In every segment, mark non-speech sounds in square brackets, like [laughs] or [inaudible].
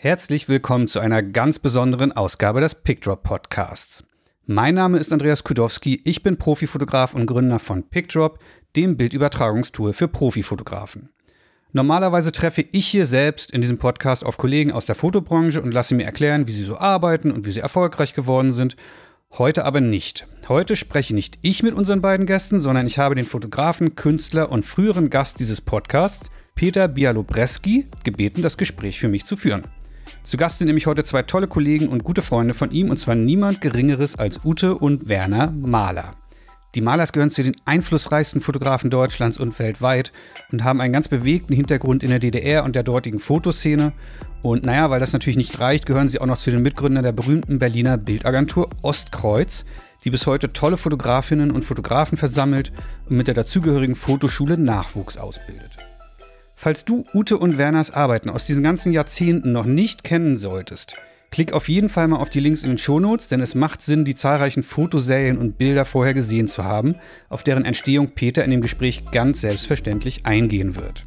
Herzlich willkommen zu einer ganz besonderen Ausgabe des PickDrop Podcasts. Mein Name ist Andreas Kudowski, ich bin Profifotograf und Gründer von PickDrop, dem Bildübertragungstool für Profifotografen. Normalerweise treffe ich hier selbst in diesem Podcast auf Kollegen aus der Fotobranche und lasse mir erklären, wie sie so arbeiten und wie sie erfolgreich geworden sind. Heute aber nicht. Heute spreche nicht ich mit unseren beiden Gästen, sondern ich habe den Fotografen, Künstler und früheren Gast dieses Podcasts, Peter Bialobreski, gebeten, das Gespräch für mich zu führen. Zu Gast sind nämlich heute zwei tolle Kollegen und gute Freunde von ihm, und zwar niemand Geringeres als Ute und Werner Mahler. Die Malers gehören zu den einflussreichsten Fotografen Deutschlands und weltweit und haben einen ganz bewegten Hintergrund in der DDR und der dortigen Fotoszene. Und naja, weil das natürlich nicht reicht, gehören sie auch noch zu den Mitgründern der berühmten Berliner Bildagentur Ostkreuz, die bis heute tolle Fotografinnen und Fotografen versammelt und mit der dazugehörigen Fotoschule Nachwuchs ausbildet. Falls du Ute und Werners Arbeiten aus diesen ganzen Jahrzehnten noch nicht kennen solltest, klick auf jeden Fall mal auf die Links in den Shownotes, denn es macht Sinn, die zahlreichen Fotoserien und Bilder vorher gesehen zu haben, auf deren Entstehung Peter in dem Gespräch ganz selbstverständlich eingehen wird.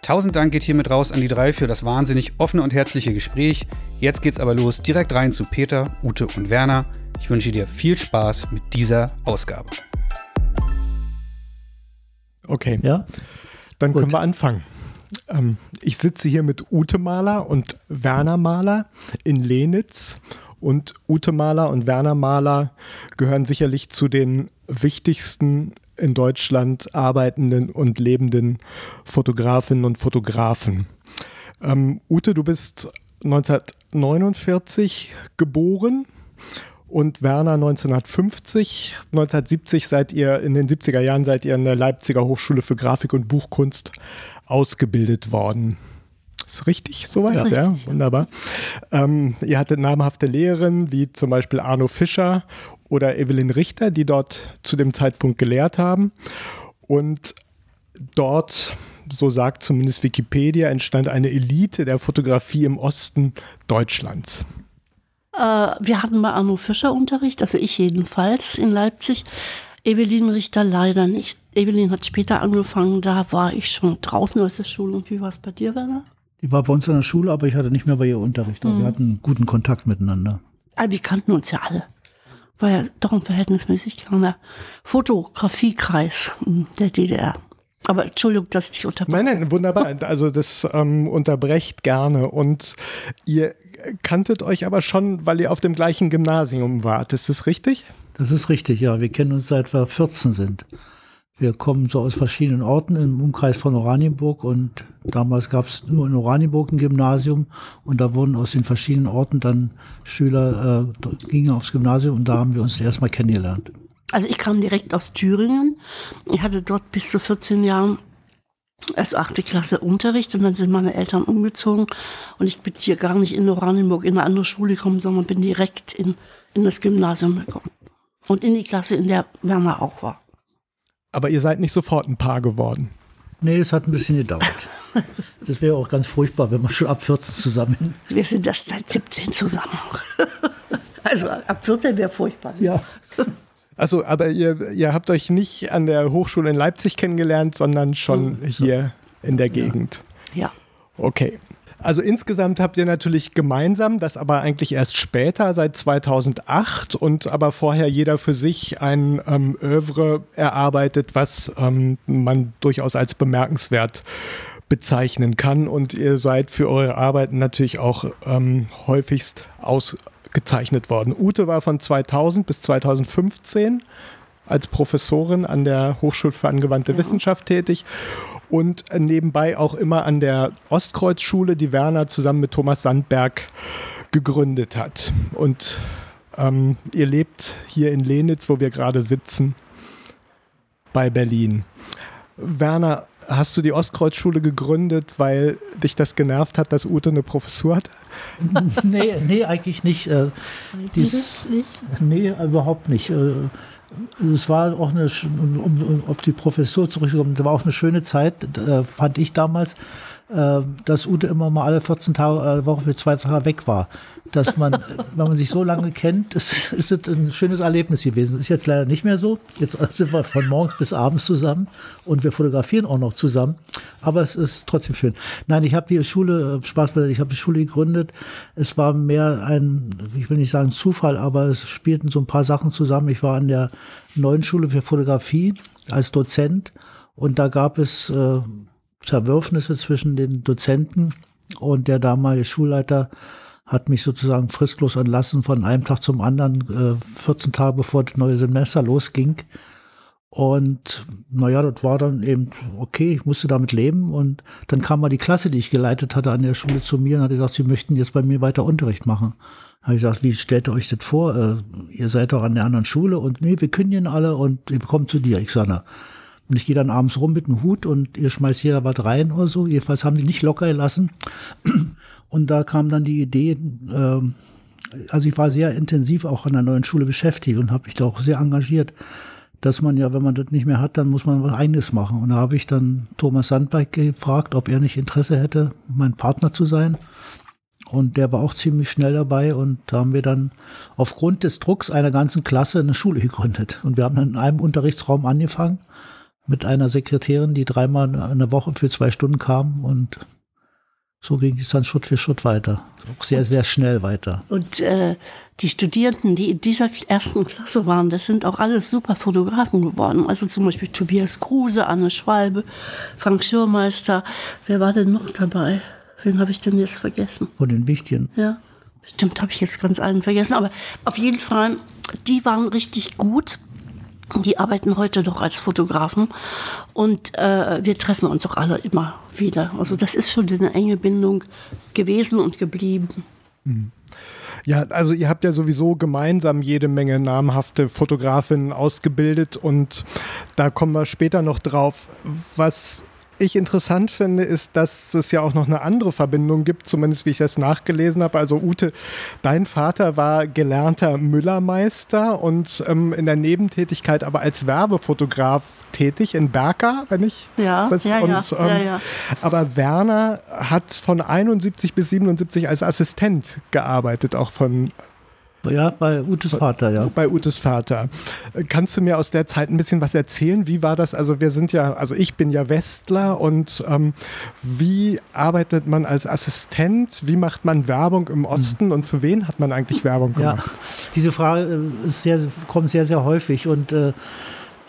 Tausend Dank geht hiermit raus an die drei für das wahnsinnig offene und herzliche Gespräch. Jetzt geht's aber los, direkt rein zu Peter, Ute und Werner. Ich wünsche dir viel Spaß mit dieser Ausgabe. Okay. Ja. Dann Gut. können wir anfangen. Ähm, ich sitze hier mit Ute Mahler und Werner Mahler in Lenitz. Und Ute Mahler und Werner Mahler gehören sicherlich zu den wichtigsten in Deutschland arbeitenden und lebenden Fotografinnen und Fotografen. Ähm, Ute, du bist 1949 geboren und Werner 1950. 1970 seid ihr, in den 70er Jahren seid ihr an der Leipziger Hochschule für Grafik und Buchkunst ausgebildet worden. Ist richtig soweit? Ja, ja wunderbar. Ähm, ihr hattet namhafte Lehrerinnen wie zum Beispiel Arno Fischer oder Evelyn Richter, die dort zu dem Zeitpunkt gelehrt haben. Und dort, so sagt zumindest Wikipedia, entstand eine Elite der Fotografie im Osten Deutschlands. Äh, wir hatten bei Arno Fischer Unterricht, also ich jedenfalls in Leipzig. Evelyn Richter leider nicht. Evelyn hat später angefangen, da war ich schon draußen aus der Schule. Und wie war es bei dir, Werner? Die war bei uns in der Schule, aber ich hatte nicht mehr bei ihr Unterricht. Aber mhm. wir hatten guten Kontakt miteinander. Aber ah, wir kannten uns ja alle. War ja doch ein verhältnismäßig kleiner Fotografiekreis der DDR. Aber Entschuldigung, dass ich dich unterbreche. Nein, nein, wunderbar. Also das ähm, unterbrecht gerne. Und ihr kanntet euch aber schon, weil ihr auf dem gleichen Gymnasium wart. Ist das richtig? Das ist richtig, ja. Wir kennen uns seit wir 14 sind. Wir kommen so aus verschiedenen Orten im Umkreis von Oranienburg und damals gab es nur in Oranienburg ein Gymnasium und da wurden aus den verschiedenen Orten dann Schüler, äh, gingen aufs Gymnasium und da haben wir uns erstmal kennengelernt. Also ich kam direkt aus Thüringen. Ich hatte dort bis zu 14 Jahren also achte Klasse Unterricht und dann sind meine Eltern umgezogen und ich bin hier gar nicht in Oranienburg in eine andere Schule gekommen, sondern bin direkt in, in das Gymnasium gekommen. Und in die Klasse, in der Werner auch war. Aber ihr seid nicht sofort ein Paar geworden. Nee, es hat ein bisschen gedauert. [laughs] Das wäre auch ganz furchtbar, wenn man schon ab 14 zusammen. Wir sind das seit 17 zusammen. [laughs] Also ab 14 wäre furchtbar. Ja. [laughs] Also, aber ihr, ihr habt euch nicht an der Hochschule in Leipzig kennengelernt, sondern schon hm. hier in der Gegend. Ja. Okay. Also insgesamt habt ihr natürlich gemeinsam, das aber eigentlich erst später, seit 2008 und aber vorher jeder für sich ein ähm, Övre erarbeitet, was ähm, man durchaus als bemerkenswert bezeichnen kann. Und ihr seid für eure Arbeiten natürlich auch ähm, häufigst aus, gezeichnet worden. Ute war von 2000 bis 2015 als Professorin an der Hochschule für angewandte ja. Wissenschaft tätig und nebenbei auch immer an der Ostkreuzschule, die Werner zusammen mit Thomas Sandberg gegründet hat. Und ähm, ihr lebt hier in Lenitz, wo wir gerade sitzen, bei Berlin. Werner, hast du die Ostkreuzschule gegründet, weil dich das genervt hat, dass Ute eine Professur hat? [laughs] nee, nee, eigentlich nicht. Äh, dies, nicht? Nee, überhaupt nicht. Äh, es war auch eine, um, um auf die Professur zurückzukommen, das war auch eine schöne Zeit, äh, fand ich damals, dass Ute immer mal alle 14 Tage, alle Woche für zwei Tage weg war. Dass man, [laughs] wenn man sich so lange kennt, ist, ist es ein schönes Erlebnis gewesen. Das ist jetzt leider nicht mehr so. Jetzt sind wir von morgens bis abends zusammen und wir fotografieren auch noch zusammen. Aber es ist trotzdem schön. Nein, ich habe die Schule, äh, Spaß bei, ich habe die Schule gegründet. Es war mehr ein, ich will nicht sagen Zufall, aber es spielten so ein paar Sachen zusammen. Ich war an der neuen Schule für Fotografie als Dozent und da gab es äh, Zerwürfnisse zwischen den Dozenten und der damalige Schulleiter hat mich sozusagen fristlos entlassen von einem Tag zum anderen, äh, 14 Tage bevor das neue Semester losging. Und naja, das war dann eben okay, ich musste damit leben. Und dann kam mal die Klasse, die ich geleitet hatte an der Schule zu mir und hat gesagt, sie möchten jetzt bei mir weiter Unterricht machen. Habe ich gesagt, wie stellt ihr euch das vor? Äh, ihr seid doch an der anderen Schule und nee, wir kündigen alle und wir kommen zu dir. Ich sage, na, und ich gehe dann abends rum mit einem Hut und ihr schmeißt hier was rein oder so. Jedenfalls haben die nicht locker gelassen. [clears throat] Und da kam dann die Idee, äh, also ich war sehr intensiv auch an der neuen Schule beschäftigt und habe mich da auch sehr engagiert, dass man ja, wenn man das nicht mehr hat, dann muss man was eigenes machen. Und da habe ich dann Thomas Sandberg gefragt, ob er nicht Interesse hätte, mein Partner zu sein. Und der war auch ziemlich schnell dabei und da haben wir dann aufgrund des Drucks einer ganzen Klasse eine Schule gegründet. Und wir haben dann in einem Unterrichtsraum angefangen mit einer Sekretärin, die dreimal in der Woche für zwei Stunden kam und so ging es dann Schritt für Schritt weiter. Auch sehr, sehr schnell weiter. Und äh, die Studierenden, die in dieser ersten Klasse waren, das sind auch alles super Fotografen geworden. Also zum Beispiel Tobias Kruse, Anne Schwalbe, Frank Schürmeister. Wer war denn noch dabei? Wen habe ich denn jetzt vergessen? Von den Wichtigen. Ja, stimmt, habe ich jetzt ganz allen vergessen. Aber auf jeden Fall, die waren richtig gut. Die arbeiten heute doch als Fotografen und äh, wir treffen uns auch alle immer wieder. Also das ist schon eine enge Bindung gewesen und geblieben. Mhm. Ja, also ihr habt ja sowieso gemeinsam jede Menge namhafte Fotografinnen ausgebildet und da kommen wir später noch drauf. Was ich interessant finde, ist, dass es ja auch noch eine andere Verbindung gibt, zumindest wie ich das nachgelesen habe. Also Ute, dein Vater war gelernter Müllermeister und ähm, in der Nebentätigkeit aber als Werbefotograf tätig in Berka, wenn ich ja, was, ja, und, ja, ähm, ja, ja. Aber Werner hat von 71 bis 77 als Assistent gearbeitet, auch von ja, bei Utes Vater, ja. Bei Utes Vater. Kannst du mir aus der Zeit ein bisschen was erzählen? Wie war das? Also wir sind ja, also ich bin ja Westler und ähm, wie arbeitet man als Assistent? Wie macht man Werbung im Osten mhm. und für wen hat man eigentlich Werbung gemacht? Ja, diese Frage äh, ist sehr, kommt sehr, sehr häufig und äh,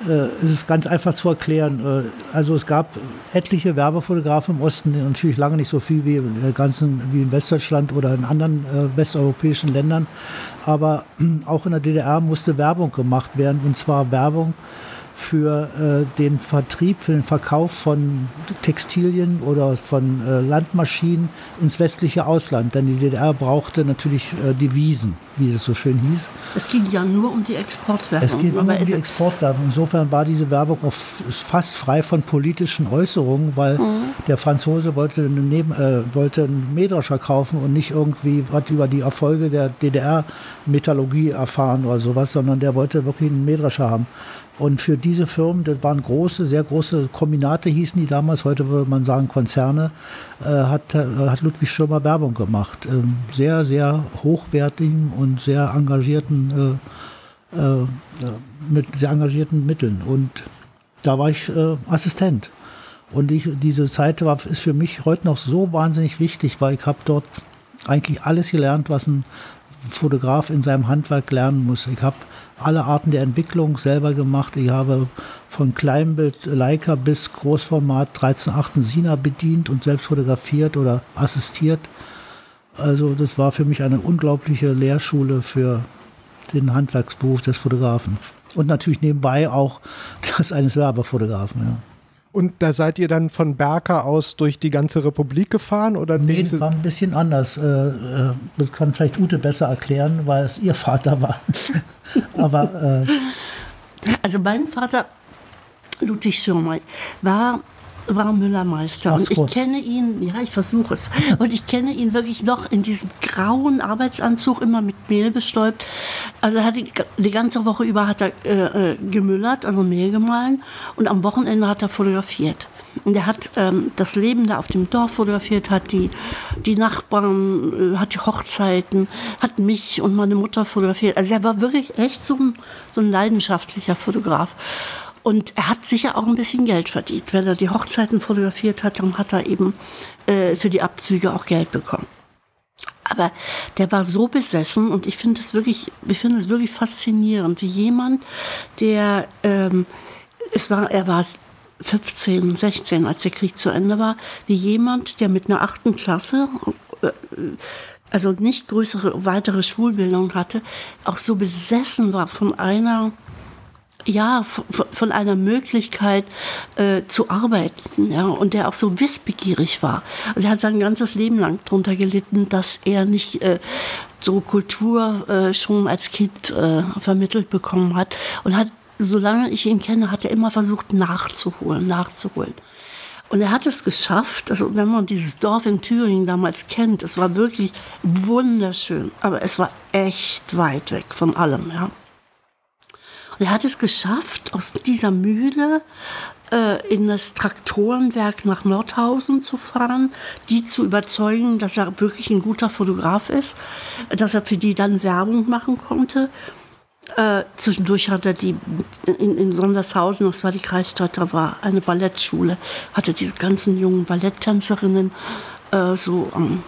äh, es ist ganz einfach zu erklären. Äh, also es gab etliche Werbefotografen im Osten, natürlich lange nicht so viel wie in, ganzen, wie in Westdeutschland oder in anderen äh, westeuropäischen Ländern. Aber auch in der DDR musste Werbung gemacht werden, und zwar Werbung für äh, den Vertrieb, für den Verkauf von Textilien oder von äh, Landmaschinen ins westliche Ausland. Denn die DDR brauchte natürlich äh, Devisen, wie es so schön hieß. Es ging ja nur um die Exportwerbung. Es ging nur um die Exportwerbung. Insofern war diese Werbung auch fast frei von politischen Äußerungen, weil mhm. der Franzose wollte, Neben, äh, wollte einen Mähdrescher kaufen und nicht irgendwie was über die Erfolge der DDR-Metallurgie erfahren oder sowas, sondern der wollte wirklich einen Mähdrescher haben. Und für diese Firmen, das waren große, sehr große Kombinate, hießen die damals, heute würde man sagen Konzerne, äh, hat, äh, hat Ludwig Schirmer Werbung gemacht. Ähm, sehr, sehr hochwertigen und sehr engagierten, äh, äh, mit sehr engagierten Mitteln. Und da war ich äh, Assistent. Und ich, diese Zeit war, ist für mich heute noch so wahnsinnig wichtig, weil ich habe dort eigentlich alles gelernt, was ein Fotograf in seinem Handwerk lernen muss. Ich habe alle Arten der Entwicklung selber gemacht. Ich habe von Kleinbild Leica bis Großformat 1318 Sina bedient und selbst fotografiert oder assistiert. Also das war für mich eine unglaubliche Lehrschule für den Handwerksberuf des Fotografen. Und natürlich nebenbei auch [laughs] das eines Werbefotografen. Ja. Und da seid ihr dann von Berka aus durch die ganze Republik gefahren? Oder nee, das war ein bisschen anders. Äh, äh, das kann vielleicht Ute besser erklären, weil es ihr Vater war. [laughs] Aber äh also mein Vater Ludwig Schirmer war war Müllermeister. Und ich kenne ihn, ja, ich versuche es. Und ich kenne ihn wirklich noch in diesem grauen Arbeitsanzug, immer mit Mehl bestäubt. Also er hat die, die ganze Woche über hat er äh, äh gemüllert, also Mehl gemahlen. Und am Wochenende hat er fotografiert. Und er hat ähm, das Leben da auf dem Dorf fotografiert, hat die, die Nachbarn, äh, hat die Hochzeiten, hat mich und meine Mutter fotografiert. Also er war wirklich echt so ein, so ein leidenschaftlicher Fotograf. Und er hat sicher auch ein bisschen Geld verdient. Wenn er die Hochzeiten fotografiert hat, dann hat er eben äh, für die Abzüge auch Geld bekommen. Aber der war so besessen und ich finde es wirklich, ich finde es wirklich faszinierend, wie jemand, der, ähm, es war, er war 15, 16, als der Krieg zu Ende war, wie jemand, der mit einer achten Klasse, äh, also nicht größere, weitere Schulbildung hatte, auch so besessen war von einer ja, von einer Möglichkeit äh, zu arbeiten, ja, und der auch so wissbegierig war. Also er hat sein ganzes Leben lang darunter gelitten, dass er nicht äh, so Kultur äh, schon als Kind äh, vermittelt bekommen hat und hat, solange ich ihn kenne, hat er immer versucht nachzuholen, nachzuholen. Und er hat es geschafft, also wenn man dieses Dorf in Thüringen damals kennt, es war wirklich wunderschön, aber es war echt weit weg von allem, ja. Er hat es geschafft, aus dieser Mühle äh, in das Traktorenwerk nach Nordhausen zu fahren, die zu überzeugen, dass er wirklich ein guter Fotograf ist, dass er für die dann Werbung machen konnte. Äh, zwischendurch hat er die in, in Sondershausen, das war die Kreisstadt, da war eine Ballettschule, hatte diese ganzen jungen Balletttänzerinnen äh, so am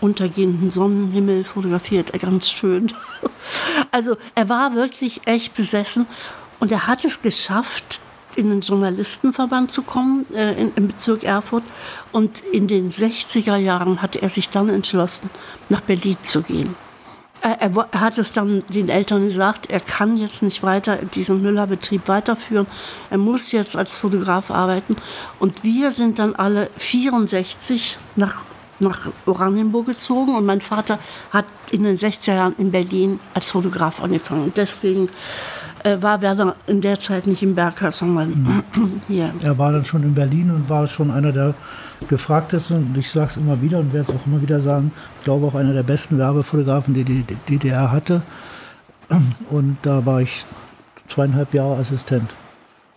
untergehenden Sonnenhimmel fotografiert, ganz schön. [laughs] Also er war wirklich echt besessen und er hat es geschafft, in den Journalistenverband zu kommen, äh, in, im Bezirk Erfurt. Und in den 60er Jahren hatte er sich dann entschlossen, nach Berlin zu gehen. Er, er, hat es dann den Eltern gesagt, er kann jetzt nicht weiter diesen Müllerbetrieb weiterführen. Er muss jetzt als Fotograf arbeiten. Und wir sind dann alle 64 nach nach Oranienburg gezogen und mein Vater hat in den 60er Jahren in Berlin als Fotograf angefangen. Und deswegen äh, war Werner in der Zeit nicht im Berghaus, sondern mhm. [clears throat] hier. Er war dann schon in Berlin und war schon einer der gefragtesten, und ich sage es immer wieder und werde es auch immer wieder sagen, ich glaube auch einer der besten Werbefotografen, die die DDR hatte. Und da war ich zweieinhalb Jahre Assistent.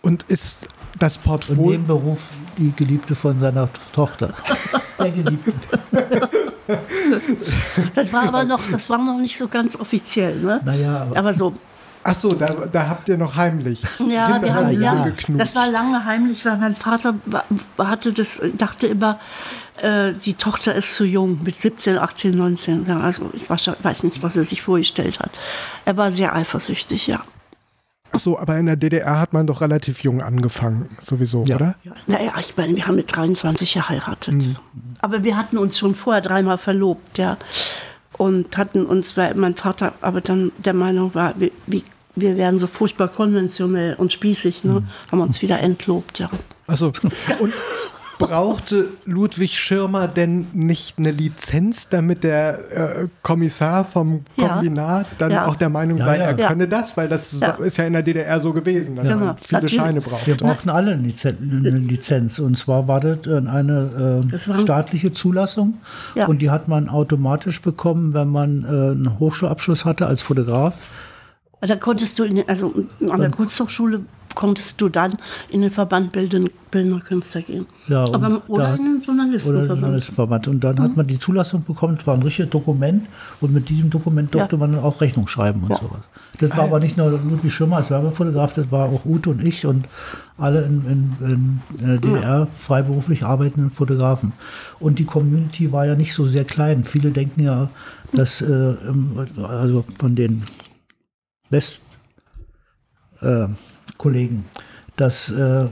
Und ist das Portfolio. Und Nebenberuf die Geliebte von seiner Tochter. [laughs] Der Geliebte. [laughs] Das war aber noch, das war noch nicht so ganz offiziell, ne? Naja, aber, aber so. Ach so, da, da habt ihr noch heimlich. Ja, wir haben, ja, das war lange heimlich, weil mein Vater hatte das, dachte immer, äh, die Tochter ist zu jung, mit 17, 18, 19. Ja, also ich weiß nicht, was er sich vorgestellt hat. Er war sehr eifersüchtig, ja. Ach so, aber in der DDR hat man doch relativ jung angefangen, sowieso, ja. oder? Ja. Naja, ich meine, wir haben mit 23 geheiratet. Mhm. Aber wir hatten uns schon vorher dreimal verlobt, ja. Und hatten uns, weil mein Vater aber dann der Meinung war, wie, wie wir wären so furchtbar konventionell und spießig, ne? Mhm. haben uns wieder entlobt, ja. Achso, und brauchte Ludwig Schirmer denn nicht eine Lizenz, damit der äh, Kommissar vom Kombinat ja. dann ja. auch der Meinung ja, sei, er könne das? Weil das ist ja in der DDR so gewesen, dass man viele Natürlich. Scheine braucht. Wir brauchten alle eine Lizenz. Und zwar war das eine äh, staatliche Zulassung. Und die hat man automatisch bekommen, wenn man äh, einen Hochschulabschluss hatte als Fotograf. Da konntest du, in, also an der Kunsthochschule konntest du dann in den Verband Bildender Künstler gehen. Ja, Aber, oder in den Journalistenverband. Oder Journalistenverband. Und dann mhm. hat man die Zulassung bekommen, es war ein richtiges Dokument und mit diesem Dokument durfte ja. man dann auch Rechnung schreiben und ja. sowas. Das war aber nicht nur Ludwig Schirmer als Werbefotograf, das war auch Ute und ich und alle in, in, in der DDR freiberuflich arbeitenden Fotografen. Und die Community war ja nicht so sehr klein. Viele denken ja, dass äh, also von den West äh, Kollegen, dass äh,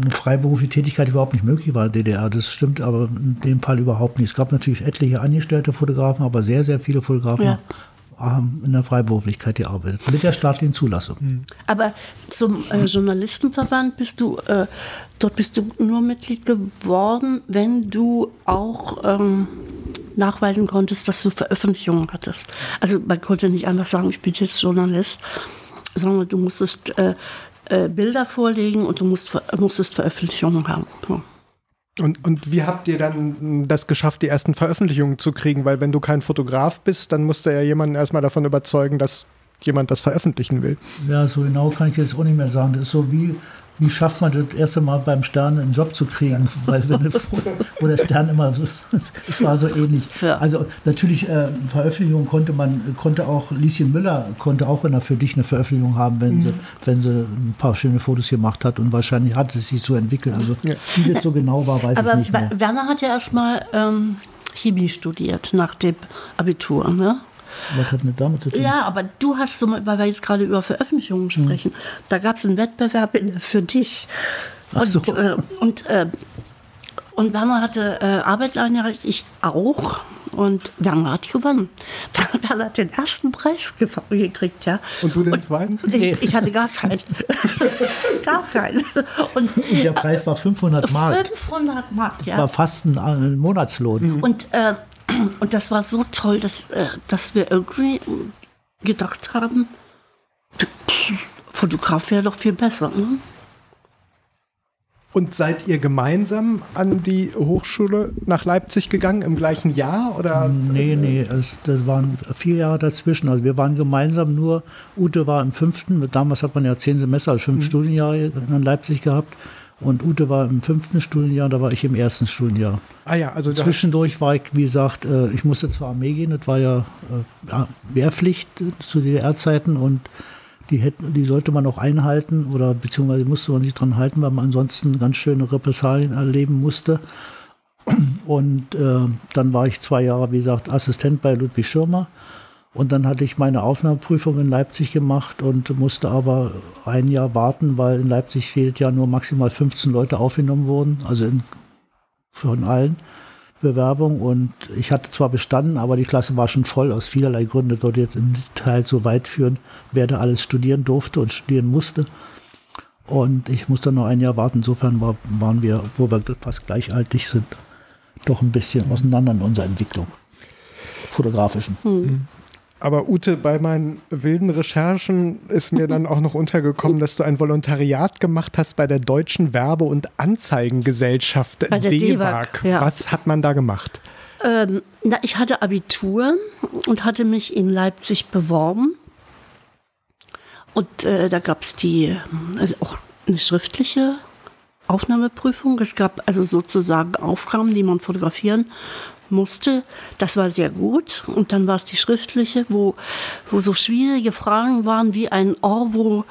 eine freiberufliche Tätigkeit überhaupt nicht möglich war in der DDR. Das stimmt aber in dem Fall überhaupt nicht. Es gab natürlich etliche angestellte Fotografen, aber sehr, sehr viele Fotografen ja. haben in der Freiberuflichkeit gearbeitet, mit der staatlichen Zulassung. Mhm. Aber zum äh, Journalistenverband bist du, äh, dort bist du nur Mitglied geworden, wenn du auch ähm, nachweisen konntest, dass du Veröffentlichungen hattest. Also man konnte nicht einfach sagen, ich bin jetzt Journalist, sondern du musstest äh, äh, Bilder vorlegen und du musst, musstest Veröffentlichungen haben. Ja. Und, und wie habt ihr dann das geschafft, die ersten Veröffentlichungen zu kriegen? Weil wenn du kein Fotograf bist, dann musst du ja jemanden erstmal davon überzeugen, dass jemand das veröffentlichen will. Ja, so genau kann ich jetzt auch nicht mehr sagen. Das ist so wie wie schafft man das erste Mal beim Stern einen Job zu kriegen? Weil wenn wo der Stern immer so, [laughs] es war so ähnlich. Ja. Also natürlich äh, Veröffentlichung konnte man, konnte auch Lieschen Müller konnte auch in der für dich eine Veröffentlichung haben, wenn mhm. sie, wenn sie ein paar schöne Fotos gemacht hat und wahrscheinlich hat es sich so entwickelt. Also ja. wie das so genau war, weiß Aber ich nicht mehr. Werner hat ja erstmal ähm, Chemie studiert nach dem Abitur, ne? Was hat mit damit zu tun? Ja, aber du hast so, weil wir jetzt gerade über Veröffentlichungen sprechen, mhm. da gab es einen Wettbewerb für dich. Und, so. äh, und, äh, und Werner hatte äh, eingereicht, ich auch. Und Werner hat gewonnen. [laughs] Werner hat den ersten Preis gekriegt, ja. Und du den und zweiten? [laughs] Ich, ich, hatte gar keinen. [laughs] gar keinen. Und, und, der Preis war 500 Mark. 500 Mark, ja. War fast ein, ein Monatslohn. Mhm. Und äh, und das war so toll, dass, äh, dass wir irgendwie gedacht haben, Fotograf wäre doch viel besser. Ne? Und seid ihr gemeinsam an die Hochschule nach Leipzig gegangen im gleichen Jahr? Oder? Nee, nee, es, das waren vier Jahre dazwischen. Also wir waren gemeinsam nur, Ute war im fünften, damals hat man ja zehn Semester, also fünf mhm. Studienjahre in Leipzig gehabt. Und Ute war im fünften Studienjahr, da war ich im ersten Studienjahr. Ah ja, also zwischendurch war ich, wie gesagt, äh, ich musste zur Armee gehen, das war ja, äh, Wehrpflicht zu DDR-Zeiten und die, hätten, die sollte man auch einhalten oder beziehungsweise musste man sich dran halten, weil man ansonsten ganz schöne Repressalien erleben musste. Und äh, dann war ich zwei Jahre, wie gesagt, Assistent bei Ludwig Schirmer und dann hatte ich meine Aufnahmeprüfung in Leipzig gemacht und musste aber ein Jahr warten, weil in Leipzig jedes Jahr nur maximal 15 Leute aufgenommen wurden, also in, von allen Bewerbungen. Und ich hatte zwar bestanden, aber die Klasse war schon voll aus vielerlei Gründen. Das würde jetzt im Detail so weit führen, wer da alles studieren durfte und studieren musste. Und ich musste noch ein Jahr warten. Insofern war, waren wir, obwohl wir fast gleichaltig sind, doch ein bisschen auseinander in unserer Entwicklung. Fotografischen. Hm. Aber Ute, bei meinen wilden Recherchen ist mir dann auch noch untergekommen, dass du ein Volontariat gemacht hast bei der Deutschen Werbe- und Anzeigengesellschaft bei der DEWAG. Ja. Was hat man da gemacht? Ähm, na, ich hatte Abitur und hatte mich in Leipzig beworben. Und äh, da gab es die, also auch eine schriftliche Aufnahmeprüfung. Es gab also sozusagen Aufgaben, die man fotografieren musste. Das war sehr gut. Und dann war es die schriftliche, wo, wo so schwierige Fragen waren, wie ein Orwo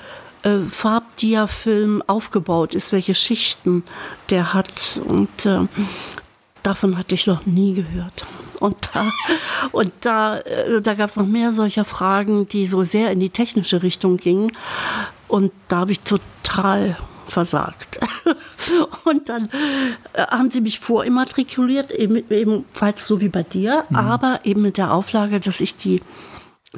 äh, Farbdiafilm aufgebaut ist, welche Schichten der hat. Und äh, davon hatte ich noch nie gehört. Und da, und da, äh, da gab es noch mehr solcher Fragen, die so sehr in die technische Richtung gingen. Und da habe ich total versagt. [laughs] Und dann äh, haben sie mich vorimmatrikuliert, eben, ebenfalls so wie bei dir, mhm. aber eben mit der Auflage, dass ich die,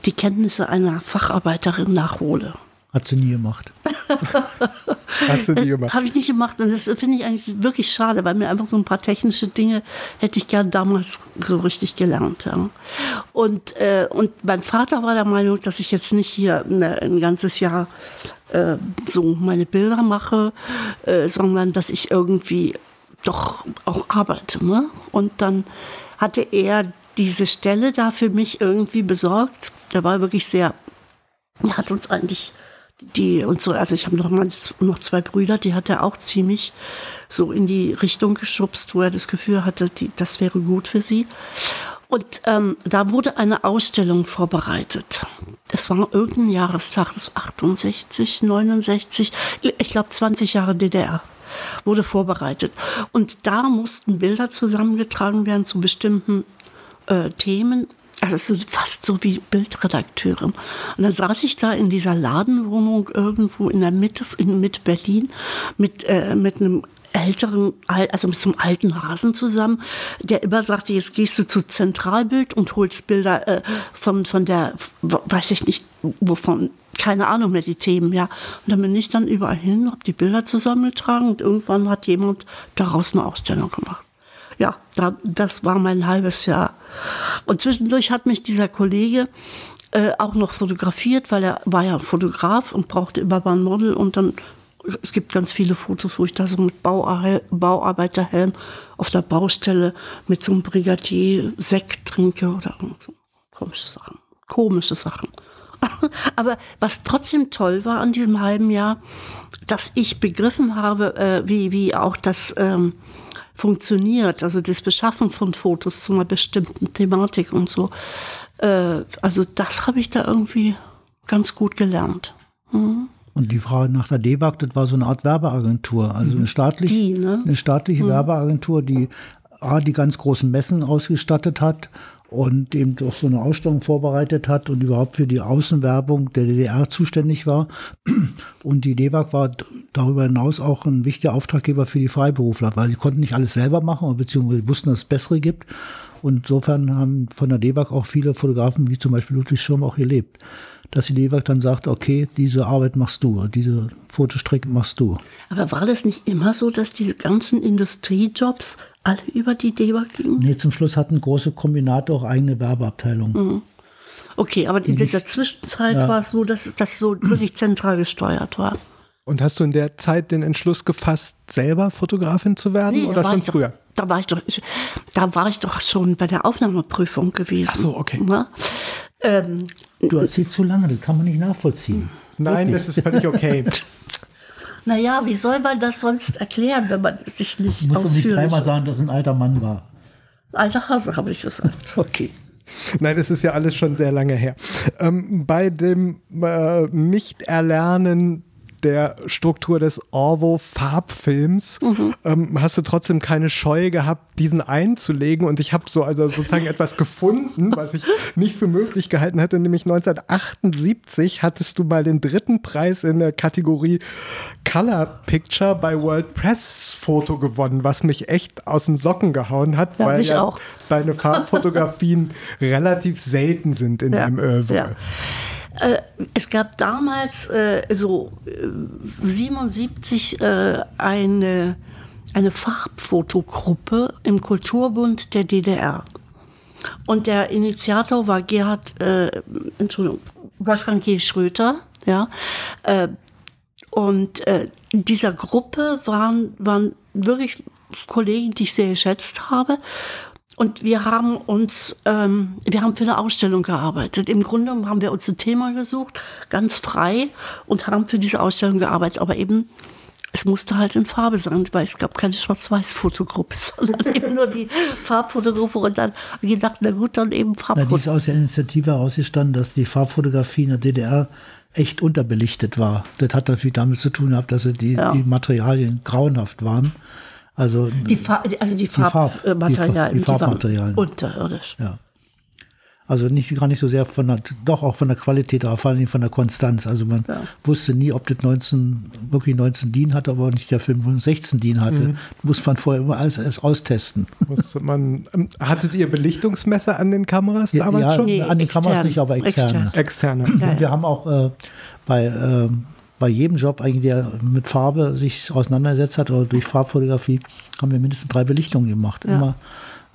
die Kenntnisse einer Facharbeiterin nachhole. Hat sie nie gemacht. [laughs] Hast du nie gemacht? Habe ich nicht gemacht. Und das finde ich eigentlich wirklich schade, weil mir einfach so ein paar technische Dinge hätte ich gern damals so richtig gelernt. Ja. Und, äh, und mein Vater war der Meinung, dass ich jetzt nicht hier eine, ein ganzes Jahr äh, so meine Bilder mache, äh, sondern dass ich irgendwie doch auch arbeite. Ne? Und dann hatte er diese Stelle da für mich irgendwie besorgt. Der war wirklich sehr, hat uns eigentlich die und so, also ich habe noch noch zwei Brüder, die hat er auch ziemlich so in die Richtung geschubst, wo er das Gefühl hatte, die, das wäre gut für sie. Und ähm, da wurde eine Ausstellung vorbereitet. Es war irgendein Jahrestag, das war 68, 69, ich glaube 20 Jahre DDR wurde vorbereitet. Und da mussten Bilder zusammengetragen werden zu bestimmten äh, Themen. Also fast so wie Bildredakteurin. Und dann saß ich da in dieser Ladenwohnung irgendwo in der Mitte, in Mitte Berlin, mit, äh, mit einem älteren, also mit so einem alten Hasen zusammen, der immer sagte, jetzt gehst du zu Zentralbild und holst Bilder äh, von, von der, weiß ich nicht, wovon, keine Ahnung mehr, die Themen, ja. Und dann bin ich dann überall hin, habe die Bilder zusammengetragen und irgendwann hat jemand daraus eine Ausstellung gemacht. Ja, da, das war mein halbes Jahr. Und zwischendurch hat mich dieser Kollege äh, auch noch fotografiert, weil er war ja Fotograf und brauchte immer mal ein Model und dann es gibt ganz viele Fotos, wo ich da so mit Bauarbeiterhelm auf der Baustelle mit so einem Brigadier Sekt trinke oder so komische Sachen. Komische Sachen. [laughs] Aber was trotzdem toll war an diesem halben Jahr, dass ich begriffen habe, äh, wie, wie auch das ähm, funktioniert, also das Beschaffen von Fotos zu einer bestimmten Thematik und so. Äh, also das habe ich da irgendwie ganz gut gelernt. Mhm. Und die Frage nach der DEWAG, das war so eine Art Werbeagentur, also eine, staatlich, Die, ne? eine staatliche Werbeagentur, die A, die ganz großen Messen ausgestattet hat und eben auch so eine Ausstellung vorbereitet hat und überhaupt für die Außenwerbung der DDR zuständig war. [clears throat] Und die DEWAG war darüber hinaus auch ein wichtiger Auftraggeber für die Freiberufler, weil die konnten nicht alles selber machen, beziehungsweise wussten, dass es bessere gibt. Und insofern haben von der DEWAG auch viele Fotografen, wie zum Beispiel Ludwig Schirm, auch gelebt. Dass die DEWAG dann sagt, okay, diese Arbeit machst du, diese Fotostrecke machst du. Aber war das nicht immer so, dass diese ganzen Industriejobs alle über die DEWA gingen? Nee, zum Schluss hatten große Kombinate auch eigene Werbeabteilungen. Okay, aber in dieser Zwischenzeit war es so, dass das so wirklich zentral gesteuert war. Und hast du in der Zeit den Entschluss gefasst, selber Fotografin zu werden oder war schon ich doch- früher? Da war ich doch, da war ich doch schon bei der Aufnahmeprüfung gewesen. Ach so, okay. Ne? Ähm, Du erzählst zu lange, das kann man nicht nachvollziehen. Nein, das ist völlig okay. [laughs] naja, wie soll man das sonst erklären, wenn man es sich nicht Du musst doch nicht dreimal sagen, dass es ein alter Mann war. Alter Hase, habe ich gesagt. [laughs] Okay. Nein, das ist ja alles schon sehr lange her. Ähm, bei dem äh, Nicht-Erlernen der Struktur des Orwo-Farbfilms ähm, hast du trotzdem keine Scheu gehabt, diesen einzulegen. Und ich habe so also sozusagen [laughs] etwas gefunden, was ich nicht für möglich gehalten hätte. Nämlich 1978 hattest du mal den dritten Preis in der Kategorie Color Picture bei World Press Foto gewonnen, was mich echt aus dem Socken gehauen hat, Ja, weil ja auch. deine Farbfotografien [laughs] relativ selten sind in deinem Oeuvre. ja. Äh, es gab damals äh, so äh, 77 äh, eine, eine Farbfotogruppe im Kulturbund der DDR. Und der Initiator war Gerhard, äh, Entschuldigung, Wolfgang G. Schröter, ja. Äh, und äh, dieser Gruppe waren, waren wirklich Kollegen, die ich sehr geschätzt habe. Und wir haben uns, ähm, wir haben für eine Ausstellung gearbeitet. Im Grunde haben wir uns ein Thema gesucht, ganz frei, und haben für diese Ausstellung gearbeitet. Aber eben, es musste halt in Farbe sein, weil es gab keine Schwarz-Weiß-Fotogruppe, [laughs] sondern eben nur die Farbfotogruppe. Und dann habe ich gedacht, na gut, dann eben Na, die ist aus der Initiative herausgestanden, dass die Farbfotografie in der DDR echt unterbelichtet war. Das hat natürlich damit zu tun gehabt, dass die, Ja. die Materialien grauenhaft waren. Also Die Fa also die Farb- Farbmaterialien, die Fa- die Farbmaterialien. waren unterirdisch. ja. Also nicht gar nicht so sehr von der, doch auch von der Qualität, aber vor allem von der Konstanz. Also man wusste nie, ob das 19, wirklich 19 DIN hatte, aber nicht der Film 16 DIN hatte. Muss man vorher immer alles erst austesten. Musste man, ähm, hattet ihr Belichtungsmesser an den Kameras Ja, damals ja schon? Nee, an den Kameras extern. nicht, aber externe. Extern. Externe. Und wir haben auch äh, bei, ähm, bei jedem Job, eigentlich, der mit Farbe sich auseinandergesetzt hat oder durch Farbfotografie, haben wir mindestens drei Belichtungen gemacht. Immer,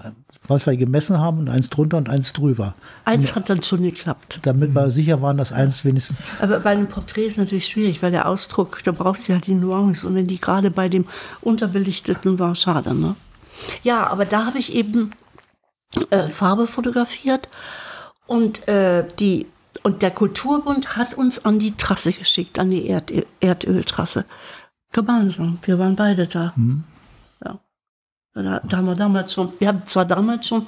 äh, was wir gemessen haben und eins drunter und eins drüber. Eins hat dann schon geklappt. Damit wir sicher waren, dass eins wenigstens. Aber bei einem Porträt ist natürlich schwierig, weil der Ausdruck, da brauchst du ja die Nuance. Und wenn die gerade bei dem Unterbelichteten war, schade, ne? Ja, aber da habe ich eben äh, Farbe fotografiert und äh, die und der Kulturbund hat uns an die Trasse geschickt, an die Erd Erdöltrasse. Gemeinsam. Wir waren beide da. Ja. Da, da haben wir damals schon, wir haben zwar damals schon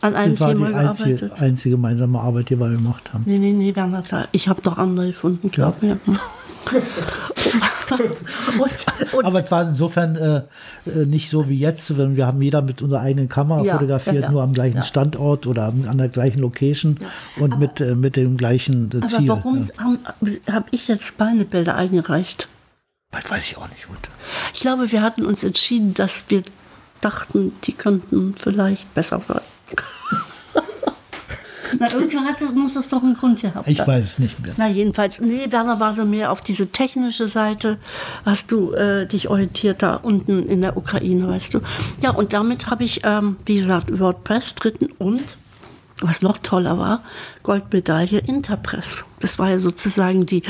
an einem Das war Thema die einzige, gearbeitet. einzige gemeinsame Arbeit, die wir gemacht haben. Nee, nee, nee, Werner, klar. Ich habe doch andere gefunden, glaub mir. [laughs] und, und, Aber es war insofern äh, äh, nicht so wie jetzt, wenn wir haben jeder mit unserer eigenen Kamera Ja, fotografiert, ja, nur am gleichen Ja. Standort oder an der gleichen Location und mit, äh, mit dem gleichen äh, aber Ziel. warum ja. habe hab ich jetzt meine Bilder eingereicht? Das weiß ich auch nicht, gut. Ich glaube, wir hatten uns entschieden, dass wir dachten, die könnten vielleicht besser sein. Na, irgendwie hat das, muss das doch einen Grund gehabt Ich haben. weiß es nicht mehr. Na, jedenfalls, nee, Werner war so mehr auf diese technische Seite, hast du äh, dich orientiert da unten in der Ukraine, weißt du. Ja, und damit habe ich, ähm, wie gesagt, WordPress dritten und, was noch toller war, Goldmedaille Interpress. Das war ja sozusagen die,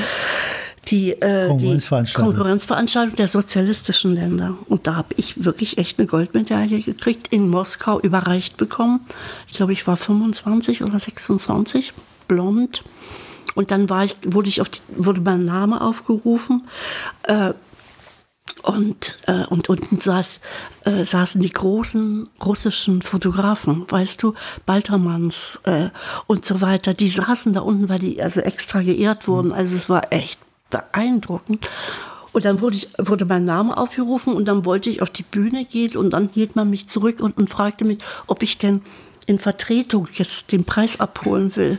die, äh, die Konkurrenzveranstaltung. Konkurrenzveranstaltung der sozialistischen Länder. Und da habe ich wirklich echt eine Goldmedaille gekriegt, in Moskau überreicht bekommen. Ich glaube, ich war 25 oder 26, blond. Und dann war ich, wurde, ich auf die, wurde mein Name aufgerufen. Äh, und, äh, und unten saß, äh, saßen die großen russischen Fotografen, weißt du, Baltermanns äh, und so weiter. Die saßen da unten, weil die also extra geehrt wurden. Also es war echt beeindruckend. Und dann wurde, ich, wurde mein Name aufgerufen und dann wollte ich auf die Bühne gehen und dann hielt man mich zurück und, und fragte mich, ob ich denn in Vertretung jetzt den Preis abholen will.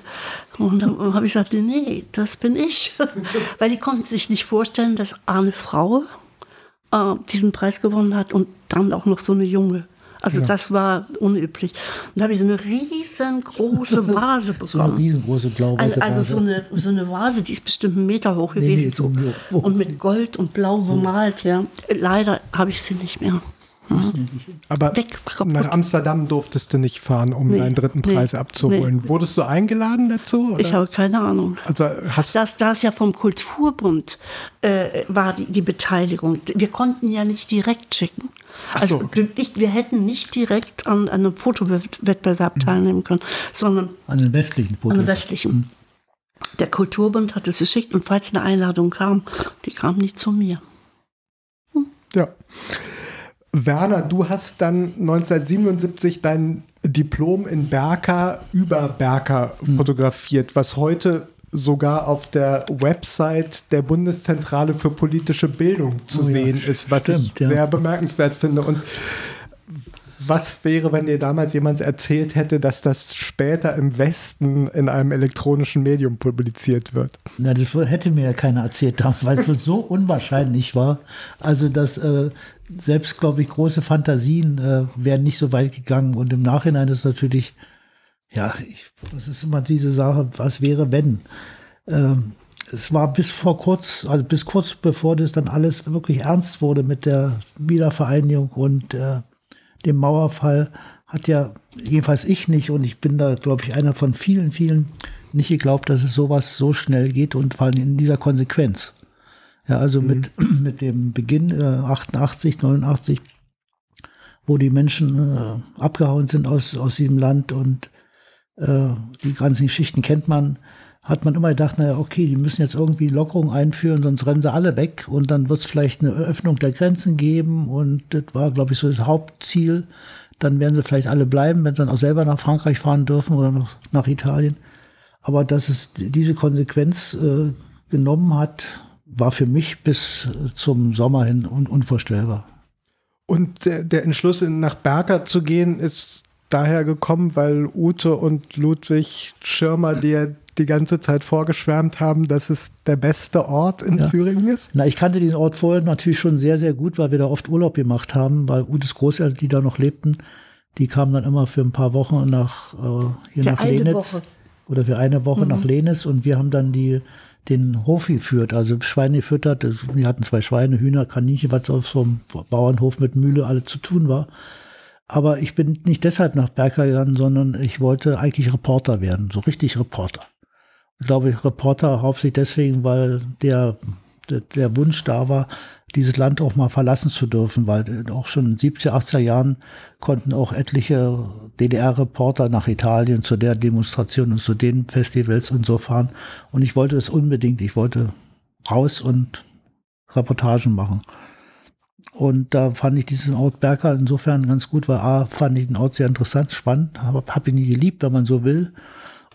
Und dann habe ich gesagt, nee, das bin ich. [laughs] Weil die konnten sich nicht vorstellen, dass Arne Frau äh, diesen Preis gewonnen hat und dann auch noch so eine junge. Also ja. das war unüblich. Und da habe ich so eine riesengroße [laughs] Vase bekommen. so eine riesengroße blaue also, also so eine, so eine Vase, die ist bestimmt einen Meter hoch gewesen. Nee, nee, so. Und mit Gold und Blau bemalt, ja. Leider habe ich sie nicht mehr. Mhm. Aber Weg, nach Amsterdam durftest du nicht fahren, um nee, deinen dritten Preis nee, abzuholen. Nee. Wurdest du eingeladen dazu? Oder? Ich habe keine Ahnung. Also hast das, das ja vom Kulturbund äh, war die, die, Beteiligung. Wir konnten ja nicht direkt schicken. Also so, okay. nicht, wir hätten nicht direkt an, an einem Fotowettbewerb mhm. teilnehmen können, sondern an den westlichen Foto. An den westlichen. Mhm. Der Kulturbund hat es geschickt und falls eine Einladung kam, die kam nicht zu mir. Hm. Ja. Werner, du hast dann 1977 dein Diplom in Berka über Berka hm. fotografiert, was heute sogar auf der Website der Bundeszentrale für politische Bildung zu oh, sehen ja, ist, was stimmt, ich ja. sehr bemerkenswert finde. Und was wäre, wenn dir damals jemand erzählt hätte, dass das später im Westen in einem elektronischen Medium publiziert wird? Na, das hätte mir ja keiner erzählt, weil es so unwahrscheinlich war. Also, dass äh, selbst, glaube ich, große Fantasien äh, wären nicht so weit gegangen. Und im Nachhinein ist natürlich, ja, ich, das ist immer diese Sache, was wäre, wenn. Ähm, es war bis vor kurz, also bis kurz bevor das dann alles wirklich ernst wurde mit der Wiedervereinigung und äh, dem Mauerfall, hat ja jedenfalls ich nicht und ich bin da, glaube ich, einer von vielen, vielen nicht geglaubt, dass es sowas so schnell geht und vor allem in dieser Konsequenz. Ja, also mhm. mit, [clears throat] mit dem Beginn äh, 88, 89, wo die Menschen äh, abgehauen sind aus, aus diesem Land und äh, die ganzen Geschichten kennt man, hat man immer gedacht, naja, okay, die müssen jetzt irgendwie Lockerungen einführen, sonst rennen sie alle weg und dann wird es vielleicht eine Öffnung der Grenzen geben und das war, glaube ich, so das Hauptziel. Dann werden sie vielleicht alle bleiben, wenn sie dann auch selber nach Frankreich fahren dürfen oder noch nach Italien. Aber dass es diese Konsequenz äh, genommen hat, war für mich bis zum Sommer hin un unvorstellbar. Und der, der Entschluss, nach Berger zu gehen, ist daher gekommen, weil Ute und Ludwig Schirmer dir die ganze Zeit vorgeschwärmt haben, dass es der beste Ort in ja. Thüringen ist? Na, ich kannte den Ort vorher natürlich schon sehr, sehr gut, weil wir da oft Urlaub gemacht haben, weil Utes Großeltern, die da noch lebten, die kamen dann immer für ein paar Wochen nach äh, hier für nach Lenitz Woche. oder für eine Woche mhm. nach Lenitz und wir haben dann die den Hof geführt, also Schweine gefüttert. Wir hatten zwei Schweine, Hühner, Kaninchen, was auf so einem Bauernhof mit Mühle alles zu tun war. Aber ich bin nicht deshalb nach Berger gegangen, sondern ich wollte eigentlich Reporter werden, so richtig Reporter. Ich glaube, Reporter hauptsächlich deswegen, weil der, der, der Wunsch da war, dieses Land auch mal verlassen zu dürfen, weil auch schon in den 70er, 80er Jahren konnten auch etliche DDR-Reporter nach Italien zu der Demonstration und zu den Festivals und so fahren. Und ich wollte das unbedingt. Ich wollte raus und Reportagen machen. Und da fand ich diesen Ort Berger insofern ganz gut, weil A, fand ich den Ort sehr interessant, spannend, habe hab ihn nie geliebt, wenn man so will.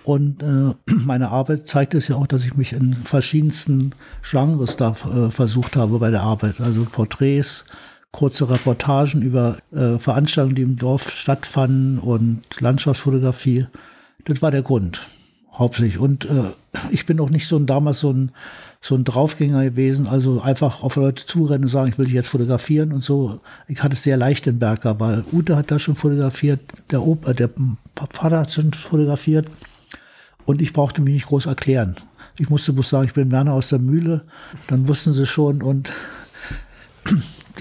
Und äh, [clears throat] meine Arbeit zeigt es ja auch, dass ich mich in verschiedensten Genres da äh, versucht habe bei der Arbeit. Also Porträts, kurze Reportagen über äh, Veranstaltungen, die im Dorf stattfanden und Landschaftsfotografie. Das war der Grund, hauptsächlich. Und äh, [clears throat] ich bin auch nicht so ein, damals so ein, so ein Draufgänger gewesen, also einfach auf Leute zurennen und sagen, ich will dich jetzt fotografieren und so. Ich hatte es sehr leicht in Berger, weil Ute hat da schon fotografiert, der, Opa, der Vater hat schon fotografiert. Und ich brauchte mich nicht groß erklären. Ich musste bloß sagen, ich bin Werner aus der Mühle. Dann wussten sie schon und, [clears throat]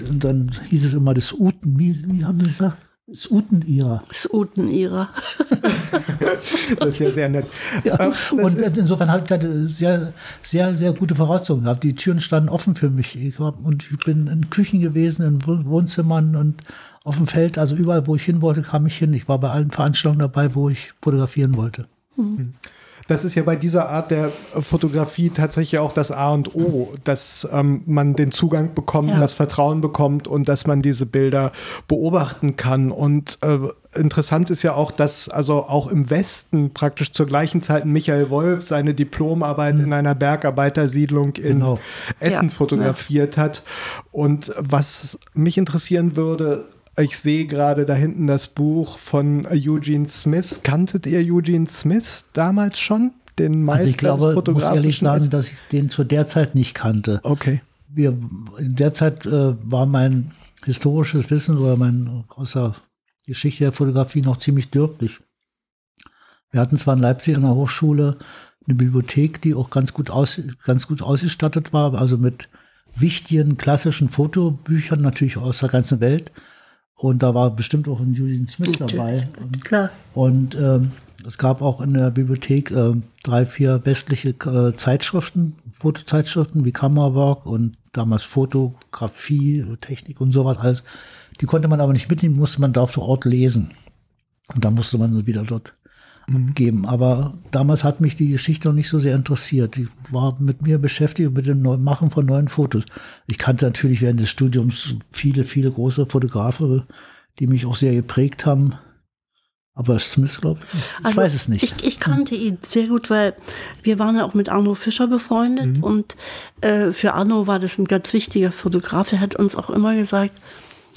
und dann hieß es immer das Uten. Wie, wie haben sie gesagt? Das Uten-Ira. Das Uten-Ira. [laughs] das ist ja sehr nett. Ja, ähm, und insofern habe ich sehr, sehr, sehr gute Voraussetzungen gehabt. Die Türen standen offen für mich. Ich hab, und ich bin in Küchen gewesen, in Wohnzimmern und auf dem Feld. Also überall, wo ich hin wollte, kam ich hin. Ich war bei allen Veranstaltungen dabei, wo ich fotografieren wollte. Mhm. Das ist ja bei dieser Art der Fotografie tatsächlich auch das A und O, dass ähm, man den Zugang bekommt, ja. das Vertrauen bekommt und dass man diese Bilder beobachten kann. Und äh, interessant ist ja auch, dass also auch im Westen praktisch zur gleichen Zeit Michael Wolf seine Diplomarbeit mhm. in einer Bergarbeitersiedlung in genau. Essen ja. fotografiert ja. hat. Und was mich interessieren würde, ich sehe gerade da hinten das Buch von Eugene Smith. Kanntet ihr Eugene Smith damals schon? Den Meister also ich glaube, ich muss ehrlich sagen, dass ich den zu der Zeit nicht kannte. Okay. Wir, in der Zeit äh, war mein historisches Wissen oder mein außer Geschichte der Fotografie noch ziemlich dürftig. Wir hatten zwar in Leipzig an der Hochschule eine Bibliothek, die auch ganz gut, aus, ganz gut ausgestattet war, also mit wichtigen klassischen Fotobüchern natürlich aus der ganzen Welt. Und da war bestimmt auch ein Julian Smith dabei. Und, Klar. Und ähm, es gab auch in der Bibliothek äh, drei, vier westliche äh, Zeitschriften, Fotozeitschriften wie Kammerwork und damals Fotografie, Technik und sowas alles. Die konnte man aber nicht mitnehmen, musste man da vor Ort lesen. Und dann musste man wieder dort mhm. geben. Aber damals hat mich die Geschichte noch nicht so sehr interessiert. Ich war mit mir beschäftigt mit dem Machen von neuen Fotos. Ich kannte natürlich während des Studiums viele, viele große Fotografen, die mich auch sehr geprägt haben. Aber Smith, glaube ich, ich also weiß es nicht. Ich, ich, kannte ihn sehr gut, weil wir waren ja auch mit Arno Fischer befreundet mhm. und äh, für Arno war das ein ganz wichtiger Fotograf. Er hat uns auch immer gesagt,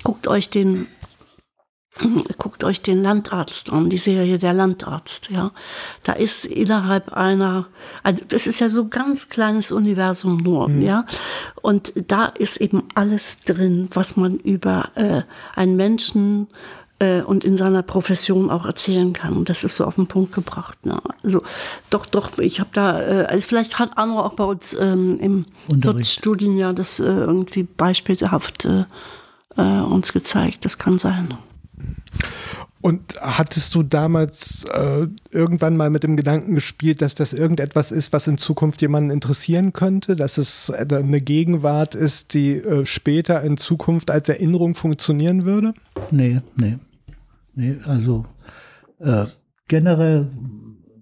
guckt euch den [clears throat] guckt euch den Landarzt an, die Serie Der Landarzt, ja. Da ist innerhalb einer, also es ist ja so ein ganz kleines Universum nur, mhm. ja. Und da ist eben alles drin, was man über äh, einen Menschen äh, und in seiner Profession auch erzählen kann. Und das ist so auf den Punkt gebracht. Ne? Also doch, doch, ich habe da, äh, also vielleicht hat andere auch bei uns ähm, im Studienjahr das äh, irgendwie beispielhaft äh, äh, uns gezeigt. Das kann sein. Und hattest du damals äh, irgendwann mal mit dem Gedanken gespielt, dass das irgendetwas ist, was in Zukunft jemanden interessieren könnte, dass es eine Gegenwart ist, die äh, später in Zukunft als Erinnerung funktionieren würde? Nee, nee. Nee, also äh, generell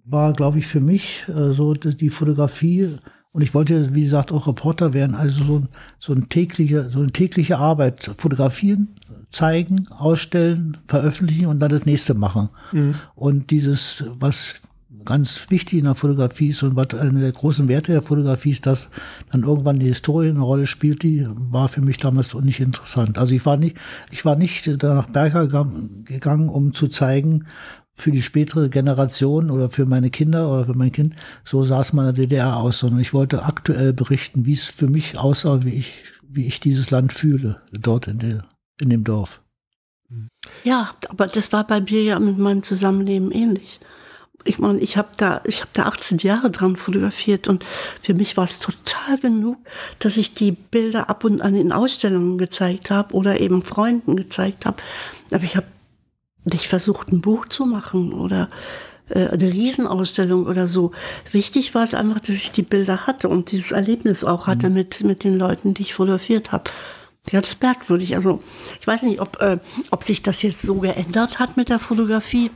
war, glaube ich, für mich äh, so die Fotografie und ich wollte, wie gesagt, auch Reporter werden, also so, so, ein tägliche, so eine tägliche Arbeit fotografieren, zeigen, ausstellen, veröffentlichen und dann das nächste machen. Mhm. Und dieses, was ganz wichtig in der Fotografie ist und was eine der großen Werte der Fotografie ist, dass dann irgendwann die Historie eine Rolle spielt, die war für mich damals nicht interessant. Also ich war nicht, ich war nicht nach Berger gegangen, um zu zeigen, für die spätere Generation oder für meine Kinder oder für mein Kind, so sah es meiner DDR aus, sondern ich wollte aktuell berichten, wie es für mich aussah, wie ich, wie ich dieses Land fühle, dort in, der, in dem Dorf. Ja, aber das war bei mir ja mit meinem Zusammenleben ähnlich. Ich meine, ich habe da, ich habe da 18 Jahre dran fotografiert und für mich war es total genug, dass ich die Bilder ab und an in Ausstellungen gezeigt habe oder eben Freunden gezeigt habe. Aber ich habe nicht versucht, ein Buch zu machen oder äh, eine Riesenausstellung oder so. Wichtig war es einfach, dass ich die Bilder hatte und dieses Erlebnis auch hatte mhm. mit, mit den Leuten, die ich fotografiert habe. Ganz merkwürdig. Also ich weiß nicht, ob, äh, ob sich das jetzt so geändert hat mit der Fotografie,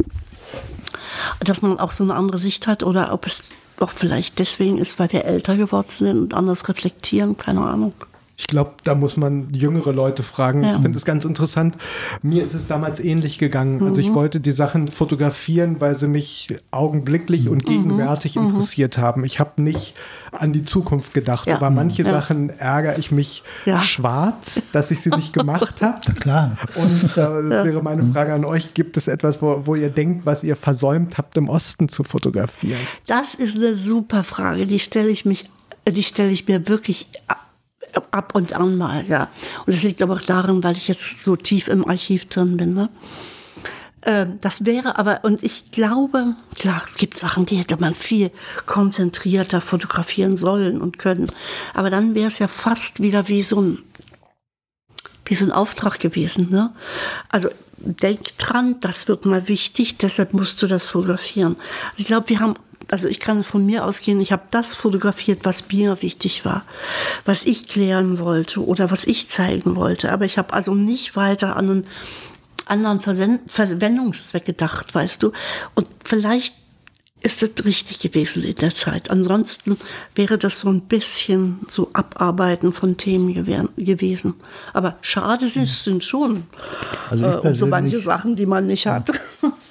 dass man auch so eine andere Sicht hat oder ob es auch vielleicht deswegen ist, weil wir älter geworden sind und anders reflektieren, keine Ahnung. Ich glaube, da muss man jüngere Leute fragen. Ja. Ich finde es ganz interessant. Mir ist es damals ähnlich gegangen. Mhm. Also ich mhm. wollte die Sachen fotografieren, weil sie mich augenblicklich und mhm. gegenwärtig mhm. interessiert haben. Ich habe nicht an die Zukunft gedacht. Ja. Aber manche ja. Sachen ärgere ich mich schwarz, dass ich sie nicht gemacht habe. [laughs] Klar. Und äh, das wäre meine Frage an euch. Gibt es etwas, wo, wo ihr denkt, was ihr versäumt habt, im Osten zu fotografieren? Das ist eine super Frage. Die stelle ich mich, die stelle ich mir wirklich ab und an mal, ja. Und es liegt aber auch daran, weil ich jetzt so tief im Archiv drin bin. Ne? Äh, das wäre aber, und ich glaube, klar, es gibt Sachen, die hätte man viel konzentrierter fotografieren sollen und können. Aber dann wäre es ja fast wieder wie so ein, wie so ein Auftrag gewesen. Ne? Also denk dran, das wird mal wichtig, deshalb musst du das fotografieren. Also ich glaube, wir haben also ich kann von mir ausgehen, ich habe das fotografiert, was mir wichtig war, was ich klären wollte oder was ich zeigen wollte. Aber ich habe also nicht weiter an einen anderen Versend Verwendungszweck gedacht, weißt du. Und vielleicht ist es richtig gewesen in der Zeit. Ansonsten wäre das so ein bisschen so Abarbeiten von Themen gewesen. Aber schade sind, sind schon also äh, so manche Sachen, die man nicht hat. [laughs]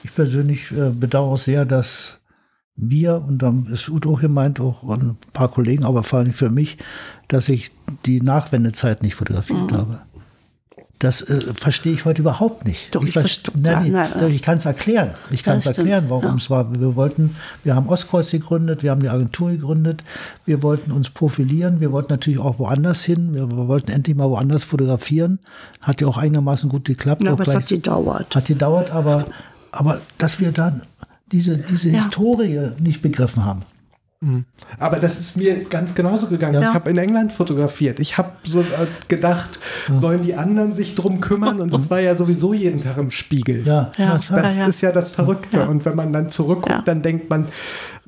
Ich persönlich äh, bedauere sehr, dass wir, und dann ist Udo gemeint, auch ein paar Kollegen, aber vor allem für mich, dass ich die Nachwendezeit nicht fotografiert mhm. habe. Das äh, verstehe ich heute überhaupt nicht. Doch, ich, ich, nein, nein, ich kann es erklären. Ich kann es erklären, warum es ja. war. Wir wollten, wir haben Ostkreuz gegründet, wir haben die Agentur gegründet, wir wollten uns profilieren, wir wollten natürlich auch woanders hin, wir, wir wollten endlich mal woanders fotografieren. Hat ja auch einigermaßen gut geklappt. Ja, aber es hat gedauert. Hat gedauert, aber, aber dass wir dann diese, diese ja. Historie nicht begriffen haben. Mhm. Aber das ist mir ganz genauso gegangen. Ja. Ich habe in England fotografiert. Ich habe so äh, gedacht, ja. sollen die anderen sich drum kümmern? Und das war ja sowieso jeden Tag im Spiegel. Ja, ja das ist ja das Verrückte. Und wenn man dann zurückguckt, dann denkt man,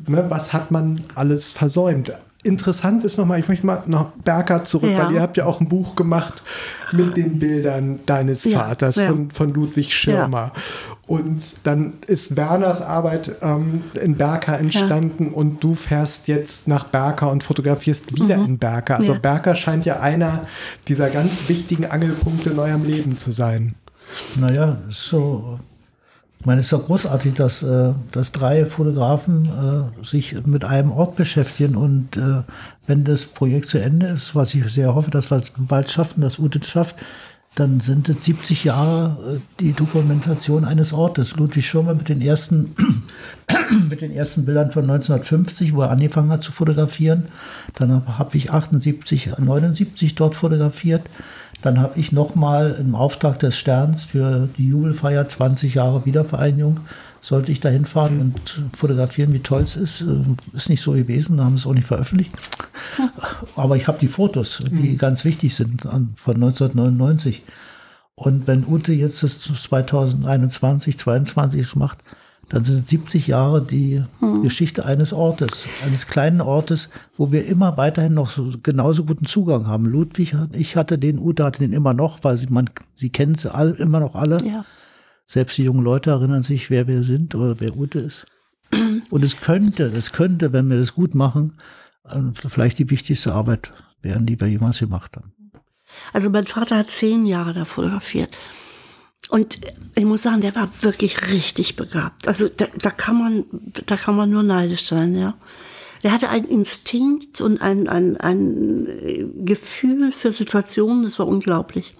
ne, was hat man alles versäumt? Interessant ist nochmal, ich möchte mal nach Berker zurück, weil ihr habt ja auch ein Buch gemacht mit den Bildern deines Vaters Von, von Ludwig Schirmer. Und dann ist Werners Arbeit ähm, in Berka entstanden ja. und du fährst jetzt nach Berka und fotografierst wieder mhm. in Berka. Also ja. Berka scheint ja einer dieser ganz wichtigen Angelpunkte in eurem Leben zu sein. Naja, so. Ich meine, es ist doch großartig, dass, äh, dass drei Fotografen äh, sich mit einem Ort beschäftigen und äh, wenn das Projekt zu Ende ist, was ich sehr hoffe, dass wir es bald schaffen, dass Ute schafft, dann sind es 70 Jahre äh, die Dokumentation eines Ortes. Ludwig Schirmer mit den ersten, [clears throat] mit den ersten Bildern von 1950, wo er angefangen hat zu fotografieren. Dann habe ich 78, 79 dort fotografiert. Dann habe ich nochmal im Auftrag des Sterns für die Jubelfeier 20 Jahre Wiedervereinigung sollte ich da hinfahren und fotografieren, wie toll es ist. Äh, ist nicht so gewesen, da haben es auch nicht veröffentlicht. [laughs] Aber ich habe die Fotos, die mhm. ganz wichtig sind von 1999. Und wenn Ute jetzt das 2021, 2022 macht, dann sind es 70 Jahre die mhm. Geschichte eines Ortes, eines kleinen Ortes, wo wir immer weiterhin noch so, genauso guten Zugang haben. Ludwig, ich hatte den, Ute hatte den immer noch, weil sie, man, sie kennen sie alle, immer noch alle. Ja. Selbst die jungen Leute erinnern sich, wer wir sind oder wer Ute ist. [clears throat] Und es könnte, es könnte, wenn wir das gut machen, ähm, vielleicht die wichtigste Arbeit werden, die wir jemals gemacht haben. Also mein Vater hat zehn Jahre da fotografiert. Und ich muss sagen, der war wirklich richtig begabt. Also da, da kann man, da kann man nur neidisch sein, ja. Der hatte einen Instinkt und ein, ein, ein Gefühl für Situationen, das war unglaublich.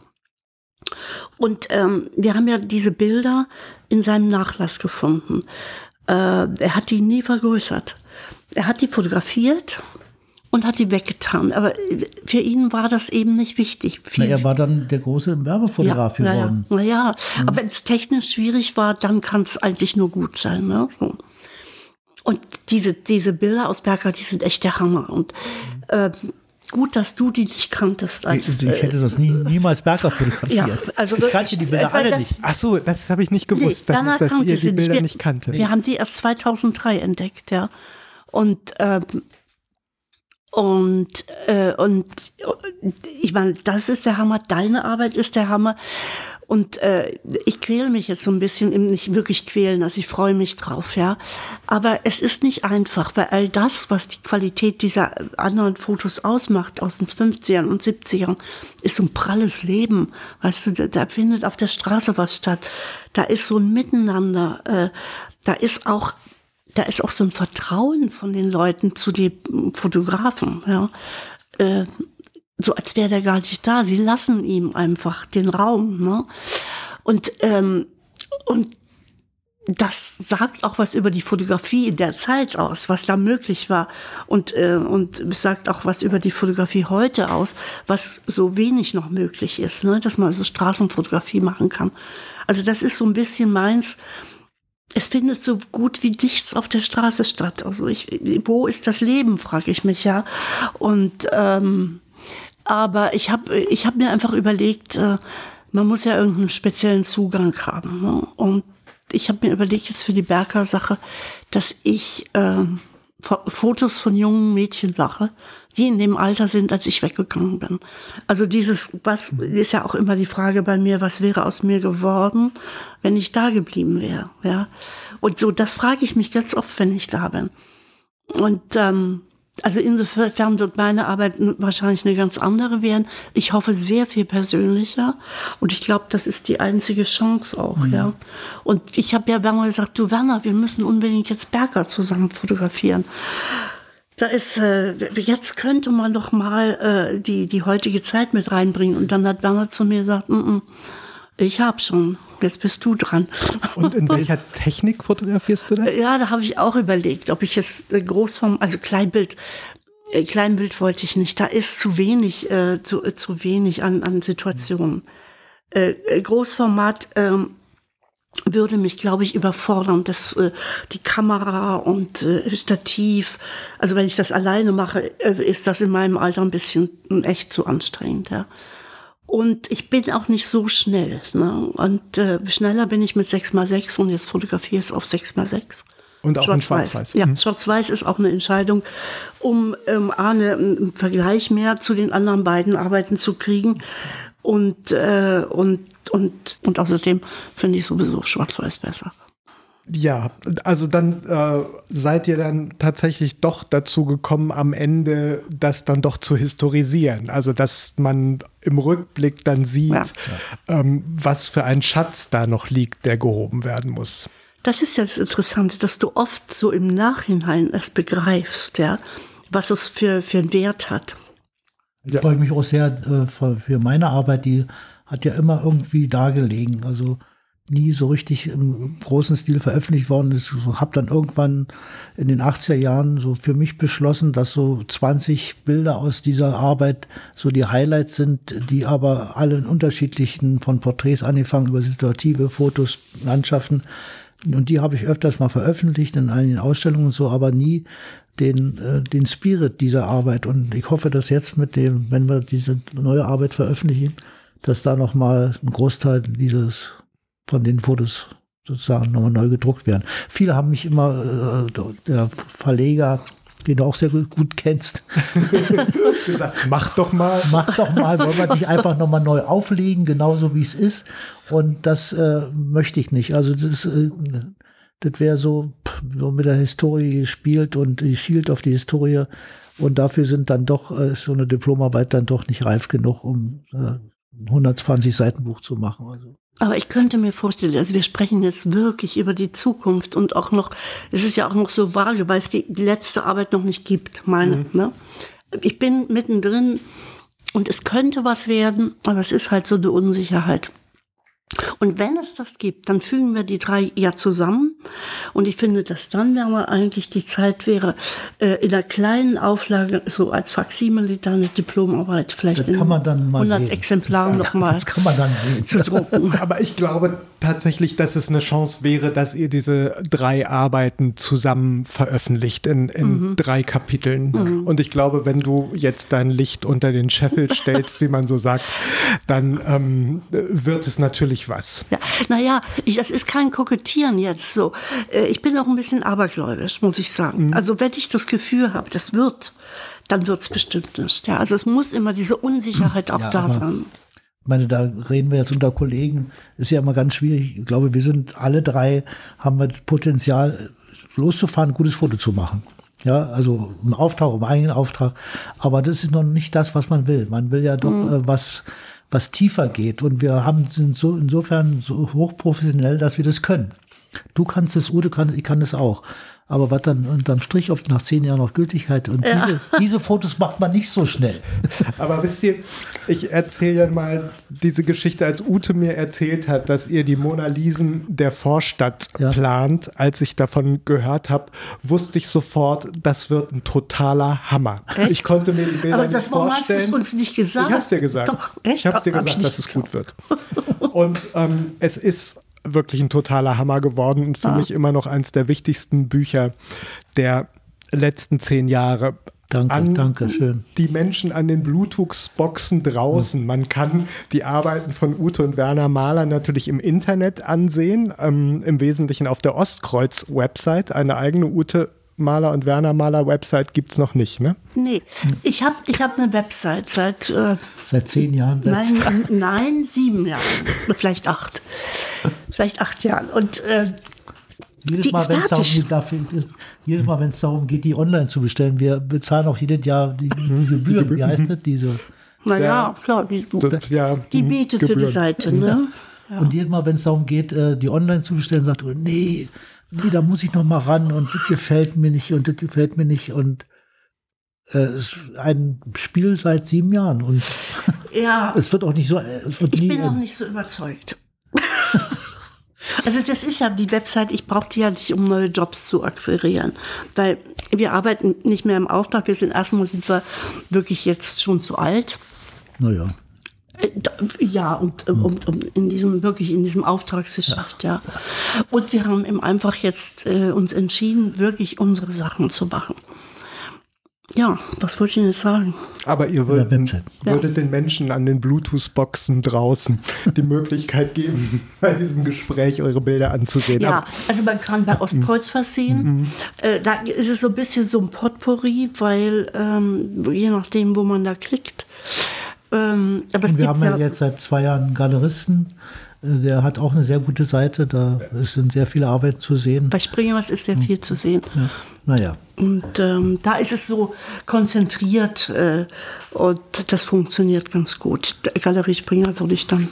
Und ähm, wir haben ja diese Bilder in seinem Nachlass gefunden. Äh, er hat die nie vergrößert. Er hat die fotografiert und hat die weggetan. Aber für ihn war das eben nicht wichtig. Na, er war dann der große Werbefotograf ja, geworden. Naja, na ja. Mhm. aber wenn es technisch schwierig war, dann kann es eigentlich nur gut sein. Ne? So. Und diese, diese Bilder aus Berger, die sind echt der Hammer. Und äh, Gut, dass du die nicht kanntest. Als, ich, ich hätte das nie, niemals Berger [laughs] fotografiert. Ja, also ich kannte die Bilder alle das, nicht. Ach so, das habe ich nicht gewusst, nee, dass, dass ihr die Bilder wir, nicht kannte. Wir haben die erst 2003 entdeckt, ja. Und ähm, und, äh, und ich meine, das ist der Hammer, deine Arbeit ist der Hammer. Und äh, ich quäle mich jetzt so ein bisschen, nicht wirklich quälen, also ich freue mich drauf, ja. Aber es ist nicht einfach, weil all das, was die Qualität dieser anderen Fotos ausmacht, aus den 50ern und 70ern, ist so ein pralles Leben. Weißt du, da, da findet auf der Straße was statt. Da ist so ein Miteinander. Äh, da ist auch da ist auch so ein Vertrauen von den Leuten zu den Fotografen, ja. Äh, so als wäre der gar nicht da. Sie lassen ihm einfach den Raum. Ne? Und, ähm, und das sagt auch was über die Fotografie in der Zeit aus, was da möglich war. Und, äh, und es sagt auch was über die Fotografie heute aus, was so wenig noch möglich ist, ne? dass man so Straßenfotografie machen kann. Also das ist so ein bisschen meins. Es findet so gut wie nichts auf der Straße statt. Also ich, wo ist das Leben, frage ich mich ja. Und ähm, aber ich habe ich hab mir einfach überlegt, äh, man muss ja irgendeinen speziellen Zugang haben. Ne? Und ich habe mir überlegt jetzt für die Berker-Sache, dass ich äh, Fotos von jungen Mädchen mache, die in dem Alter sind, als ich weggegangen bin. Also dieses, was ist ja auch immer die Frage bei mir, was wäre aus mir geworden, wenn ich da geblieben wäre, ja. Und so, das frage ich mich ganz oft, wenn ich da bin. Und ähm, also insofern wird meine Arbeit wahrscheinlich eine ganz andere werden. Ich hoffe sehr viel persönlicher und ich glaube, das ist die einzige Chance auch, mhm. ja. Und ich habe ja Werner gesagt, du Werner, wir müssen unbedingt jetzt Berger zusammen fotografieren. Da ist äh, jetzt könnte man doch mal äh, die die heutige Zeit mit reinbringen und dann hat Werner zu mir gesagt, mm -mm, ich habe schon. Jetzt bist du dran. Und in [laughs] welcher Technik fotografierst du das? Ja, da habe ich auch überlegt, ob ich jetzt äh, Großform, also Kleinbild, äh, Kleinbild wollte ich nicht. Da ist zu wenig, äh, zu, äh, zu wenig an, an Situationen. Äh, äh Großformat ähm, würde mich, glaube ich, überfordern. Das, äh, die Kamera und äh, Stativ, also wenn ich das alleine mache, äh, ist das in meinem Alter ein bisschen echt zu anstrengend. Ja. Und ich bin auch nicht so schnell. Ne? Und äh, schneller bin ich mit 6x6 und jetzt fotografiere ich es auf 6x6. Und auch Schwarz in Schwarz-Weiß. Ja, mhm. Schwarz-Weiß ist auch eine Entscheidung, um ähm, eine, einen Vergleich mehr zu den anderen beiden Arbeiten zu kriegen. Und, äh, und, und, und außerdem finde ich sowieso Schwarz-Weiß besser. Ja, also dann äh, seid ihr dann tatsächlich doch dazu gekommen, am Ende das dann doch zu historisieren. Also dass man im Rückblick dann sieht, ja. ähm, was für ein Schatz da noch liegt, der gehoben werden muss. Das ist ja das Interessante, dass du oft so im Nachhinein erst begreifst, ja, was es für, für einen Wert hat. Ich freue mich auch sehr äh, für, für meine Arbeit, die hat ja immer irgendwie dargelegen. Also nie so richtig im großen Stil veröffentlicht worden ist. Ich habe dann irgendwann in den 80er Jahren so für mich beschlossen, dass so 20 Bilder aus dieser Arbeit so die Highlights sind, die aber alle in unterschiedlichen, von Porträts angefangen über situative Fotos, Landschaften. Und die habe ich öfters mal veröffentlicht in einigen Ausstellungen und so, aber nie den, äh, den Spirit dieser Arbeit. Und ich hoffe, dass jetzt mit dem, wenn wir diese neue Arbeit veröffentlichen, dass da nochmal ein Großteil dieses von den Fotos sozusagen nochmal neu gedruckt werden. Viele haben mich immer, äh, der Verleger, den du auch sehr gut, kennst, [laughs] gesagt, mach doch mal. [laughs] Mach doch mal, wollen wir dich einfach nochmal neu auflegen, genauso wie es ist. Und das äh, möchte ich nicht. Also das, äh, das wäre so, so mit der Historie gespielt und schielt auf die Historie. Und dafür sind dann doch, äh, so eine Diplomarbeit dann doch nicht reif genug, um äh, 120 Seiten Buch zu machen. Also. Aber ich könnte mir vorstellen, also wir sprechen jetzt wirklich über die Zukunft und auch noch, es ist ja auch noch so vage, weil es die, die letzte Arbeit noch nicht gibt, meine. Mhm. Ne? Ich bin mittendrin und es könnte was werden, aber es ist halt so eine Unsicherheit. Und wenn es das gibt, dann fügen wir die drei ja zusammen. Und ich finde, dass dann wäre eigentlich die Zeit wäre, äh, in der kleinen Auflage, so als Faksimile, da eine Diplomarbeit vielleicht in 100 sehen. Exemplaren [laughs] ja, nochmal zu drucken. [laughs] Aber ich glaube tatsächlich, dass es eine Chance wäre, dass ihr diese drei Arbeiten zusammen veröffentlicht in, in mhm. drei Kapiteln. Mhm. Und ich glaube, wenn du jetzt dein Licht unter den Scheffel stellst, wie man so sagt, dann ähm, wird es natürlich wirklich was. Ja, naja, ich, das ist kein Kokettieren jetzt so. Äh, ich bin auch ein bisschen abergläubisch, muss ich sagen. Mhm. Also wenn ich das Gefühl habe, das wird, dann wird es bestimmt nicht. Ja, also es muss immer diese Unsicherheit auch ja, da sein. Ich meine, da reden wir jetzt unter Kollegen, ist ja immer ganz schwierig. Ich glaube, wir sind alle drei, haben wir das Potenzial, loszufahren, ein gutes Foto zu machen. Ja, also ein Auftrag, um einen Auftrag. Aber das ist noch nicht das, was man will. Man will ja doch mhm. äh, was was tiefer geht. Und wir haben, sind so insofern so hochprofessionell, dass wir das können. Du kannst es, Ute kann, ich kann es auch. Aber was dann unterm Strich oft nach zehn Jahren noch Gültigkeit und ja. diese, diese, Fotos macht man nicht so schnell. [laughs] Aber wisst ihr, ich erzähle ja mal diese Geschichte, als Ute mir erzählt hat, dass ihr die Mona Lisen der Vorstadt ja. plant. Als ich davon gehört habe, wusste ich sofort, das wird ein totaler Hammer. Echt? Ich konnte mir die Bilder Aber das, nicht vorstellen. hast du uns nicht gesagt? Ich habe es dir gesagt. Doch, echt? Ich habe dir gesagt, hab dass es gut wird. Und ähm, es ist wirklich ein totaler Hammer geworden und für ah. mich immer noch eines der wichtigsten Bücher der letzten zehn Jahre. Danke, an danke, schön. Die Menschen an den Bluetooth-Boxen draußen. Man kann die Arbeiten von Ute und Werner Mahler natürlich im Internet ansehen, ähm, im Wesentlichen auf der Ostkreuz-Website, eine eigene Ute Maler und Werner Maler Website gibt es noch nicht, ne? Nee, ich habe ich hab eine Website seit. Äh, seit zehn Jahren? Seit nein, nein, sieben Jahren. Vielleicht acht. Vielleicht acht Jahren. Und. Äh, jedes Mal, wenn es darum, geht, die online zu bestellen, wir bezahlen auch jedes Jahr die, die Gebühren. Wie heißt das? Diese naja, klar, die, das, ja, die Miete für die Seite. Ne? Ja. Und jedes Mal, wenn es darum geht, äh, die online zu bestellen, sagt er, nee, nee, da muss ich noch mal ran und das gefällt mir nicht und das gefällt mir nicht und äh, es ist ein Spiel seit sieben Jahren und ja, [laughs] es wird auch nicht so. Wird ich bin auch nicht so überzeugt. [laughs] Also das ist ja die Website, ich brauche die ja nicht, um neue Jobs zu akquirieren. Weil wir arbeiten nicht mehr im Auftrag, wir sind erstmal sind wir wirklich jetzt schon zu alt. Naja. Äh, ja, und, hm. und, und, in diesem, wirklich in diesem Auftragsgeschäft, ja. ja. Und wir haben eben einfach jetzt äh, uns entschieden, wirklich unsere Sachen zu machen. Ja, was wollte ich Ihnen jetzt sagen? Aber ihr würdet, ja. den Menschen an den Bluetooth-Boxen draußen die Möglichkeit geben, [laughs] bei diesem Gespräch eure Bilder anzusehen. Ja, also man kann bei Ostkreuz was sehen. Mhm. Äh, da ist es so ein bisschen so ein Potpourri, weil ähm, je nachdem, wo man da klickt, ähm, aber wir haben ja jetzt seit zwei Jahren einen Galeristen. Äh, der hat auch eine sehr gute Seite. Da sind sehr viele Arbeiten zu sehen. Bei Springers ist sehr hm. viel zu sehen. Ja. Naja. Und ähm, da ist es so konzentriert äh, und das funktioniert ganz gut. Galerie Springer würde ich dann.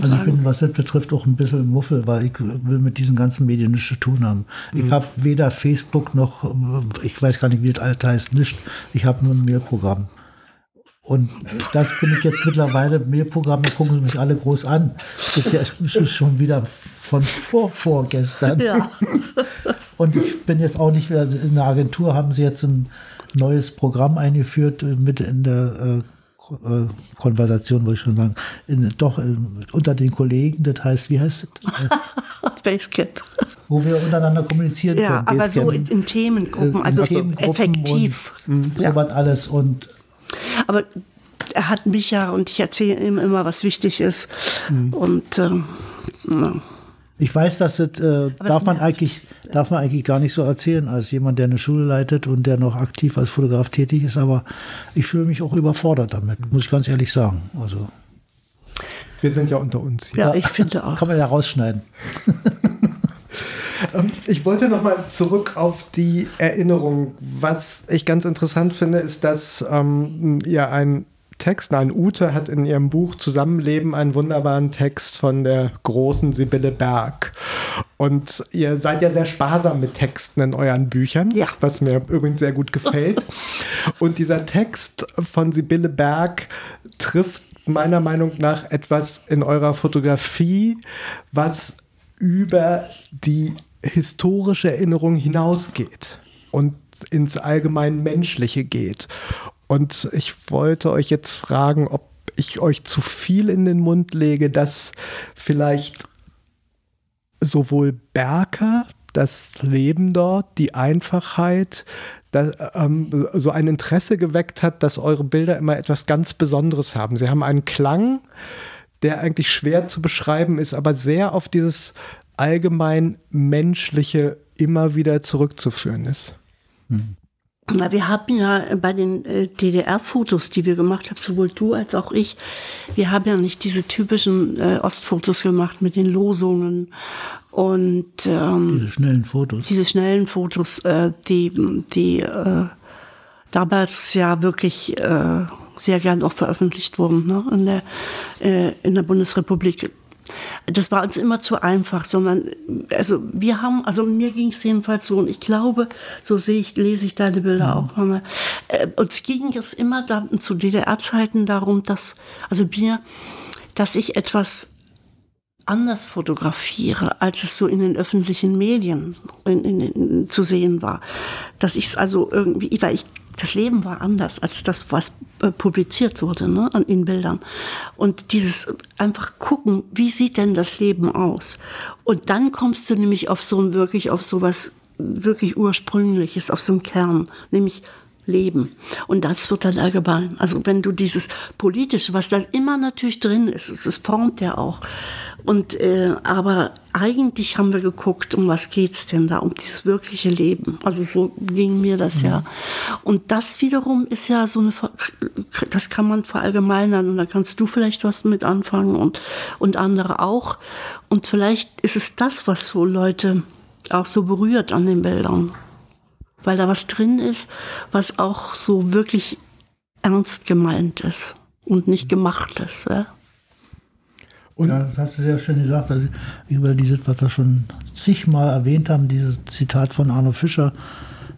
Also ich bin, was das betrifft, auch ein bisschen Muffel, weil ich will mit diesen ganzen Medien nichts zu tun haben. Mhm. Ich habe weder Facebook noch, ich weiß gar nicht, wie das alt heißt, nicht. Ich habe nur ein Mailprogramm. Und das bin ich jetzt mittlerweile, Mailprogramme gucken sie mich alle groß an. Das ist ja schon wieder von vor, vorgestern. Ja. Und ich bin jetzt auch nicht mehr in der Agentur, haben sie jetzt ein neues Programm eingeführt, mit in der äh, äh, Konversation, würde ich schon sagen, in, doch äh, unter den Kollegen, das heißt, wie heißt es? [laughs] Basecamp. Wo wir untereinander kommunizieren ja, können. Ja, aber so in, in Themengruppen, äh, also Themengruppen effektiv. Und, ja. So alles und aber er hat mich ja und ich erzähle ihm immer, was wichtig ist. Mhm. Und ähm, ich weiß, dass das äh, darf man eigentlich darf man eigentlich gar nicht so erzählen als jemand, der eine Schule leitet und der noch aktiv als Fotograf tätig ist. Aber ich fühle mich auch überfordert damit, muss ich ganz ehrlich sagen. Also wir sind ja unter uns. Hier. Ja, ich finde [laughs] auch. Kann man ja rausschneiden. [laughs] Ähm, ich wollte noch mal zurück auf die Erinnerung. Was ich ganz interessant finde, ist, dass ähm, ihr ein Text, nein, Ute hat in ihrem Buch Zusammenleben einen wunderbaren Text von der großen Sibylle Berg. Und ihr seid ja sehr sparsam mit Texten in euren Büchern, ja. was mir übrigens sehr gut gefällt. [laughs] Und dieser Text von Sibylle Berg trifft meiner Meinung nach etwas in eurer Fotografie, was über die historische Erinnerung hinausgeht und ins allgemein Menschliche geht. Und ich wollte euch jetzt fragen, ob ich euch zu viel in den Mund lege, dass vielleicht sowohl Berker, das Leben dort, die Einfachheit, da, ähm, so ein Interesse geweckt hat, dass eure Bilder immer etwas ganz Besonderes haben. Sie haben einen Klang, der eigentlich schwer zu beschreiben ist, aber sehr auf dieses allgemein menschliche immer wieder zurückzuführen ist. Hm. Wir haben ja bei den äh, DDR-Fotos, die wir gemacht haben, sowohl du als auch ich, wir haben ja nicht diese typischen äh, Ostfotos gemacht mit den Losungen und ähm, diese schnellen Fotos. Diese schnellen Fotos, äh, die, die äh, damals ja wirklich äh, sehr gern auch veröffentlicht wurden ne? in, der, äh, in der Bundesrepublik das war uns immer zu einfach, sondern also wir haben, also mir ging es jedenfalls so und ich glaube, so sehe ich, lese ich deine Bilder mhm. auch. Äh, uns ging es immer da, zu DDR-Zeiten darum, dass, also mir, dass ich etwas anders fotografiere, als es so in den öffentlichen Medien in, in, in, zu sehen war. Dass ich es also irgendwie, weil ich das Leben war anders als das, was äh, publiziert wurde ne, in Bildern. Und dieses einfach gucken, wie sieht denn das Leben aus? Und dann kommst du nämlich auf so ein wirklich auf so was wirklich ursprüngliches, auf so einen Kern, nämlich leben. Und das wird dann allgemein. Also wenn du dieses Politische, was da immer natürlich drin ist, es formt ja auch. Und äh, aber eigentlich haben wir geguckt, um was geht's denn da, um dieses wirkliche Leben. Also so ging mir das mhm. ja. Und das wiederum ist ja so eine, das kann man verallgemeinern und da kannst du vielleicht was mit anfangen und und andere auch. Und vielleicht ist es das, was so Leute auch so berührt an den Bildern weil da was drin ist, was auch so wirklich ernst gemeint ist und nicht gemacht ist. Ja? Und ja, das hast du sehr schön gesagt, also über dieses, was wir schon zigmal erwähnt haben, dieses Zitat von Arno Fischer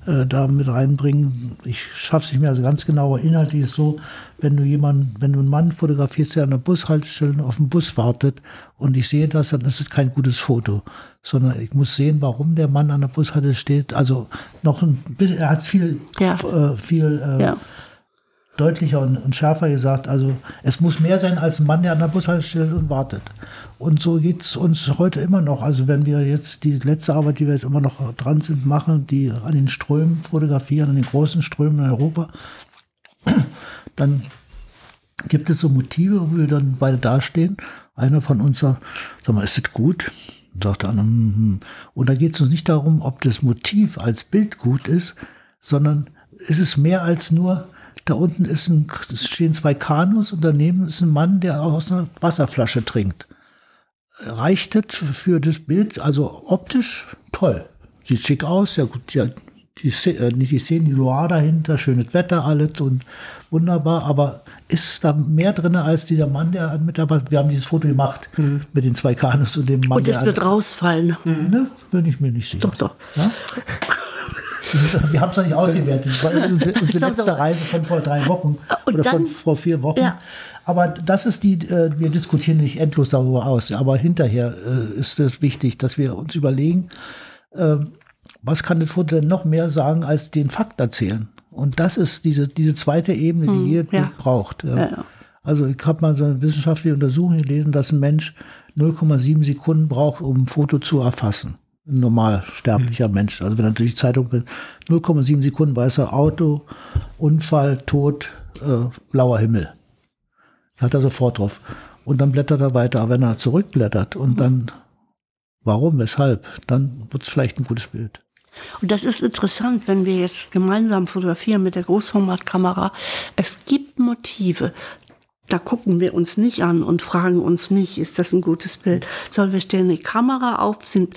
äh, da mit reinbringen. Ich schaffe es nicht mehr also ganz genau, aber inhaltlich ist so, wenn du jemanden, wenn du einen Mann fotografierst, der an der Bushaltestelle auf den Bus wartet und ich sehe das, dann ist es kein gutes Foto sondern ich muss sehen, warum der Mann an der Bushalte steht. Also noch ein bisschen, er hat viel, ja. äh, viel äh, ja. Deutlicher und, und, schärfer gesagt. Also es muss mehr sein als ein Mann, der an der Bushalte steht und wartet. Und so geht es uns heute immer noch. Also wenn wir jetzt die letzte Arbeit, die wir jetzt immer noch dran sind, machen, die an den Strömen fotografieren, an den großen Strömen in Europa, [clears throat] dann gibt es so Motive, wo wir dann beide dastehen. Einer von uns sagt, sag mal, ist das gut? sagt der andere, hm, hm. und da geht es uns nicht darum, ob das Motiv als Bild gut ist, sondern es ist mehr als nur, da unten ist ein, stehen zwei Kanus und daneben ist ein Mann, der aus einer Wasserflasche trinkt. Reicht das für das Bild? Also optisch toll. Sieht schick aus, ja gut, ja, die, äh, nicht die Szene, die Loire dahinter, schönes Wetter, alles und wunderbar, aber ist da mehr drin als dieser Mann, der mit dabei, wir haben dieses Foto gemacht mhm. mit den zwei Kanus und dem Mann. Und es wird rausfallen. Mhm. Ne? Bin ich mir nicht sicher. Doch, doch. Ja? [laughs] [laughs] wir haben es noch nicht ausgewertet. Das war [laughs] unsere letzte Reise von vor drei Wochen und oder dann, von vor vier Wochen. Ja. Aber das ist die, äh, wir diskutieren nicht endlos darüber aus. Aber hinterher äh, ist es wichtig, dass wir uns überlegen, äh, was kann das Foto denn noch mehr sagen, als den Fakt erzählen? Und das ist diese, diese zweite Ebene, die hm, jeder ja. braucht. Ja. Ja, also ich habe mal so eine wissenschaftliche Untersuchung gelesen, dass ein Mensch 0,7 Sekunden braucht, um ein Foto zu erfassen. Ein normal sterblicher mhm. Mensch. Also wenn er natürlich Zeitung bin, 0,7 Sekunden weiß er Auto, Unfall, Tod, äh, blauer Himmel. Hat er sofort drauf. Und dann blättert er weiter. Aber wenn er zurückblättert und dann, warum, weshalb, dann wird es vielleicht ein gutes Bild. Und das ist interessant, wenn wir jetzt gemeinsam fotografieren mit der Großformatkamera. Es gibt Motive. Da gucken wir uns nicht an und fragen uns nicht, ist das ein gutes Bild, sondern wir stellen die Kamera auf, sind,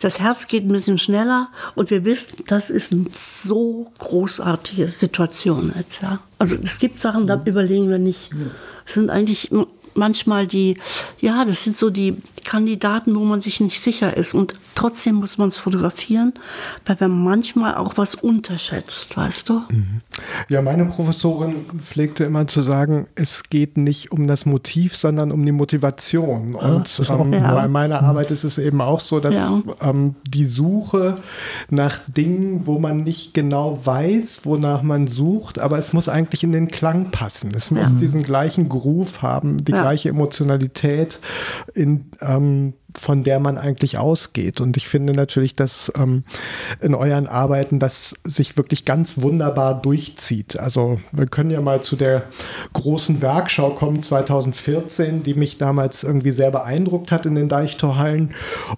das Herz geht ein bisschen schneller und wir wissen, das ist eine so großartige Situation jetzt, ja. Also es gibt Sachen, da überlegen wir nicht. Es sind eigentlich manchmal die, ja, das sind so die Kandidaten, wo man sich nicht sicher ist. Und trotzdem muss man es fotografieren, weil man manchmal auch was unterschätzt, weißt du? Mhm. Ja, meine Professorin pflegte immer zu sagen, es geht nicht um das Motiv, sondern um die Motivation. Ah, und ähm, ja. bei meiner Arbeit ist es eben auch so, dass ja. ähm, die Suche nach Dingen, wo man nicht genau weiß, wonach man sucht, aber es muss eigentlich in den Klang passen. Es muss ja. diesen gleichen Groove haben, die gleiche Emotionalität, in, ähm, von der man eigentlich ausgeht. Und ich finde natürlich, dass ähm, in euren Arbeiten das sich wirklich ganz wunderbar durchzieht. Also wir können ja mal zu der großen Werkschau kommen 2014, die mich damals irgendwie sehr beeindruckt hat in den Deichtorhallen.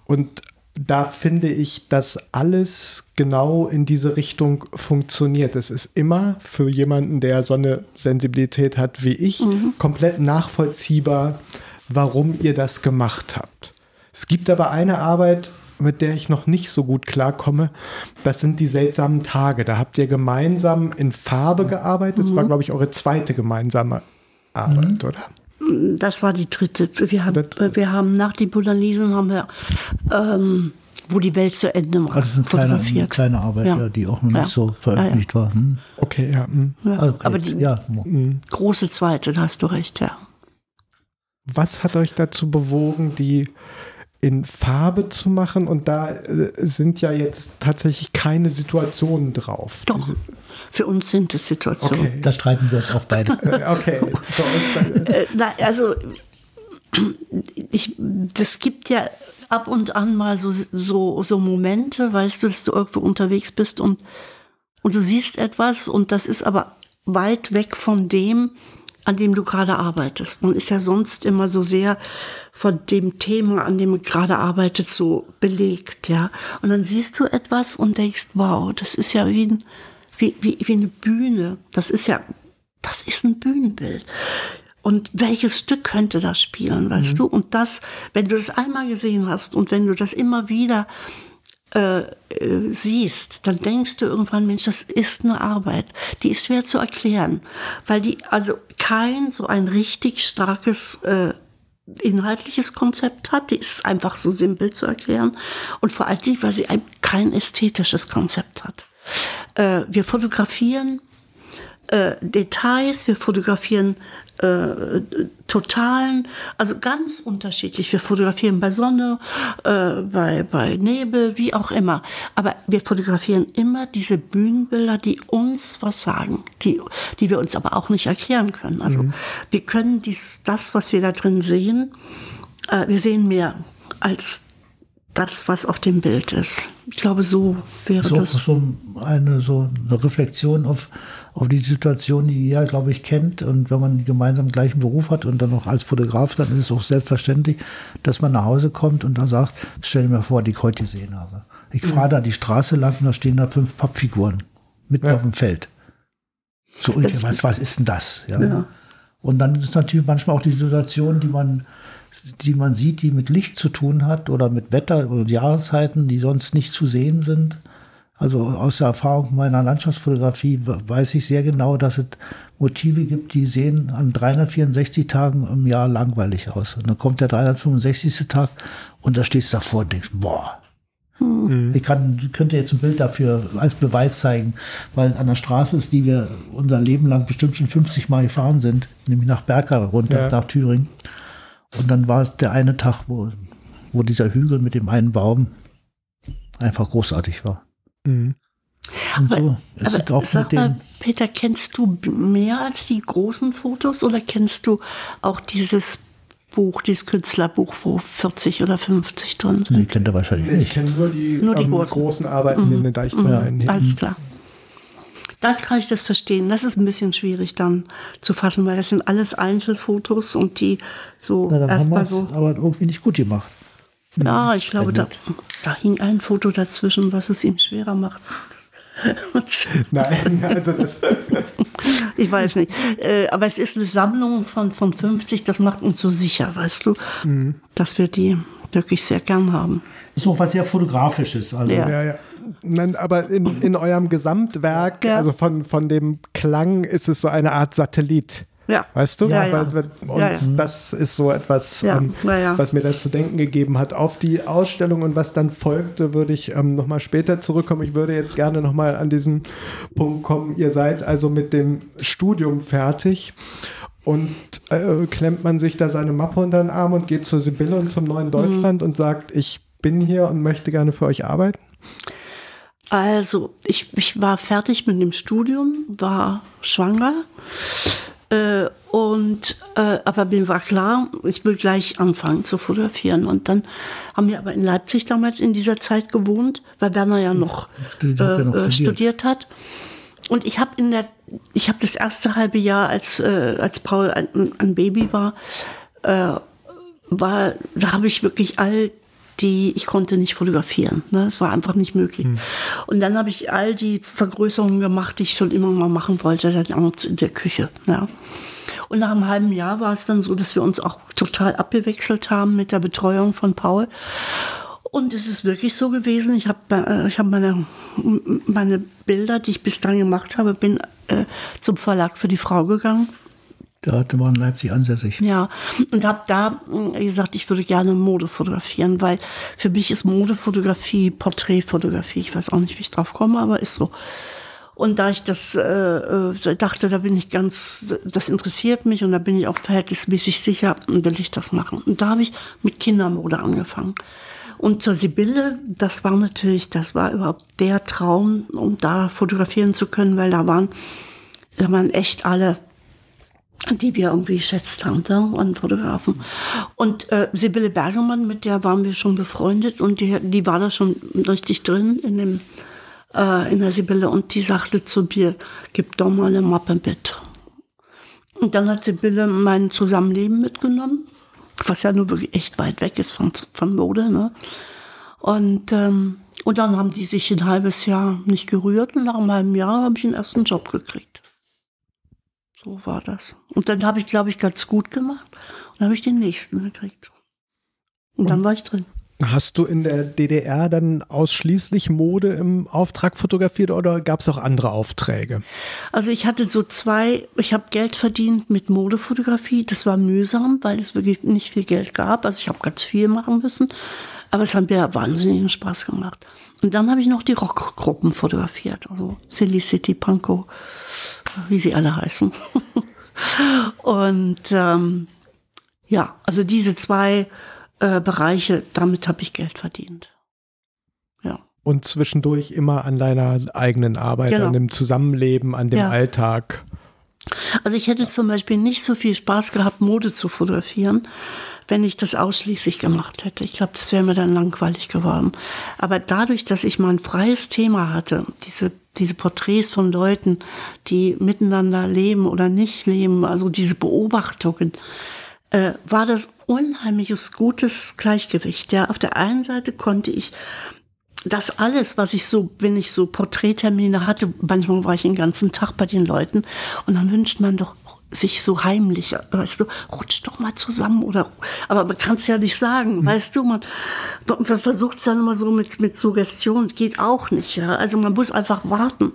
Und da finde ich, dass alles genau in diese Richtung funktioniert. Es ist immer für jemanden, der so eine Sensibilität hat wie ich, mhm. komplett nachvollziehbar, warum ihr das gemacht habt. Es gibt aber eine Arbeit, mit der ich noch nicht so gut klarkomme. Das sind die seltsamen Tage. Da habt ihr gemeinsam in Farbe gearbeitet. Das war, mhm. glaube ich, eure zweite gemeinsame Arbeit, mhm. oder? Das war die dritte. Wir haben, wir haben nach die Bulanisen haben wir ähm, wo die Welt zu Ende war. Also das ist eine kleine, eine kleine Arbeit, ja. Ja, die auch noch nicht ja. so veröffentlicht war. Hm? Okay, ja. Hm. Okay. Aber die hm. große zweite, da hast du recht, ja. Was hat euch dazu bewogen, die in Farbe zu machen und da äh, sind ja jetzt tatsächlich keine Situationen drauf. Doch, Diese für uns sind es Situationen. Okay. Da streiten wir uns auch beide. [laughs] Äh, okay. [laughs] Äh, na, also ich, das gibt ja ab und an mal so, so, so Momente, weißt du, dass du irgendwo unterwegs bist und Und du siehst etwas und das ist aber weit weg von dem, an dem du gerade arbeitest. Man ist ja sonst immer so sehr von dem Thema, an dem man gerade arbeitet, so belegt, ja. Und dann siehst du etwas und denkst, wow, das ist ja wie, ein, wie, wie, wie eine Bühne. Das ist ja, das ist ein Bühnenbild. Und welches Stück könnte das spielen, weißt mhm. du? Und das, wenn du das einmal gesehen hast und wenn du das immer wieder äh, äh, siehst, dann denkst du irgendwann, Mensch, das ist eine Arbeit. Die ist schwer zu erklären, weil die also kein so ein richtig starkes äh, inhaltliches Konzept hat. Die ist einfach so simpel zu erklären und vor allem, weil sie ein, kein ästhetisches Konzept hat. Äh, wir fotografieren äh, Details, wir fotografieren äh, Totalen, also ganz unterschiedlich. Wir fotografieren bei Sonne, äh, bei, bei Nebel, wie auch immer. Aber wir fotografieren immer diese Bühnenbilder, die uns was sagen, die, die wir uns aber auch nicht erklären können. Also mhm. wir können dies, das, was wir da drin sehen, äh, wir sehen mehr als das, was auf dem Bild ist. Ich glaube, so wäre so, das. So eine, so eine Reflexion auf auf die Situation, die ihr, glaube ich, kennt. Und wenn man gemeinsam den gleichen Beruf hat und dann noch als Fotograf, dann ist es auch selbstverständlich, dass man nach Hause kommt und dann sagt, stell dir mir vor, die ich heute gesehen habe. Ich fahre da die Straße lang und da stehen da fünf Pappfiguren mitten ja. auf dem Feld. So, und was, was ist denn das? Ja. ja. Und dann ist natürlich manchmal auch die Situation, die man, die man sieht, die mit Licht zu tun hat oder mit Wetter oder Jahreszeiten, die sonst nicht zu sehen sind. Also aus der Erfahrung meiner Landschaftsfotografie weiß ich sehr genau, dass es Motive gibt, die sehen an 364 Tagen im Jahr langweilig aus. Und dann kommt der 365. Tag und da stehst du davor und denkst, boah. Mhm. Ich kann, könnte jetzt ein Bild dafür als Beweis zeigen, weil an der Straße ist, die wir unser Leben lang bestimmt schon 50 Mal gefahren sind, nämlich nach Berka runter, ja. nach Thüringen. Und dann war es der eine Tag, wo, wo dieser Hügel mit dem einen Baum einfach großartig war. Mhm. Und aber, so aber auch sag mal, Peter, kennst du mehr als die großen Fotos oder kennst du auch dieses Buch, dieses Künstlerbuch, wo 40 oder 50 drin sind? Die kennt er wahrscheinlich nicht. Ich kenne nur die, nur die ähm, großen. großen. Arbeiten mhm. in den Deichmalen. Mhm. Alles klar. Da kann ich das verstehen. Das ist ein bisschen schwierig dann zu fassen, weil das sind alles Einzelfotos und die so erstmal so. Aber irgendwie nicht gut gemacht. Ja, ich glaube, da, da hing ein Foto dazwischen, was es ihm schwerer macht. Nein, also das. [laughs] ich weiß nicht. Äh, aber es ist eine Sammlung von, von 50, das macht uns so sicher, weißt du, mhm. dass wir die wirklich sehr gern haben. Ist auch was sehr Fotografisches. Also. Ja. ja, ja. Nein, aber in, in eurem Gesamtwerk, also von, von dem Klang, ist es so eine Art Satellit. Ja. Weißt du? Ja, ja. Und ja, das ist so etwas, ähm, was mir da zu denken gegeben hat. Auf die Ausstellung und was dann folgte, würde ich ähm, nochmal später zurückkommen. Ich würde jetzt gerne nochmal an diesen Punkt kommen. Ihr seid also mit dem Studium fertig. Und äh, klemmt man sich da seine Mappe unter den Arm und geht zur Sibylle und zum neuen Deutschland mhm. und sagt, ich bin hier und möchte gerne für euch arbeiten? Also, ich, ich war fertig mit dem Studium, war schwanger äh, und äh, aber mir war klar, ich will gleich anfangen zu fotografieren. Und dann haben wir aber in Leipzig damals in dieser Zeit gewohnt, weil Werner ja noch, studiert, äh, noch studiert. studiert hat. Und ich habe in der, ich habe das erste halbe Jahr, als äh, als Paul ein, ein Baby war, äh, war, da habe ich wirklich all die, ich konnte nicht fotografieren. Ne? Es war einfach nicht möglich. Hm. Und dann habe ich all die Vergrößerungen gemacht, die ich schon immer mal machen wollte, dann abends in der Küche. Ja. Und nach einem halben Jahr war es dann so, dass wir uns auch total abgewechselt haben mit der Betreuung von Paul. Und es ist wirklich so gewesen, ich habe äh, ich hab meine, meine Bilder, die ich bis dann gemacht habe, bin äh, zum Verlag für die Frau gegangen da hatte man Leipzig ansässig. Ja, und habe da hm, gesagt, ich würde gerne Mode fotografieren, weil für mich ist Modefotografie Porträtfotografie. Ich weiß auch nicht, wie ich drauf komme, aber ist so. Und da ich das äh, äh, dachte, da bin ich ganz, das interessiert mich und da bin ich auch verhältnismäßig sicher, will ich das machen. Und da habe ich mit Kindermode angefangen. Und zur Sibylle, das war natürlich, das war überhaupt der Traum, um da fotografieren zu können, weil da waren, da waren echt alle die wir irgendwie geschätzt haben, an Fotografen. Und äh, Sibylle Bergermann, mit der waren wir schon befreundet und die, die war da schon richtig drin in dem äh, in der Sibylle und die sagte zu mir, gib doch mal eine Mappe mit. Und dann hat Sibylle mein Zusammenleben mitgenommen, was ja nur wirklich echt weit weg ist von, von Mode. Ne? Und, ähm, und dann haben die sich ein halbes Jahr nicht gerührt und nach einem halben Jahr habe ich den ersten Job gekriegt. So war das. Und dann habe ich, glaube ich, ganz gut gemacht und habe ich den nächsten gekriegt. Und dann war ich drin. Hast du in der DDR dann ausschließlich Mode im Auftrag fotografiert oder gab es auch andere Aufträge? Also ich hatte so zwei, ich habe Geld verdient mit Modefotografie. Das war mühsam, weil es wirklich nicht viel Geld gab. Also ich habe ganz viel machen müssen. Aber es hat mir wahnsinnigen Spaß gemacht. Und dann habe ich noch die Rockgruppen fotografiert. Also Silly City, Panko, wie sie alle heißen. [laughs] Und ähm, ja, also diese zwei äh, Bereiche, damit habe ich Geld verdient. Ja. Und zwischendurch immer an deiner eigenen Arbeit, genau. an dem Zusammenleben, an dem ja. Alltag. Also ich hätte zum Beispiel nicht so viel Spaß gehabt, Mode zu fotografieren, wenn ich das ausschließlich gemacht hätte. Ich glaube, das wäre mir dann langweilig geworden. Aber dadurch, dass ich mal ein freies Thema hatte, diese, diese Porträts von Leuten, die miteinander leben oder nicht leben, also diese Beobachtungen, äh, war das unheimliches gutes Gleichgewicht. Ja, auf der einen Seite konnte ich das alles, was ich so, wenn ich so Porträttermine hatte, manchmal war ich den ganzen Tag bei den Leuten und dann wünscht man doch sich so heimlich, weißt du, rutscht doch mal zusammen oder, aber man kann es ja nicht sagen, mhm. weißt du, man, man versucht es dann immer so mit, mit Suggestion, geht auch nicht, ja, also man muss einfach warten.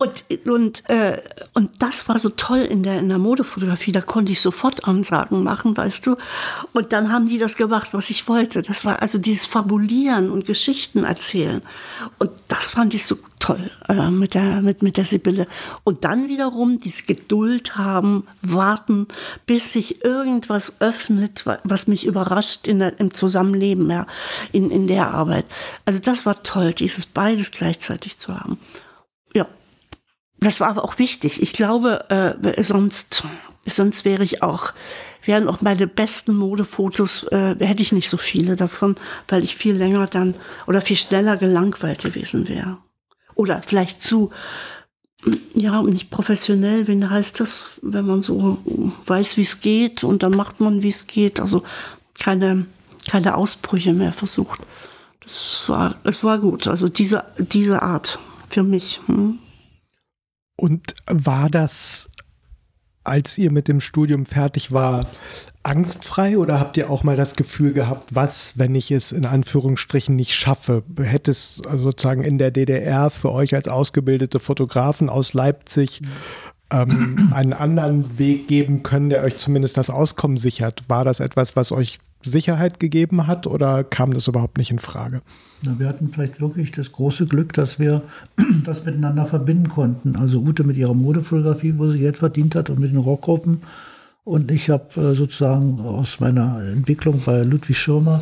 Und, und, äh, und das war so toll in der, in der Modefotografie. Da konnte ich sofort Ansagen machen, weißt du. Und dann haben die das gemacht, was ich wollte. Das war also dieses Fabulieren und Geschichten erzählen. Und das fand ich so toll äh, mit, der, mit, mit der Sibylle. Und dann wiederum diese Geduld haben, warten, bis sich irgendwas öffnet, was mich überrascht in der, im Zusammenleben, ja, in, in der Arbeit. Also das war toll, dieses beides gleichzeitig zu haben. Das war aber auch wichtig. Ich glaube, äh, sonst, sonst wäre ich auch, wären auch meine besten Modefotos, äh, hätte ich nicht so viele davon, weil ich viel länger dann oder viel schneller gelangweilt gewesen wäre. Oder vielleicht zu, ja, nicht professionell, wie heißt das, wenn man so weiß, wie es geht und dann macht man, wie es geht. Also keine, keine Ausbrüche mehr versucht. Das war, es war gut. Also diese, diese Art für mich. Hm. Und war das, als ihr mit dem Studium fertig war, angstfrei oder habt ihr auch mal das Gefühl gehabt, was, wenn ich es in Anführungsstrichen nicht schaffe? Hätte es sozusagen in der DDR für euch als ausgebildete Fotografen aus Leipzig ähm, [clears throat] einen anderen Weg geben können, der euch zumindest das Auskommen sichert? War das etwas, was euch Sicherheit gegeben hat oder kam das überhaupt nicht in Frage? Na, wir hatten vielleicht wirklich das große Glück, dass wir [clears throat] das miteinander verbinden konnten. Also Ute mit ihrer Modefotografie, wo sie Geld verdient hat, und mit den Rockgruppen. Und ich habe äh, sozusagen aus meiner Entwicklung bei Ludwig Schirmer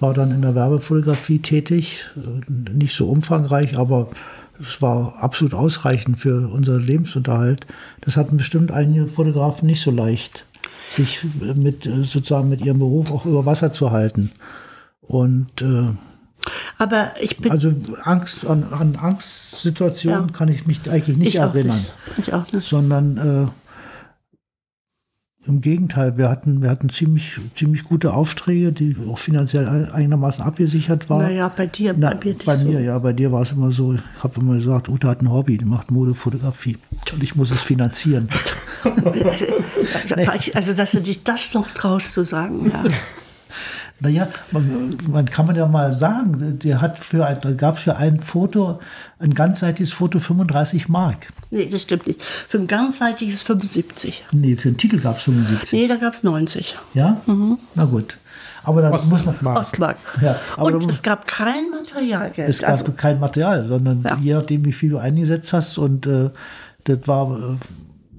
war dann in der Werbefotografie tätig. Äh, nicht so umfangreich, aber es war absolut ausreichend für unseren Lebensunterhalt. Das hatten bestimmt einige Fotografen nicht so leicht sich mit sozusagen mit ihrem Beruf auch über Wasser zu halten. Und äh, aber ich bin also Angst an, an Angstsituationen ja. kann ich mich eigentlich nicht ich erinnern, nicht. Ich auch nicht. sondern äh, im Gegenteil, wir hatten, wir hatten ziemlich, ziemlich gute Aufträge, die auch finanziell einigermaßen abgesichert waren. Naja, bei dir, Na, bei, bei mir, so. ja, bei dir war es immer so, ich habe immer gesagt, Ute hat ein Hobby, die macht Modefotografie und ich muss es finanzieren. [laughs] also, dass du dich das noch traust zu sagen, ja. [laughs] Naja, man, man, kann man ja mal sagen, der hat für ein, da gab es für ein Foto, ein ganzseitiges Foto 35 Mark. Nee, das stimmt nicht. Für ein ganzseitiges 75. Nee, für einen Titel gab es 75. Nee, da gab es 90. Ja? Mhm. Na gut. Aber da muss man. Ostmark. Ja, aber und es gab kein Materialgeld. Es gab also, kein Material, sondern ja. je nachdem, wie viel du eingesetzt hast und äh, das war äh,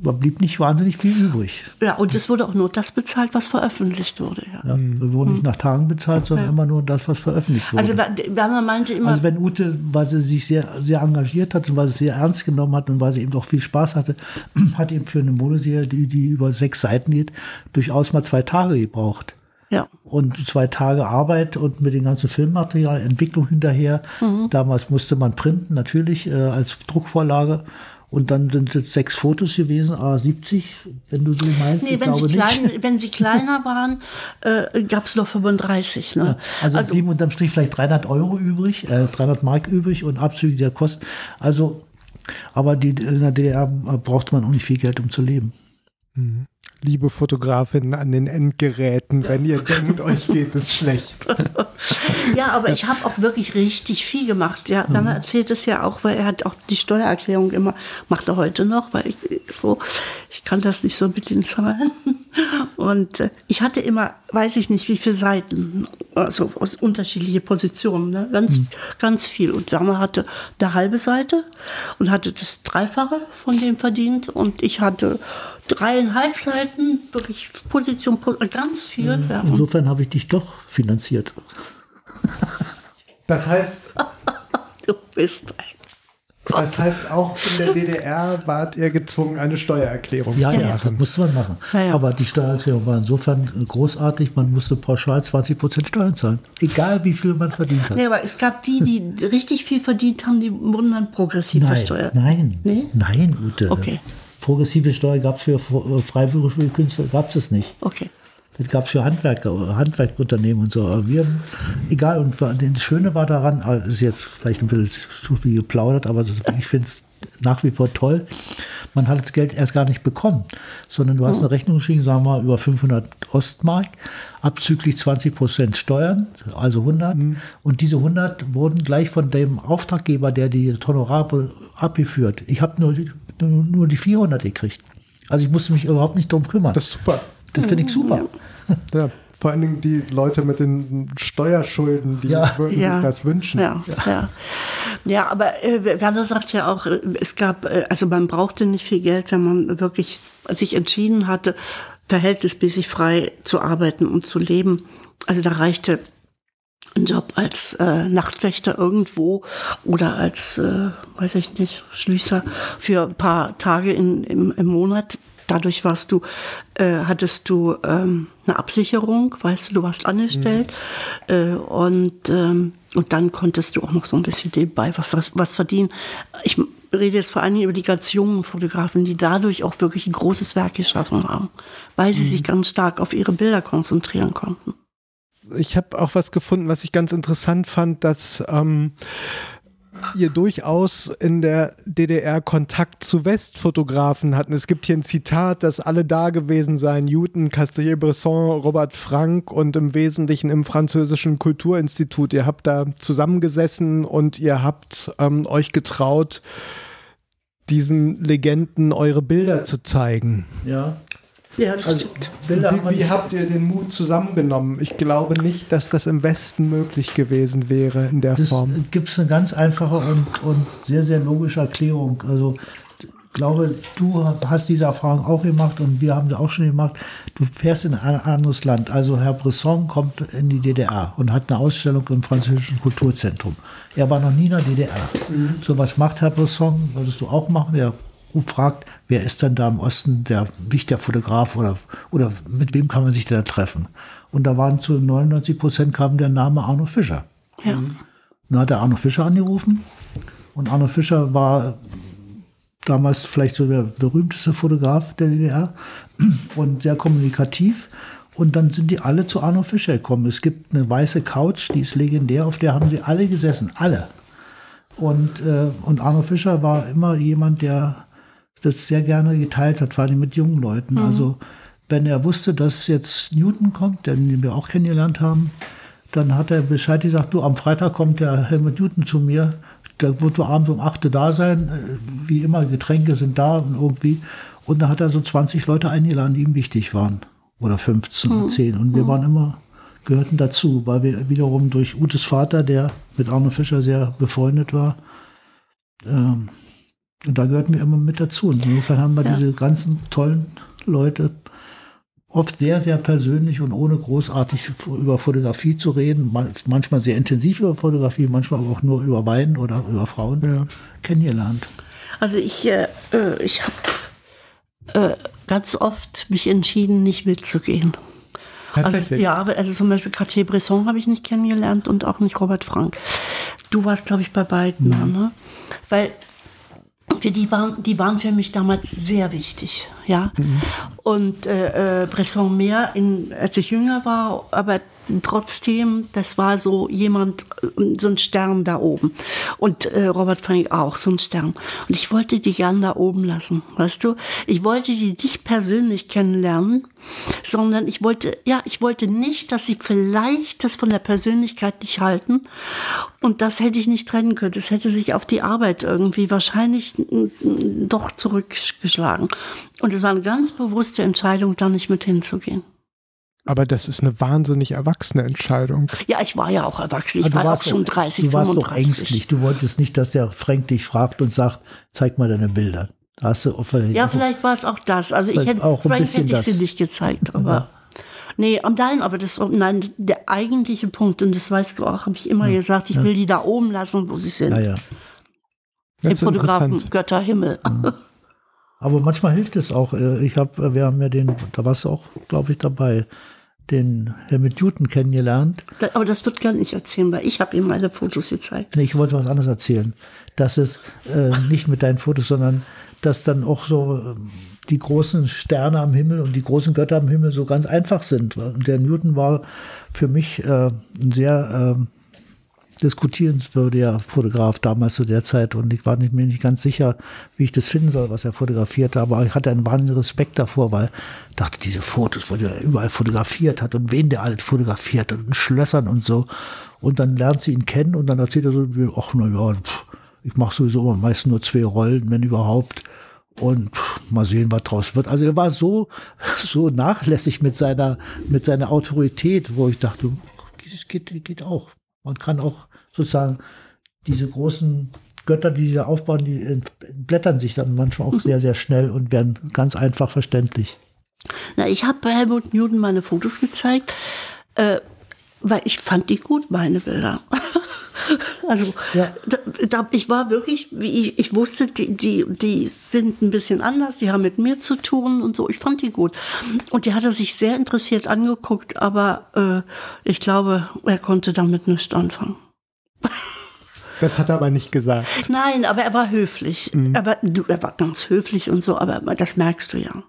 da blieb nicht wahnsinnig viel übrig. Ja, und es wurde auch nur das bezahlt, was veröffentlicht wurde. Ja. ja wir wurden nicht nach Tagen bezahlt, sondern ja. immer nur das, was veröffentlicht wurde. Also Werner meinte immer... Also wenn Ute, weil sie sich sehr, sehr engagiert hat und weil sie es sehr ernst genommen hat und weil sie eben auch viel Spaß hatte, [clears throat] hat eben für eine Modeserie, die, die über sechs Seiten geht, durchaus mal zwei Tage gebraucht. Ja. Und zwei Tage Arbeit und mit dem ganzen Filmmaterial, Entwicklung hinterher. Mhm. Damals musste man printen, natürlich, äh, als Druckvorlage. Und dann sind es sechs Fotos gewesen, A70, wenn du so meinst. Nee, wenn sie, klein, [laughs] wenn sie kleiner waren, äh, gab es noch 35. Ne? Also, also blieben unterm Strich vielleicht 300 Euro übrig, äh, 300 Mark übrig und Abzüge der Kosten. Also, aber die, in der DDR brauchte man auch nicht viel Geld, um zu leben. Liebe Fotografinnen an den Endgeräten, wenn ihr denkt, euch geht es schlecht. [laughs] Ja, aber ich habe auch wirklich richtig viel gemacht. Ja, Werner erzählt es ja auch, weil er hat auch die Steuererklärung immer, macht er heute noch, weil ich so, ich kann das nicht so mit den Zahlen. [laughs] Und äh, ich hatte immer, weiß ich nicht, wie viele Seiten, also aus unterschiedliche Positionen, ne? ganz, ganz viel. Und Werner hatte eine halbe Seite und hatte das Dreifache von dem verdient. Und ich hatte dreieinhalb Seiten, wirklich Position, po- ganz viel. Ja. Und Insofern habe ich dich doch finanziert. Das heißt, [laughs] du bist ein das heißt, auch in der DDR wart ihr gezwungen, eine Steuererklärung Ja, zu ja, das machen. musste man machen. Ja, ja. Aber die Steuererklärung war insofern großartig, man musste pauschal 20 Prozent Steuern zahlen. Egal wie viel man verdient hat. Nee, aber es gab die, die [laughs] richtig viel verdient haben, die wurden dann progressiv Nein, versteuert. nein, Nee? nein, Ute. Okay. Progressive Steuer gab es für fr- freiberufliche Künstler, gab es nicht. Okay. Das gab es für Handwerker, Handwerkunternehmen und so. Aber wir, egal, und das Schöne war daran, also ist jetzt vielleicht ein bisschen zu viel geplaudert, aber das, ich finde es nach wie vor toll. Man hat das Geld erst gar nicht bekommen, sondern du hast eine Rechnung geschrieben, sagen wir mal, über 500 Ostmark, abzüglich 20 Prozent Steuern, also 100. Und diese 100 wurden gleich von dem Auftraggeber, der die Honorar abgeführt. Ich habe nur, die- nur, die 400 gekriegt. Also ich musste mich überhaupt nicht drum kümmern. Das ist super. Das finde ich super. [laughs] Ja, vor allen Dingen die Leute mit den Steuerschulden, die Ja. würden Ja. sich das wünschen. Ja, ja. ja aber äh, Werner sagt ja auch, äh, es gab, äh, also man brauchte nicht viel Geld, wenn man wirklich sich entschieden hatte, verhältnismäßig frei zu arbeiten und zu leben. Also da reichte ein Job als äh, Nachtwächter irgendwo oder als, äh, weiß ich nicht, Schließer für ein paar Tage in, im, im Monat. Dadurch warst du, äh, hattest du ähm, eine Absicherung, weißt du, du warst angestellt äh, und, ähm, und dann konntest du auch noch so ein bisschen nebenbei was, was verdienen. Ich rede jetzt vor allen Dingen über die ganz jungen Fotografen, die dadurch auch wirklich ein großes Werk geschaffen haben, weil sie sich ganz stark auf ihre Bilder konzentrieren konnten. Ich habe auch was gefunden, was ich ganz interessant fand, dass ähm, ihr durchaus in der DDR Kontakt zu Westfotografen hatten. Es gibt hier ein Zitat, dass alle da gewesen seien, Newton, Castellet-Bresson, Robert Frank und im Wesentlichen im französischen Kulturinstitut. Ihr habt da zusammengesessen und ihr habt ähm, euch getraut, diesen Legenden eure Bilder zu zeigen. Ja. Ja, das Also stimmt. Bilder Wie, wie habt ihr den Mut zusammengenommen? Ich glaube nicht, dass das im Westen möglich gewesen wäre in der Das Form. gibt es eine ganz einfache und, und sehr, sehr logische Erklärung. Also ich glaube, du hast diese Erfahrung auch gemacht und wir haben sie auch schon gemacht. Du fährst in ein anderes Land. Also Herr Bresson kommt in die DDR und hat eine Ausstellung im französischen Kulturzentrum. Er war noch nie in der DDR. So was macht Herr Bresson? Würdest du auch machen? Er fragt, wer ist denn da im Osten der wichtiger Fotograf oder, oder mit wem kann man sich da treffen? Und da waren zu 99 Prozent kam der Name Arno Fischer. Ja. Dann hat er Arno Fischer angerufen und Arno Fischer war damals vielleicht so der berühmteste Fotograf der DDR und sehr kommunikativ. Und dann sind die alle zu Arno Fischer gekommen. Es gibt eine weiße Couch, die ist legendär, auf der haben sie alle gesessen, alle. Und, äh, und Arno Fischer war immer jemand, der das sehr gerne geteilt hat, vor allem mit jungen Leuten. Also wenn er wusste, dass jetzt Newton kommt, den wir auch kennengelernt haben, dann hat er Bescheid gesagt, du, am Freitag kommt der Helmut Newton zu mir, da wird du abends um 8 Uhr da sein, äh, wie immer, Getränke sind da und irgendwie. Und dann hat er so 20 Leute eingeladen, die ihm wichtig waren. Oder 15, 10. Und wir waren immer, gehörten dazu, weil wir wiederum durch Utes Vater, der mit Arno Fischer sehr befreundet war, ähm, und da gehörten wir immer mit dazu. Und insofern haben wir Ja. diese ganzen tollen Leute oft sehr, sehr persönlich und ohne großartig über Fotografie zu reden, man- manchmal sehr intensiv über Fotografie, manchmal aber auch nur über Wein oder über Frauen Ja. kennengelernt. Also ich, äh, äh, ich habe äh, ganz oft mich entschieden, nicht mitzugehen. Also, ja, aber also zum Beispiel Cartier-Bresson habe ich nicht kennengelernt und auch nicht Robert Frank. Du warst, glaube ich, bei beiden, da, ne? Weil die, die, waren, die waren für mich damals sehr wichtig, ja. Und äh, äh, Bresson mehr, in, als ich jünger war, aber trotzdem, das war so jemand, so ein Stern da oben. Und äh, Robert Frank auch, so ein Stern. Und ich wollte die gern da oben lassen, weißt du? Ich wollte die nicht persönlich kennenlernen, sondern ich wollte, ja, ich wollte nicht, dass sie vielleicht das von der Persönlichkeit nicht halten. Und das hätte ich nicht trennen können. Das hätte sich auf die Arbeit irgendwie wahrscheinlich doch zurückgeschlagen. Und es war eine ganz bewusste Entscheidung, da nicht mit hinzugehen. Aber das ist eine wahnsinnig erwachsene Entscheidung. Ja, ich war ja auch erwachsen. Ich Aber war auch doch- schon 30, Du warst doch 35. ängstlich. Du wolltest nicht, dass der Frank dich fragt und sagt, zeig mal deine Bilder. Da hast du vielleicht, Ja, vielleicht war es auch das. Also ich hätte, auch Frank hätte ich sie nicht gezeigt, [laughs] aber. Nee, am nein, aber das, nein, der eigentliche Punkt, und das weißt du auch, habe ich immer gesagt, ich will die da oben lassen, wo sie sind. ja, ja. Im Fotografen interessant. Götter Himmel. Aber manchmal hilft es auch. Äh, Ich habe, wir haben ja den, da warst du auch, glaube ich, dabei, den Helmut Newton kennengelernt. Aber das wird gar nicht erzählen, weil ich habe ihm meine Fotos gezeigt. Nee, ich wollte was anderes erzählen. Dass es äh, nicht mit deinen Fotos, sondern dass dann auch so ähm, die großen Sterne am Himmel und die großen Götter am Himmel so ganz einfach sind. Und der Newton war für mich äh, ein sehr ähm, diskutierenswürdiger Fotograf damals zu der Zeit und ich war nicht, mir nicht ganz sicher, wie ich das finden soll, was er fotografierte, aber ich hatte einen wahnsinnigen Respekt davor, weil ich dachte, diese Fotos, wo der überall fotografiert hat und wen der alles fotografiert hat und Schlössern und so. Und dann lernt sie ihn kennen und dann erzählt er so, ach na ja, pff, ich mache sowieso immer meistens nur zwei Rollen, wenn überhaupt. Und mal sehen, was draus wird. Also er war so, [laughs] so nachlässig mit seiner, mit seiner Autorität, wo ich dachte, das geht, geht auch. Man kann auch sozusagen diese großen Götter, die sie aufbauen, die entblättern sich dann manchmal auch sehr, sehr schnell und werden ganz einfach verständlich. Na, ich habe bei Helmut Newton meine Fotos gezeigt, äh, weil ich fand die gut, meine Bilder. [laughs] also Ja. da, ich war wirklich, wie ich, ich wusste, die, die, die sind ein bisschen anders, die haben mit mir zu tun und so. Ich fand die gut. Und die hat er sich sehr interessiert angeguckt, aber äh, ich glaube, er konnte damit nichts anfangen. Das hat er aber nicht gesagt. Nein, aber er war höflich. Er, war, er war ganz höflich und so, aber das merkst du ja.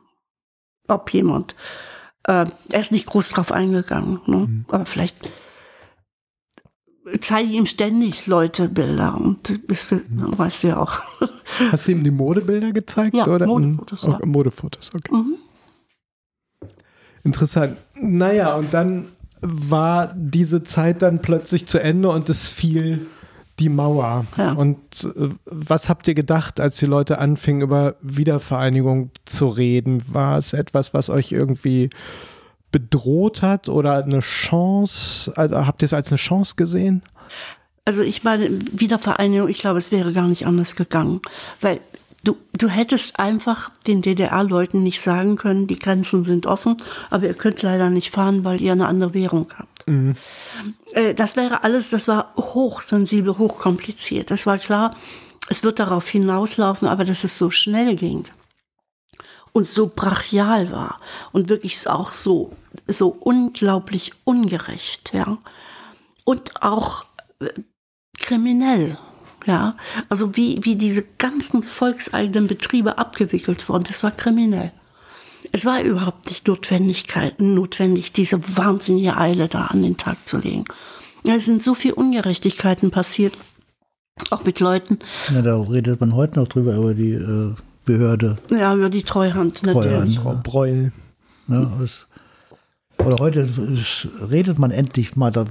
Ob jemand. Äh, er ist nicht groß drauf eingegangen. Ne? Aber vielleicht zeigen ihm ständig Leute Bilder und das will- weißt du ja auch. [laughs] Hast du ihm die Modebilder gezeigt? Ja, oder? Modefotos, Oh, ja. Modefotos, okay. Mhm. Interessant. Naja, und dann war diese Zeit dann plötzlich zu Ende und es fiel die Mauer. Ja. Und äh, was habt ihr gedacht, als die Leute anfingen, über Wiedervereinigung zu reden? War es etwas, was euch irgendwie bedroht hat oder eine Chance? Also habt ihr es als eine Chance gesehen? Also ich meine, Wiedervereinigung, ich glaube, es wäre gar nicht anders gegangen. Weil du, du hättest einfach den DDR-Leuten nicht sagen können, die Grenzen sind offen, aber ihr könnt leider nicht fahren, weil ihr eine andere Währung habt. Äh, Das wäre alles, das war hochsensibel, hochkompliziert. Das war klar, es wird darauf hinauslaufen, aber dass es so schnell ging und so brachial war und wirklich auch so, so unglaublich ungerecht, ja. Und auch äh, kriminell, ja. Also wie, wie diese ganzen volkseigenen Betriebe abgewickelt wurden, das war kriminell. Es war überhaupt nicht Notwendigkeit, notwendig, diese wahnsinnige Eile da an den Tag zu legen. Es sind so viele Ungerechtigkeiten passiert, auch mit Leuten, Ja, da redet man heute noch drüber, über die äh, Behörde. ja, über die Treuhand natürlich. Treuhand. Frau Breul. Ne, es, oder heute redet man endlich mal da,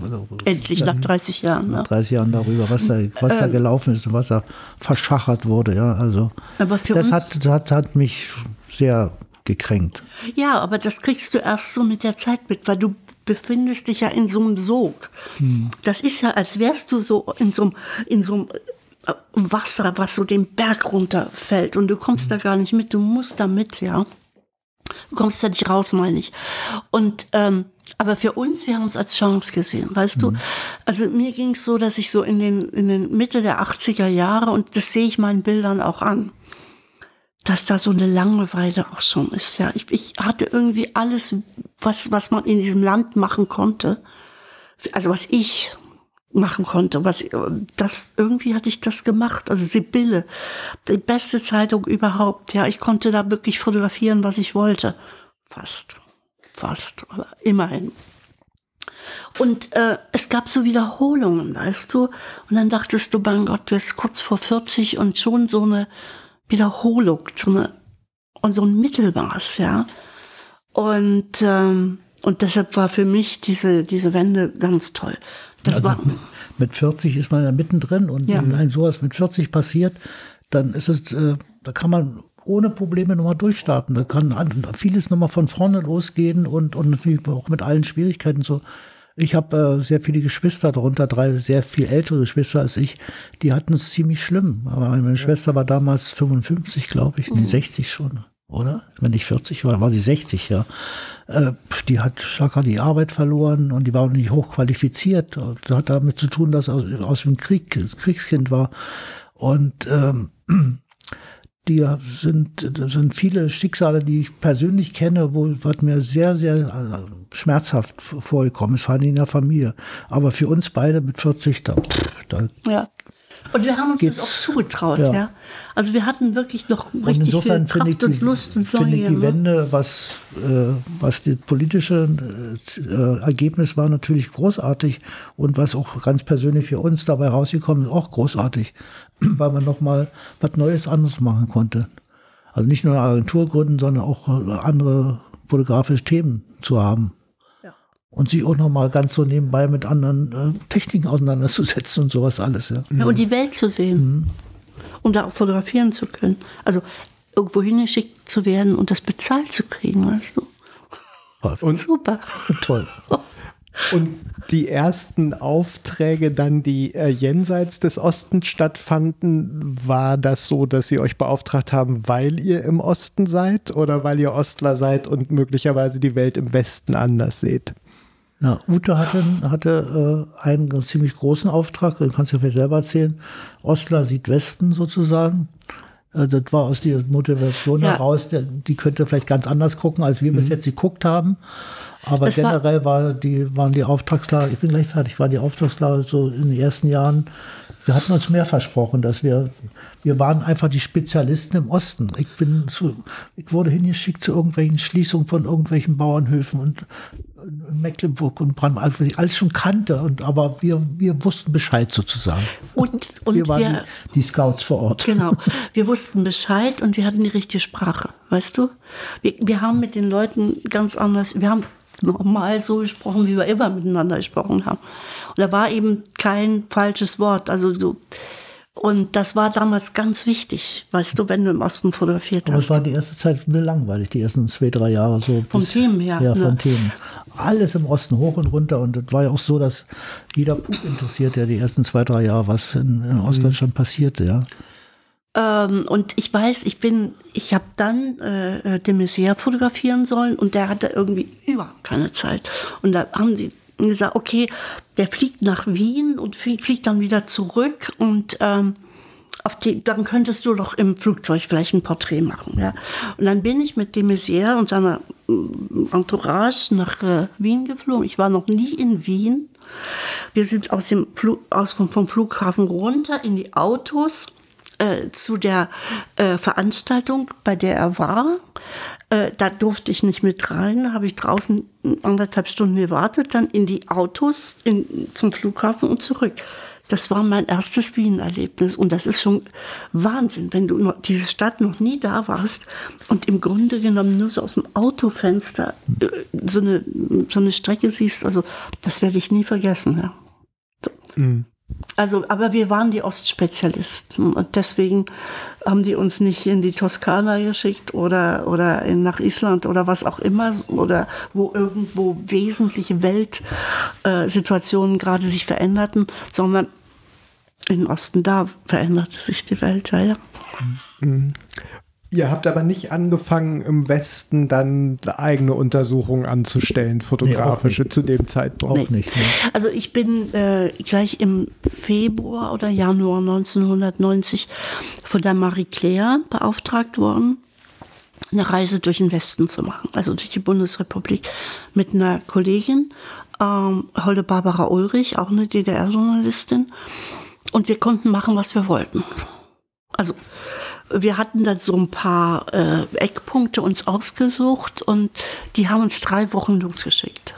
Endlich nach 30 Jahren. nach Ne? 30 Jahren darüber, was da, was da gelaufen ist und was da verschachert wurde. Ja, also Aber für das uns, hat, hat, hat mich sehr gekränkt. ja, aber das kriegst du erst so mit der Zeit mit, weil du befindest dich ja in so einem Sog. Das ist ja, als wärst du so in so einem, in so einem äh, Wasser, was so den Berg runterfällt und du kommst da gar nicht mit, du musst da mit, ja. Du kommst da nicht raus, meine ich. Und ähm, aber für uns, wir haben es als Chance gesehen, weißt du? Also mir ging es so, dass ich so in den, in den Mitte der 80er Jahre, und das sehe ich meinen Bildern auch an, dass da so eine Langeweile auch schon ist. Ja, ich, ich hatte irgendwie alles, was, was man in diesem Land machen konnte. Also was ich machen konnte. Was, das, irgendwie hatte ich das gemacht. Also Sibylle, die beste Zeitung überhaupt. Ja, ich konnte da wirklich fotografieren, was ich wollte. Fast. Fast. Aber immerhin. Und äh, es gab so Wiederholungen, weißt du. Und dann dachtest du, mein Gott, jetzt kurz vor 40 und schon so eine Wiederholung, so eine, und so ein Mittelmaß, ja. Und, ähm, und deshalb war für mich diese, diese Wende ganz toll. Das also war, mit, mit 40 ist man ja mittendrin und Ja. wenn einem sowas mit 40 passiert, dann ist es, äh, da kann man ohne Probleme nochmal durchstarten. Da kann an- vieles nochmal von vorne losgehen und, und natürlich auch mit allen Schwierigkeiten so. Ich habe äh, sehr viele Geschwister, darunter drei sehr viel ältere Geschwister als ich, die hatten es ziemlich schlimm. Aber meine Schwester war damals 55, glaube ich, nee, 60 schon, oder? Wenn nicht 40 war, war sie 60, ja. Äh, die hat stark die Arbeit verloren und die war auch nicht hochqualifiziert. Und Das hat damit zu tun, dass aus, aus dem Krieg, Kriegskind war. Und ähm, die sind, das sind viele Schicksale, die ich persönlich kenne, wo was mir sehr, sehr äh, schmerzhaft vorgekommen ist, vor allem in der Familie. Aber für uns beide mit 40, da, da ja. Und wir haben uns das auch zugetraut, ja. ja. Also wir hatten wirklich noch Und richtig insofern viel finde ich, Kraft und Lust und finde ich die ne? Wende, was, äh, was die politische äh, Ergebnis war, natürlich großartig. Und was auch ganz persönlich für uns dabei rausgekommen ist, auch großartig. [clears throat] Weil man nochmal was Neues anderes machen konnte. Also nicht nur eine Agentur gründen, sondern auch äh, andere fotografische Themen zu haben. Und sich auch nochmal ganz so nebenbei mit anderen äh, Techniken auseinanderzusetzen und sowas alles. Ja. Ja, und die Welt zu sehen. Um da auch fotografieren zu können. Also irgendwo hingeschickt zu werden und das bezahlt zu kriegen, weißt du? Und, Super. [laughs] Toll. und die ersten Aufträge dann, die äh, jenseits des Ostens stattfanden, war das so, dass sie euch beauftragt haben, weil ihr im Osten seid oder weil ihr Ostler seid und möglicherweise die Welt im Westen anders seht? Na, Ute hatte, hatte äh, einen ziemlich großen Auftrag, den kannst du vielleicht selber erzählen. Ostler Südwesten sozusagen. Äh, das war aus der Motivation Ja. heraus, der, die könnte vielleicht ganz anders gucken, als wir bis jetzt geguckt haben. Aber Es war- generell war die, waren die Auftragslage, ich bin gleich fertig, war die Auftragslage so in den ersten Jahren, wir hatten uns mehr versprochen, dass wir, wir waren einfach die Spezialisten im Osten. Ich bin zu, ich wurde hingeschickt zu irgendwelchen Schließungen von irgendwelchen Bauernhöfen und in Mecklenburg und Brandenburg, also ich alles schon kannte, und, aber wir, wir wussten Bescheid sozusagen. Und, und wir waren wir, die, die Scouts vor Ort. Genau. [laughs] Wir wussten Bescheid und wir hatten die richtige Sprache, weißt du? Wir, wir haben mit den Leuten ganz anders, wir haben normal so gesprochen, wie wir immer miteinander gesprochen haben. Da war eben kein falsches Wort. Also so. Und das war damals ganz wichtig, weißt du, wenn du im Osten fotografiert Aber es hast. war die erste Zeit mir langweilig, die ersten zwei, drei Jahre so. Vom Themen her, Ja, ne? von Themen. Alles im Osten hoch und runter. Und es war ja auch so, dass jeder Puck interessiert ja die ersten zwei, drei Jahre, was in, in Ostdeutschland passierte, ja. Ähm, und ich weiß, ich bin, ich habe dann äh, äh, de Maizière fotografieren sollen und der hatte irgendwie überhaupt keine Zeit. Und da haben sie gesagt, okay, der fliegt nach Wien und flie- fliegt dann wieder zurück und ähm, die, dann könntest du doch im Flugzeug vielleicht ein Porträt machen. Ja? Und dann bin ich mit de Maizière und seiner mm, Entourage nach äh, Wien geflogen. Ich war noch nie in Wien. Wir sind aus dem Flug, aus vom, vom Flughafen runter in die Autos äh, zu der äh, Veranstaltung, bei der er war. Äh, da durfte ich nicht mit rein, habe ich draußen anderthalb Stunden gewartet, dann in die Autos in, zum Flughafen und zurück. Das war mein erstes Wien-Erlebnis und das ist schon Wahnsinn, wenn du diese Stadt noch nie da warst und im Grunde genommen nur so aus dem Autofenster äh, so, eine, so eine Strecke siehst. Also das werde ich nie vergessen. Ja. Also, aber wir waren die Ostspezialisten und deswegen haben die uns nicht in die Toskana geschickt oder, oder in, nach Island oder was auch immer oder wo irgendwo wesentliche Weltsituationen gerade sich veränderten, sondern im Osten da veränderte sich die Welt, ja, ja. Ihr habt aber nicht angefangen, im Westen dann eigene Untersuchungen anzustellen, fotografische Nee, zu dem Zeitpunkt. Auch nicht. Ne? Also ich bin äh, gleich im Februar oder Januar 1990 von der Marie Claire beauftragt worden, eine Reise durch den Westen zu machen, also durch die Bundesrepublik mit einer Kollegin, ähm, Holde Barbara Ulrich, auch eine DDR-Journalistin. Und wir konnten machen, was wir wollten. Also wir hatten dann so ein paar äh, Eckpunkte uns ausgesucht und die haben uns drei Wochen losgeschickt.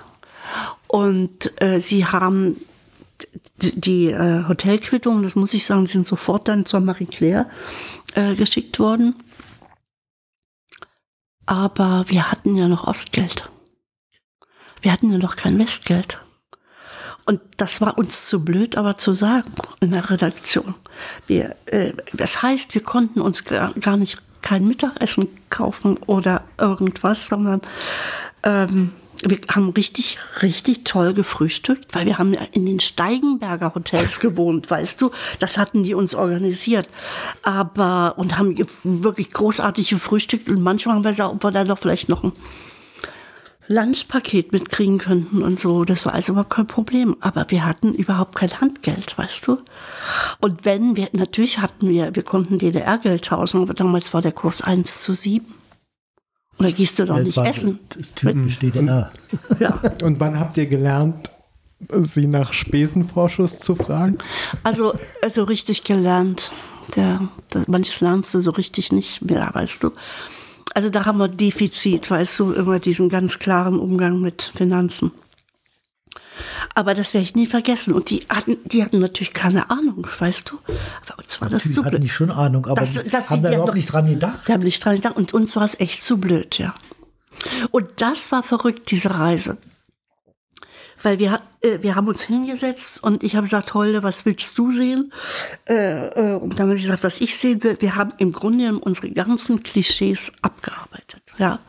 Und äh, sie haben die äh, Hotelquittungen, das muss ich sagen, sind sofort dann zur Marie Claire äh, geschickt worden. Aber wir hatten ja noch Ostgeld. Wir hatten ja noch kein Westgeld. Und das war uns zu blöd, aber zu sagen in der Redaktion. Wir, äh, das heißt, wir konnten uns gar, gar nicht kein Mittagessen kaufen oder irgendwas, sondern ähm, wir haben richtig, richtig toll gefrühstückt, weil wir haben in den Steigenberger Hotels gewohnt, weißt du. Das hatten die uns organisiert. Aber, und haben wirklich großartig gefrühstückt und manchmal haben wir gesagt, ob wir da doch vielleicht noch ein Lunchpaket mitkriegen könnten und so. Das war also überhaupt kein Problem. Aber wir hatten überhaupt kein Handgeld, weißt du? Und wenn wir, natürlich hatten wir, wir konnten DDR-Geld tauschen, aber damals war der Kurs 1 zu 7. Und da gehst du doch nicht essen. Typisch DDR. Ja. Und wann habt ihr gelernt, sie nach Spesenvorschuss zu fragen? Also, also richtig gelernt. Der, der, manches lernst du so richtig nicht mehr, weißt du. Also da haben wir Defizit, weißt du, immer diesen ganz klaren Umgang mit Finanzen. Aber das werde ich nie vergessen. Und die hatten, die hatten natürlich keine Ahnung, weißt du. Aber uns war das Die zu hatten blöd. die schon Ahnung, aber Das- die das- haben die da überhaupt nicht dran gedacht. Da haben nicht dran gedacht. Und uns war es echt zu blöd, ja. Und das war verrückt, diese Reise. Weil wir, wir haben uns hingesetzt und ich habe gesagt, Holde, was willst du sehen? Äh, äh, und dann habe ich gesagt, was ich sehen will. Wir haben im Grunde unsere ganzen Klischees abgearbeitet. Ja,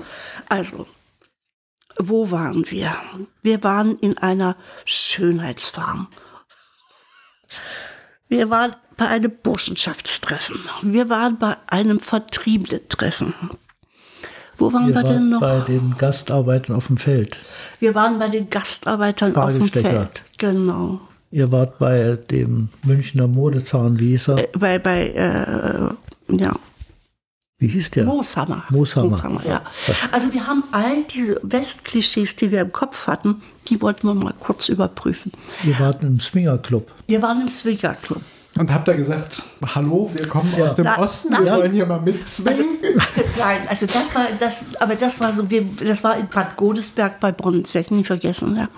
also, wo waren wir? Wir waren in einer Schönheitsfarm. Wir waren bei einem Burschenschaftstreffen. Wir waren bei einem Vertriebene-Treffen. Wo waren Wir wir, denn waren noch? bei den Gastarbeitern auf dem Feld. Wir waren bei den Gastarbeitern auf dem. Feld. Genau. Ihr wart bei dem Münchner Modezahn, wie hieß er? Äh, Bei, bei äh, ja, Wie hieß der? Mooshammer. Mooshammer. ja. Also wir haben all diese Westklischees, die wir im Kopf hatten, die wollten wir mal kurz überprüfen. Ihr wart im Swingerclub. Wir waren im Swinger Club. Und habt ihr gesagt, hallo, wir kommen aus dem Na, Osten, na. wir wollen hier mal mitzwingen? Nein, also das war das, aber das war so, wir, das war in Bad Godesberg bei Bonn, das werde ich nie vergessen, ja.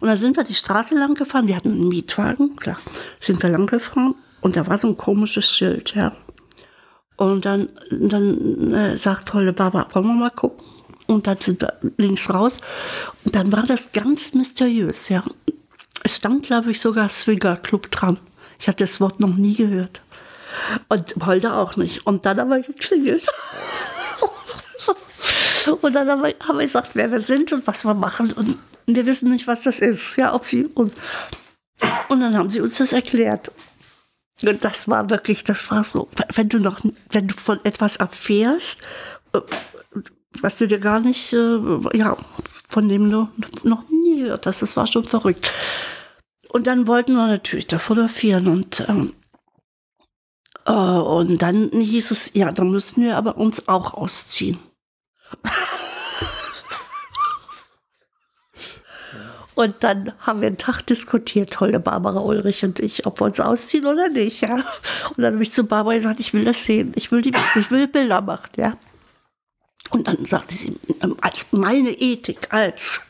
Und da sind wir die Straße lang gefahren, wir hatten einen Mietwagen, klar, sind wir lang gefahren und da war so ein komisches Schild, ja. Und dann, dann äh, sagt Holle Baba, wollen wir mal gucken? Und dann sind wir links raus. Und dann war das ganz mysteriös, ja. Es stand, glaube ich, sogar Swinger Club dran. Ich hatte das Wort noch nie gehört. Und Holde auch nicht. Und dann haben wir geklingelt. [laughs] Und dann haben wir gesagt, wer wir sind und was wir machen. Und wir wissen nicht, was das ist. Ja, ob sie und, und dann haben sie uns das erklärt. Und das war wirklich, das war so, wenn du noch, wenn du von etwas erfährst, äh, was du dir gar nicht, äh, ja, von dem du noch nie gehört hast, das war schon verrückt. Und dann wollten wir natürlich da fotografieren und ähm, äh, und dann hieß es, ja, dann müssten wir aber uns auch ausziehen. [laughs] Und dann haben wir einen Tag diskutiert, Holde Barbara Ulrich und ich, ob wir uns ausziehen oder nicht, ja. Und dann habe ich zu Barbara gesagt, ich will das sehen, ich will, die, ich will Bilder machen, ja. Und dann sagte sie, ähm, als meine Ethik, als.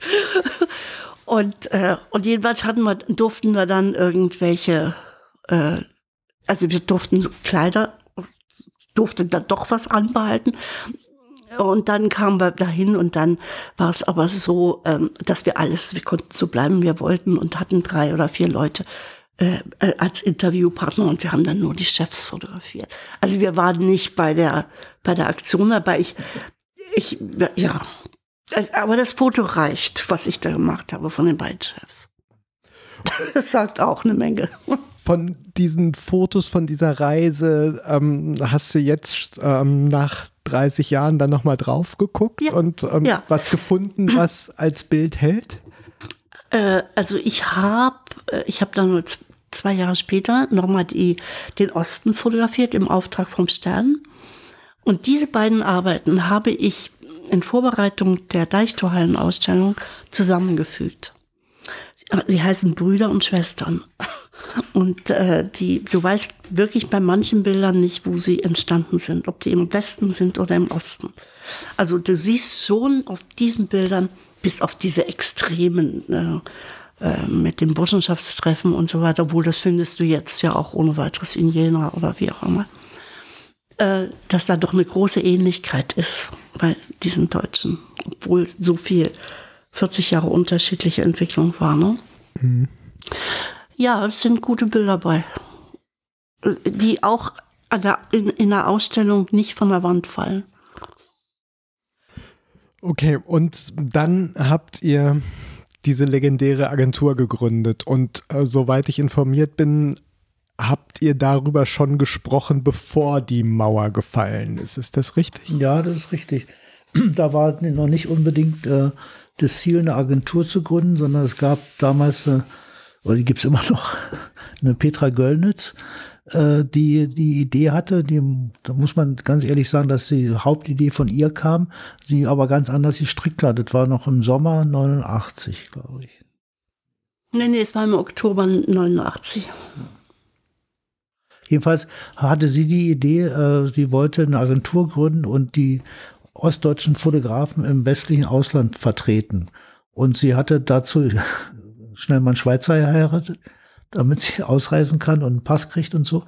Und, äh, und jedenfalls hatten wir, durften wir dann irgendwelche, äh, also wir durften Kleider, durften dann doch was anbehalten. Und dann kamen wir dahin und dann war es aber so, ähm, dass wir alles, wir konnten so bleiben, wir wollten und hatten drei oder vier Leute äh, äh, als Interviewpartner und wir haben dann nur die Chefs fotografiert. Also wir waren nicht bei der, bei der Aktion dabei. Ich, ich, ja, aber das Foto reicht, was ich da gemacht habe von den beiden Chefs. Das sagt auch eine Menge. Von diesen Fotos von dieser Reise ähm, hast du jetzt ähm, nach 30 Jahren dann nochmal drauf geguckt Ja. und ähm, Ja. was gefunden, was als Bild hält? Äh, also ich habe ich hab dann nur zwei Jahre später nochmal die, den Osten fotografiert im Auftrag vom Stern. Und diese beiden Arbeiten habe ich in Vorbereitung der Deichtorhallenausstellung zusammengefügt. Sie, heißen Brüder und Schwestern. [laughs] Und äh, die, du weißt wirklich bei manchen Bildern nicht, wo sie entstanden sind, ob die im Westen sind oder im Osten. Also du siehst schon auf diesen Bildern, bis auf diese extremen äh, äh, mit dem Burschenschaftstreffen und so weiter, obwohl das findest du jetzt ja auch ohne weiteres in Jena oder wie auch immer, äh, dass da doch eine große Ähnlichkeit ist bei diesen Deutschen, obwohl so viel 40 Jahre unterschiedliche Entwicklung war. Ne? Ja, es sind gute Bilder bei, die auch der, in, in der Ausstellung nicht von der Wand fallen. Okay, und dann habt ihr diese legendäre Agentur gegründet und äh, soweit ich informiert bin, habt ihr darüber schon gesprochen, bevor die Mauer gefallen ist. Ist das richtig? Ja, das ist richtig. [clears throat] Da war noch nicht unbedingt äh, das Ziel, eine Agentur zu gründen, sondern es gab damals, äh, oder die gibt es [laughs] immer noch, eine Petra Göllnitz, äh, die die Idee hatte, die, da muss man ganz ehrlich sagen, dass die Hauptidee von ihr kam, sie aber ganz anders gestrickt hat. Das war noch im Sommer 89, glaube ich. Nee, nee, es war im Oktober 89. Jedenfalls hatte sie die Idee, äh, sie wollte eine Agentur gründen und die ostdeutschen Fotografen im westlichen Ausland vertreten. Und sie hatte dazu [laughs] schnell mal einen Schweizer geheiratet, damit sie [laughs] ausreisen kann und einen Pass kriegt und so.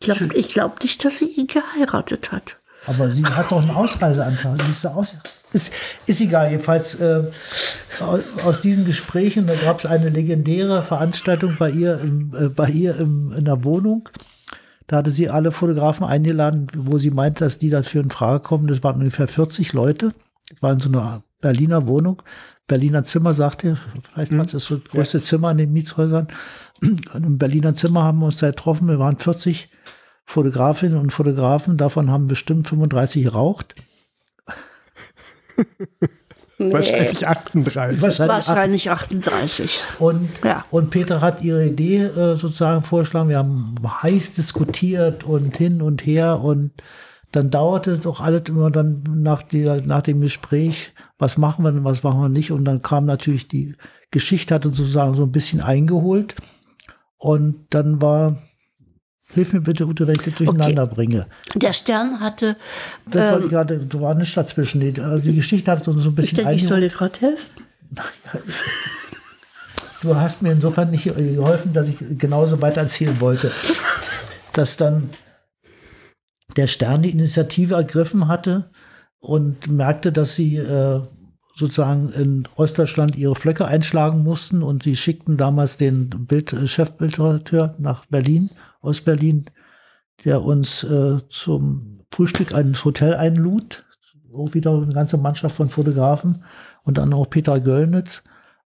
Ich glaube ich glaub nicht, dass sie ihn geheiratet hat. Aber sie hat doch einen Ausreiseantrag. Ist, aus, ist, ist egal, jedenfalls äh, aus diesen Gesprächen, da gab es eine legendäre Veranstaltung bei ihr, im, äh, bei ihr im, in der Wohnung. Da hatte sie alle Fotografen eingeladen, wo sie meinte, dass die dafür in Frage kommen. Das waren ungefähr 40 Leute. Das war in so einer Berliner Wohnung. Berliner Zimmer, sagte, vielleicht war das so das größte Zimmer in den Mietshäusern. Und Im Berliner Zimmer haben wir uns da getroffen. Wir waren 40 Fotografinnen und Fotografen. Davon haben bestimmt 35 geraucht. [laughs] Wahrscheinlich 38. Wahrscheinlich Wahrscheinlich 38. Und, Ja. und Peter hat ihre Idee äh, sozusagen vorgeschlagen. Wir haben heiß diskutiert und hin und her und dann dauerte doch alles immer dann nach, dieser, nach dem Gespräch, was machen wir denn, was machen wir nicht. Und dann kam natürlich die Geschichte, hat uns sozusagen so ein bisschen eingeholt. Und dann war, hilf mir bitte, Ute, wenn ich das durcheinander bringe. Der Stern hatte, Das war gerade, da war eine Stadt zwischen. Die, also die Geschichte hat uns so ein ich bisschen denke, ich soll dir gerade helfen. Du hast mir insofern nicht geholfen, dass ich genauso weiter erzählen wollte. Dass dann der Stern die Initiative ergriffen hatte und merkte, dass sie äh, sozusagen in Ostdeutschland ihre Flöcke einschlagen mussten und sie schickten damals den Bild, äh, Chefbildredakteur nach Berlin, aus Berlin, der uns äh, zum Frühstück ins Hotel einlud. Auch wieder eine ganze Mannschaft von Fotografen und dann auch Peter Göllnitz.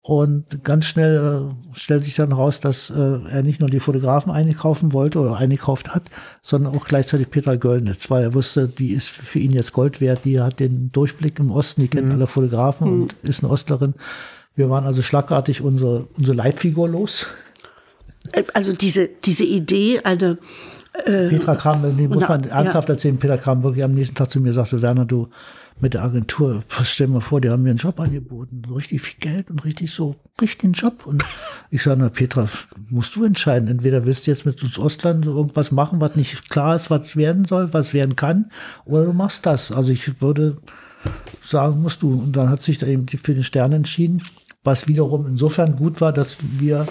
Und ganz schnell äh, stellt sich dann raus, dass äh, er nicht nur die Fotografen eingekaufen wollte oder eingekauft hat, sondern auch gleichzeitig Petra Göllnitz, weil er wusste, die ist für ihn jetzt Gold wert, die hat den Durchblick im Osten, die kennt alle Fotografen und ist eine Ostlerin. Wir waren also schlagartig unsere, unsere Leitfigur los. Also diese, diese Idee, eine, Petra kam, die muss na, man ja. ernsthaft erzählen, Petra kam wirklich am nächsten Tag zu mir und sagte, Werner, du mit der Agentur, stell dir mal vor, die haben mir einen Job angeboten, so richtig viel Geld und richtig so, richtig einen Job. Und ich sage, na Petra, musst du entscheiden. Entweder willst du jetzt mit uns Ostland irgendwas machen, was nicht klar ist, was werden soll, was werden kann, oder du machst das. Also ich würde sagen, musst du. Und dann hat sich da eben für den Stern entschieden, was wiederum insofern gut war, dass wir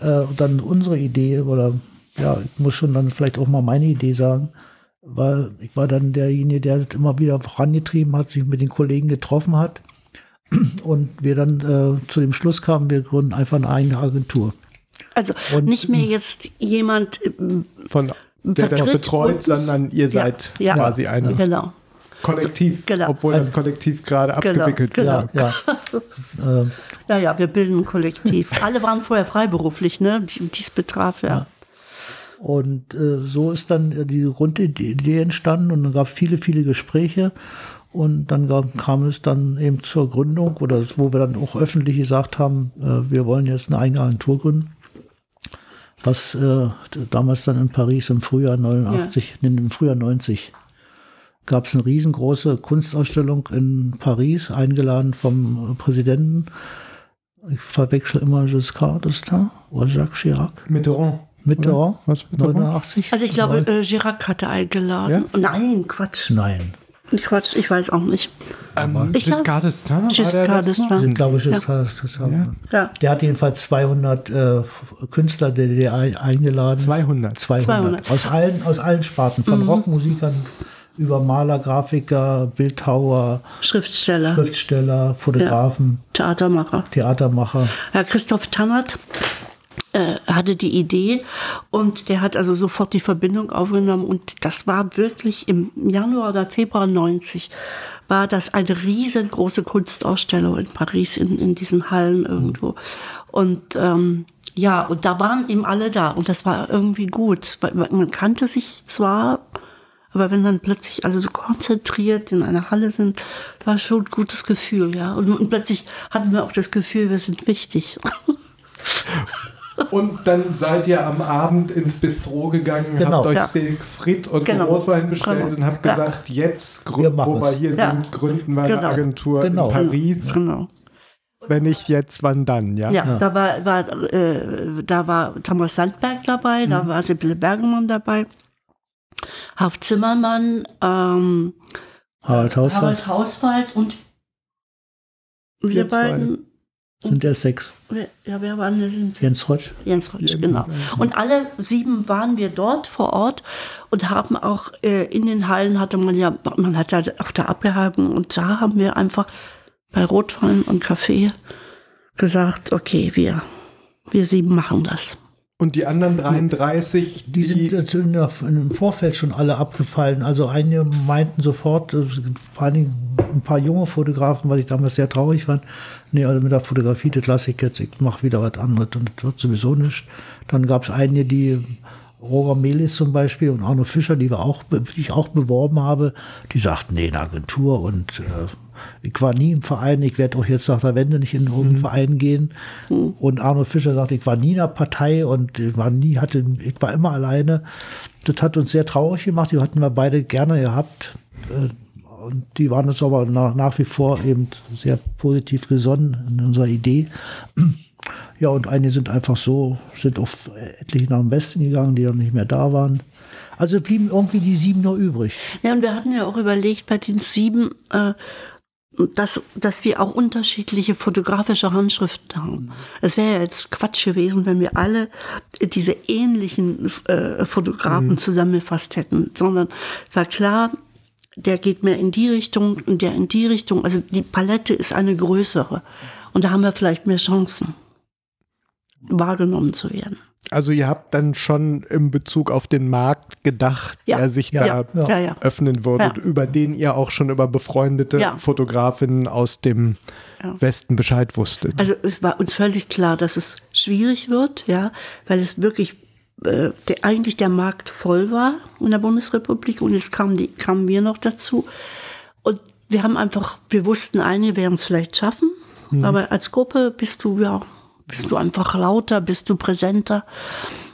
äh, dann unsere Idee oder ja, ich muss schon dann vielleicht auch mal meine Idee sagen, weil ich war dann derjenige, der das immer wieder vorangetrieben hat, sich mit den Kollegen getroffen hat und wir dann äh, zu dem Schluss kamen, wir gründen einfach eine eigene Agentur. also Und- nicht mehr jetzt jemand äh, Von der das betreut, sondern ihr Ja, seid ja, quasi ein Genau. Kollektiv, Genau. obwohl das Kollektiv gerade Genau, abgewickelt genau. wird. Ja, ja. äh, Ja, ja, wir bilden ein Kollektiv. [laughs] Alle waren vorher freiberuflich, ne? Die- Dies betraf, ja. Und äh, so ist dann die Grundidee entstanden und dann gab es viele, viele Gespräche. Und dann gab, kam es dann eben zur Gründung, oder wo wir dann auch öffentlich gesagt haben, äh, wir wollen jetzt eine eigene Agentur gründen. Was äh, damals dann in Paris im Frühjahr 89, ja. im Frühjahr 90 gab es eine riesengroße Kunstausstellung in Paris, eingeladen vom Präsidenten. Ich verwechsel immer Giscard d'Estaing oder Jacques Chirac. Mitterrand. Mitterrand, Was, Mitterrand? 89. Also ich glaube, äh, Chirac hatte eingeladen. Ja? Nein, Quatsch. Nein. Quatsch, ich weiß auch nicht. Ähm, ich Giscard d'Estaing? Giscard d'Estaing. Ich glaube, Giscard d'Estaing. Ja. Der hat jedenfalls 200 äh, Künstler der DDR eingeladen. 200. 200. 200. Aus, allen, aus allen Sparten, von mhm. Rockmusikern über Maler, Grafiker, Bildhauer, Schriftsteller, Schriftsteller Fotografen, ja. Theatermacher. Theatermacher. Herr Christoph Tannert äh, hatte die Idee und der hat also sofort die Verbindung aufgenommen und das war wirklich im Januar oder Februar 90 war das eine riesengroße Kunstausstellung in Paris in, in diesen Hallen irgendwo und ähm, ja und da waren eben alle da und das war irgendwie gut man kannte sich zwar aber wenn dann plötzlich alle so konzentriert in einer Halle sind, war schon ein gutes Gefühl, ja. Und, und plötzlich hatten wir auch das Gefühl, wir sind wichtig. Und dann seid ihr am Abend ins Bistro gegangen, genau. habt euch ja. Steak Frit und genau. Rotwein bestellt genau. und habt gesagt, ja. jetzt, wir wo wir hier ja. sind, gründen wir eine genau. Agentur in genau. Paris. Genau. Wenn nicht jetzt, wann dann, ja? Ja, da war, war, äh, da war Thomas Sandberg dabei, mhm. da war Sibylle Bergemann dabei, Haft Zimmermann, ähm, Harald Hauswald. Harald Hauswald und wir beiden sind der sechs. Ja, wer waren wir? Sind Jens Rotsch. Jens Rotsch, genau. Und alle sieben waren wir dort vor Ort und haben auch äh, in den Hallen hatte man ja, man hat ja auf der abgehalten und da haben wir einfach bei Rotwein und Kaffee gesagt, okay, wir, wir sieben machen das. Und die anderen 33, die, die sind im Vorfeld schon alle abgefallen. Also einige meinten sofort, äh, vor allem ein paar junge Fotografen, was ich damals sehr traurig fand, nee, also mit der Fotografie, das lasse ich jetzt, ich mache wieder was anderes und das wird sowieso nicht. Dann gab es einige, die Roger Melis zum Beispiel und Arno Fischer, die, wir auch, die ich auch beworben habe, die sagten, nee, eine Agentur und äh, ich war nie im Verein, ich werde auch jetzt nach der Wende nicht in irgendeinen mhm. Verein gehen. Mhm. Und Arno Fischer sagt, ich war nie in einer Partei und ich war nie, hatte, ich war immer alleine. Das hat uns sehr traurig gemacht. Die hatten wir beide gerne gehabt. Äh, und die waren uns aber nach, nach wie vor eben sehr positiv gesonnen in unserer Idee. Ja, und einige sind einfach so, sind auf etliche nach dem Westen gegangen, die dann nicht mehr da waren. Also blieben irgendwie die sieben nur übrig. Ja, und wir hatten ja auch überlegt, bei den sieben, äh, dass, dass wir auch unterschiedliche fotografische Handschriften haben. Es wäre ja jetzt Quatsch gewesen, wenn wir alle diese ähnlichen äh, Fotografen mhm. zusammengefasst hätten, sondern war klar, der geht mehr in die Richtung und der in die Richtung. Also die Palette ist eine größere. Und da haben wir vielleicht mehr Chancen, wahrgenommen zu werden. Also ihr habt dann schon im Bezug auf den Markt gedacht, ja. der sich ja. da ja. öffnen würde, über den ihr auch schon über befreundete Fotografinnen aus dem Westen Bescheid wusstet. Also es war uns völlig klar, dass es schwierig wird, ja, weil es wirklich äh, der, eigentlich der Markt voll war in der Bundesrepublik und jetzt kamen, die, kamen wir noch dazu. Und wir haben einfach, wir wussten, einige werden es vielleicht schaffen, hm. aber als Gruppe bist du ja bist du einfach lauter, bist du präsenter.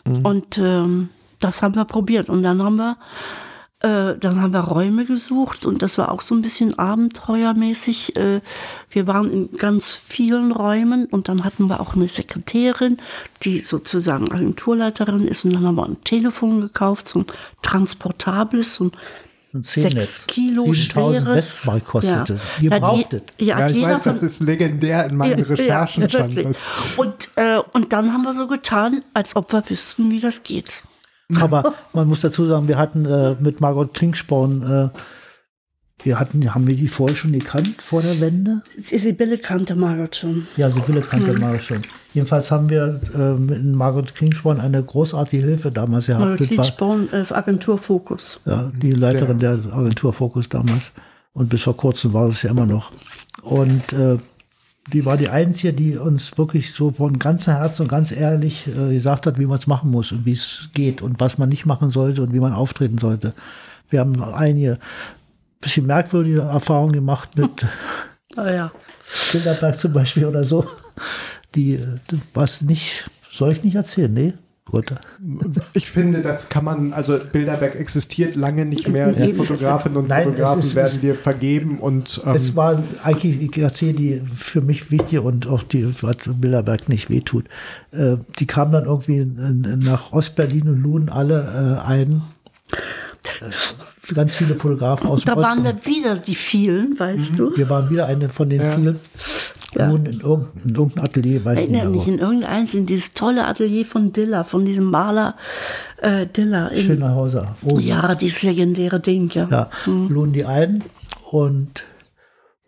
Mhm. Und ähm, das haben wir probiert. Und dann haben wir, äh, dann haben wir Räume gesucht und das war auch so ein bisschen abenteuermäßig. Äh, wir waren in ganz vielen Räumen und dann hatten wir auch eine Sekretärin, die sozusagen Agenturleiterin ist. Und dann haben wir ein Telefon gekauft, so ein transportables, so ein ein Sechs Kilo schweres. Westmark kostete. Ja. Ihr ja, brauchtet. Ja, ja ich weiß, das ist legendär in meinen Recherchen ja, schon. Und, äh, und dann haben wir so getan, als ob wir wüssten, wie das geht. Aber man muss dazu sagen, wir hatten äh, mit Margot Klinksporn äh, wir hatten, haben wir die vorher schon gekannt, vor der Wende? Sibylle kannte Margot schon. Ja, Sibylle kannte mhm. Margot schon. Jedenfalls haben wir äh, mit Margot Klingsporn eine großartige Hilfe damals gehabt. Margot Klingsporn, äh, Agentur Fokus. Ja, die Leiterin ja. der Agentur Fokus damals. Und bis vor kurzem war es ja immer noch. Und äh, die war die Einzige, die uns wirklich so von ganzem Herzen und ganz ehrlich äh, gesagt hat, wie man es machen muss und wie es geht und was man nicht machen sollte und wie man auftreten sollte. Wir haben einige bisschen merkwürdige Erfahrungen gemacht mit [laughs] Ah, ja. Bilderberg zum Beispiel oder so. Die, äh, was nicht, soll ich nicht erzählen? Nee? Gut. Ich finde, das kann man, also Bilderberg existiert lange nicht mehr. Die Fotografinnen und Nein, Fotografen ist- werden dir vergeben und ähm, Es war eigentlich, ich erzähle die für mich wichtig und auch die, was Bilderberg nicht wehtut. Äh, die kamen dann irgendwie in- nach Ostberlin und luden alle äh, ein. Äh, ganz viele Fotografen aus dem Da waren Osten. dann wieder die vielen, weißt du? Wir waren wieder eine von den Ja. vielen. Luden in, irgendein, in irgendein Atelier, weiß ich nicht Erinnere mich in irgendeins in dieses tolle Atelier von Diller, von diesem Maler äh, Diller. In, Schönerhauser. Oh, ja, dieses legendäre Ding, ja. Ja, luden die ein und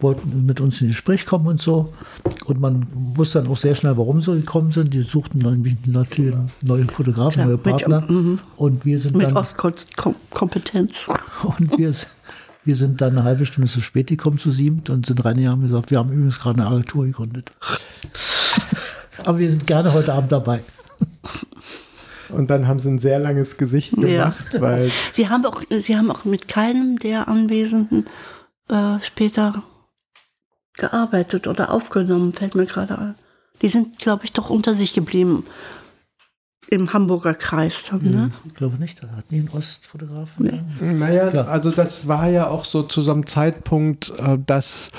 wollten mit uns in Gespräch kommen und so. Und man wusste dann auch sehr schnell, warum sie gekommen sind. Die suchten natürlich einen neuen Fotografen, Klar, neue mit- Partner. Und wir sind Mit dann Ostkompetenz. [laughs] und wir, wir sind dann eine halbe Stunde zu spät gekommen zu siebt und sind reingegangen und gesagt, wir haben übrigens gerade eine Agentur gegründet. [laughs] Aber wir sind gerne heute Abend dabei. und dann haben sie ein sehr langes Gesicht Ja. gemacht, weil Sie haben auch, Sie haben auch mit keinem der Anwesenden äh, später gearbeitet oder aufgenommen, fällt mir gerade ein. Die sind, glaube ich, doch unter sich geblieben im Hamburger Kreis. Dann, ne? Ich glaube nicht, da hat nie ein Ostfotografen. Naja, Klar. also das war ja auch so zu so einem Zeitpunkt, äh, dass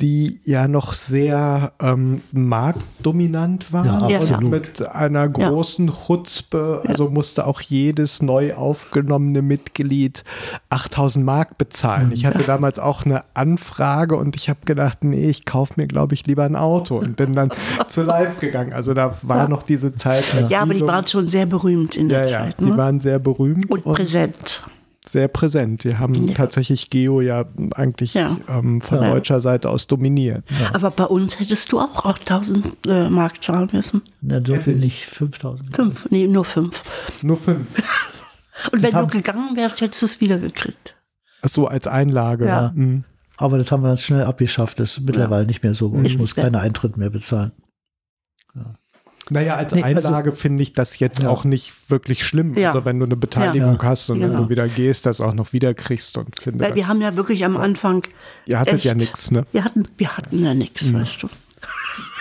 die ja noch sehr ähm, marktdominant war Ja, Ja, und mit einer großen Chutzpe, also musste auch jedes neu aufgenommene Mitglied 8000 Mark bezahlen. Ich hatte damals auch eine Anfrage und ich habe gedacht, nee, ich kaufe mir, glaube ich, lieber ein Auto und bin dann [laughs] zu live gegangen. Also da war noch diese Zeit. Ja, aber die so- waren schon sehr berühmt in ja, der ja, Zeit. die Ne? waren sehr berühmt Und präsent. Sehr präsent. Die haben Ja. tatsächlich Geo ja eigentlich Ja. Ähm, von Ja. deutscher Seite aus dominiert. Aber bei uns hättest du auch 8000 äh, Mark zahlen müssen. Na, so viel nicht, 5000. Fünf, nee, nur fünf. Nur fünf. [laughs] Und wenn du gegangen wärst, hättest du es wieder gekriegt. Ach so als Einlage. Ja. Mhm. Aber das haben wir dann schnell abgeschafft. Das ist mittlerweile nicht mehr so. Ich Ist muss nicht mehr. keine Eintritt mehr bezahlen. Naja, als Nee, also- Einlage finde ich das jetzt Ja. auch nicht wirklich schlimm. Ja. Also wenn du eine Beteiligung Ja. hast und wenn Genau. du wieder gehst, das auch noch wieder kriegst und finde Weil wir haben ja wirklich am Anfang. ihr hattet echt, ja nichts, ne? Wir hatten, wir hatten ja nichts, weißt du.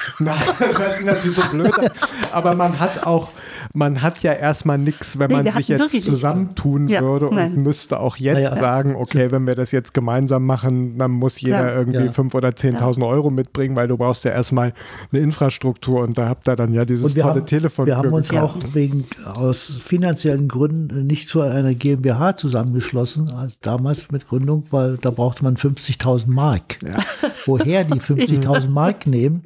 [laughs] Nein, das hört sich natürlich so blöd an. Aber man hat auch, man hat ja erstmal nichts, wenn Nee, man sich jetzt wirklich nichts. zusammentun Ja, würde und nein. müsste auch jetzt Naja. sagen, okay, wenn wir das jetzt gemeinsam machen, dann muss jeder Ja. irgendwie Ja. 5.000 oder 10.000 Euro mitbringen, weil du brauchst ja erstmal eine Infrastruktur und da habt ihr dann ja dieses tolle haben, Telefon. wir haben uns gekauft. auch wegen aus finanziellen Gründen nicht zu einer GmbH zusammengeschlossen, als damals mit Gründung, weil da brauchte man 50.000 Mark. Woher die [laughs] 50.000 Mark nehmen?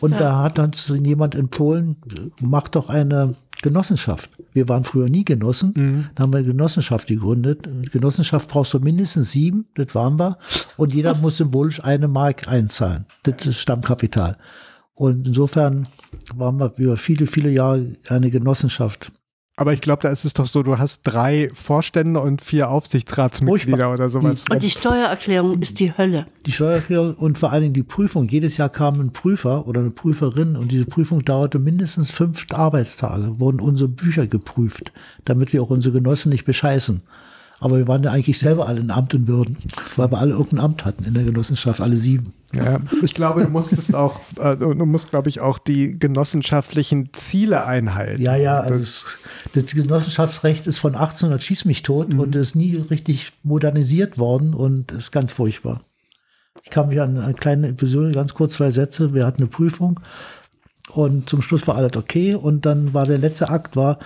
Und da hat uns jemand empfohlen, mach doch eine Genossenschaft. Wir waren früher nie Genossen, dann haben wir eine Genossenschaft gegründet. Eine Genossenschaft brauchst du mindestens sieben, das waren wir. Und jeder muss symbolisch eine Mark einzahlen. Das ist Stammkapital. Und insofern waren wir über viele, viele Jahre eine Genossenschaft. Aber ich glaube, da ist es doch so, du hast drei Vorstände und vier Aufsichtsratsmitglieder Furchtbar. oder sowas. Und die Steuererklärung ist die Hölle. Die Steuererklärung und vor allen Dingen die Prüfung. Jedes Jahr kam ein Prüfer oder eine Prüferin und diese Prüfung dauerte mindestens fünf Arbeitstage, wurden unsere Bücher geprüft, damit wir auch unsere Genossen nicht bescheißen. Aber wir waren ja eigentlich selber alle in Amt und Würden, weil wir alle irgendein Amt hatten in der Genossenschaft, alle sieben. Ja, ich glaube, du musstest auch, äh, du musst, glaube ich, auch die genossenschaftlichen Ziele einhalten. Ja, ja, also das, das Genossenschaftsrecht ist von 1800 schieß mich tot und ist nie richtig modernisiert worden und ist ganz furchtbar. Ich kann mich an eine kleine Episode, ganz kurz zwei Sätze. Wir hatten eine Prüfung und zum Schluss war alles okay und dann war der letzte Akt war,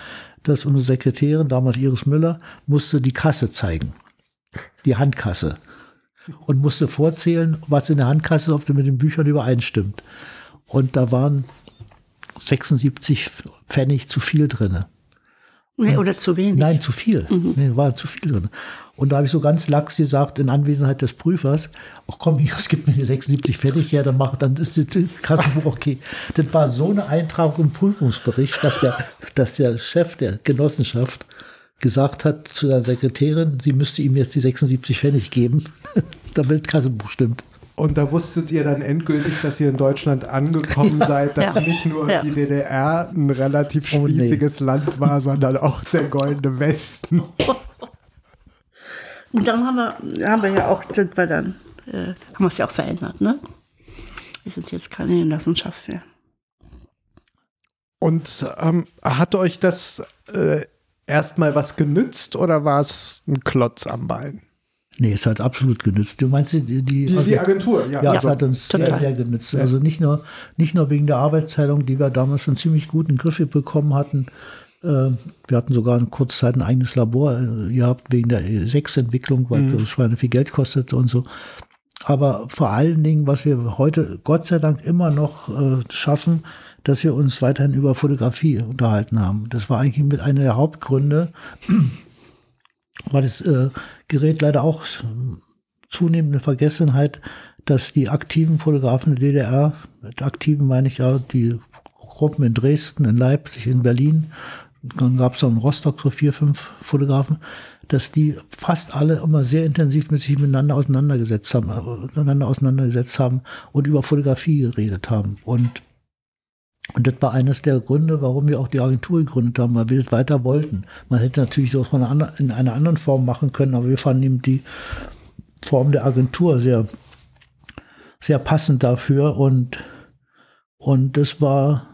dass unsere Sekretärin, damals Iris Müller, musste die Kasse zeigen. Die Handkasse. Und musste vorzählen, was in der Handkasse, du mit den Büchern übereinstimmt. Und da waren 76 Pfennig zu viel drinne. Nee, oder zu wenig. Nein, zu viel. Nee, war zu viel drin. Und da habe ich so ganz lax gesagt, in Anwesenheit des Prüfers, ach komm, hier, es gibt mir die 76 fertig her, dann mach, dann ist das Kassenbuch okay. Das war so eine Eintragung im Prüfungsbericht, dass der, dass der Chef der Genossenschaft gesagt hat zu seiner Sekretärin, sie müsste ihm jetzt die 76 Pfennig geben, [laughs] damit das Kassenbuch stimmt. Und da wusstet ihr dann endgültig, dass ihr in Deutschland angekommen seid, dass Ja. nicht nur Ja. die DDR ein relativ Oh, nee. spießiges Land war, sondern auch der Goldene Westen. [laughs] Und dann haben wir, haben wir ja auch, sind wir dann, äh, haben wir es ja auch verändert, ne? Wir sind jetzt keine Genossenschaft mehr. Und ähm, hat euch das äh, erstmal was genützt oder war es ein Klotz am Bein? Nee, es hat absolut genützt. Du meinst die, die, Die, die Agentur, ja. Ja, also, es hat uns sehr, total. sehr genützt. Also nicht nur, nicht nur wegen der Arbeitsteilung, die wir damals schon ziemlich gut in den Griff bekommen hatten. Äh, Wir hatten sogar eine kurze Zeit ein eigenes Labor äh, gehabt wegen der Sechsentwicklung, weil Mhm. das Schweine viel Geld kostete und so. Aber vor allen Dingen, was wir heute Gott sei Dank immer noch äh, schaffen, dass wir uns weiterhin über Fotografie unterhalten haben. Das war eigentlich mit einer der Hauptgründe, weil das äh, gerät leider auch zunehmende Vergessenheit, dass die aktiven Fotografen der DDR, mit aktiven meine ich ja die Gruppen in Dresden, in Leipzig, in Berlin, dann gab es auch in Rostock so vier, fünf Fotografen, dass die fast alle immer sehr intensiv mit sich miteinander auseinandergesetzt haben, miteinander auseinandergesetzt haben und über Fotografie geredet haben. Und und das war eines der Gründe, warum wir auch die Agentur gegründet haben, weil wir das weiter wollten. Man hätte natürlich das von einer in einer anderen Form machen können, aber wir fanden eben die Form der Agentur sehr, sehr passend dafür und, und das war,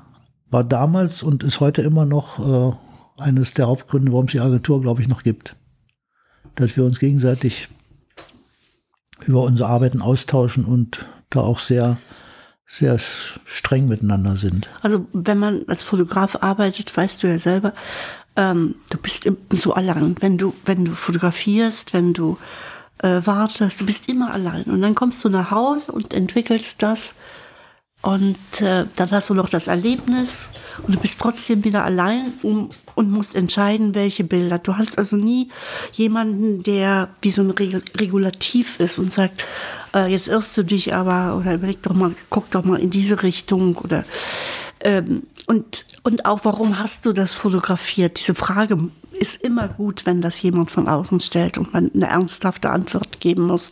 war damals und ist heute immer noch äh, eines der Hauptgründe, warum es die Agentur, glaube ich, noch gibt. Dass wir uns gegenseitig über unsere Arbeiten austauschen und da auch sehr, sehr streng miteinander sind. Also wenn man als Fotograf arbeitet, weißt du ja selber, ähm, du bist so allein. Wenn du, wenn du fotografierst, wenn du äh, wartest, du bist immer allein. Und dann kommst du nach Hause und entwickelst das. Und äh, dann hast du noch das Erlebnis und du bist trotzdem wieder allein um, und musst entscheiden, welche Bilder. Du hast also nie jemanden, der wie so ein Regul Regulativ ist und sagt, äh, jetzt irrst du dich aber oder überleg doch mal, guck doch mal in diese Richtung oder ähm, und, und auch, warum hast du das fotografiert? Diese Frage ist immer gut, wenn das jemand von außen stellt und man eine ernsthafte Antwort geben muss.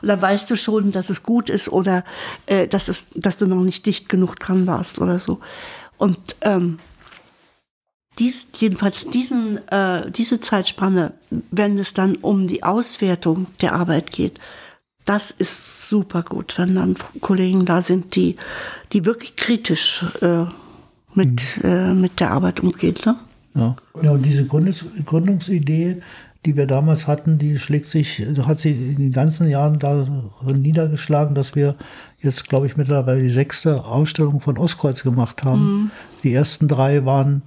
Und dann weißt du schon, dass es gut ist oder äh, dass, es, dass du noch nicht dicht genug dran warst oder so. Und ähm, dies, jedenfalls diesen, äh, diese Zeitspanne, wenn es dann um die Auswertung der Arbeit geht, das ist super gut, wenn dann Kollegen da sind, die, die wirklich kritisch äh, mit, äh, mit der Arbeit umgehen. Ne? Ja, ja und diese Gründungs Gründungsidee, die wir damals hatten, die schlägt sich, hat sich in den ganzen Jahren darin niedergeschlagen, dass wir jetzt, glaube ich, mittlerweile die sechste Ausstellung von Ostkreuz gemacht haben. Die ersten drei waren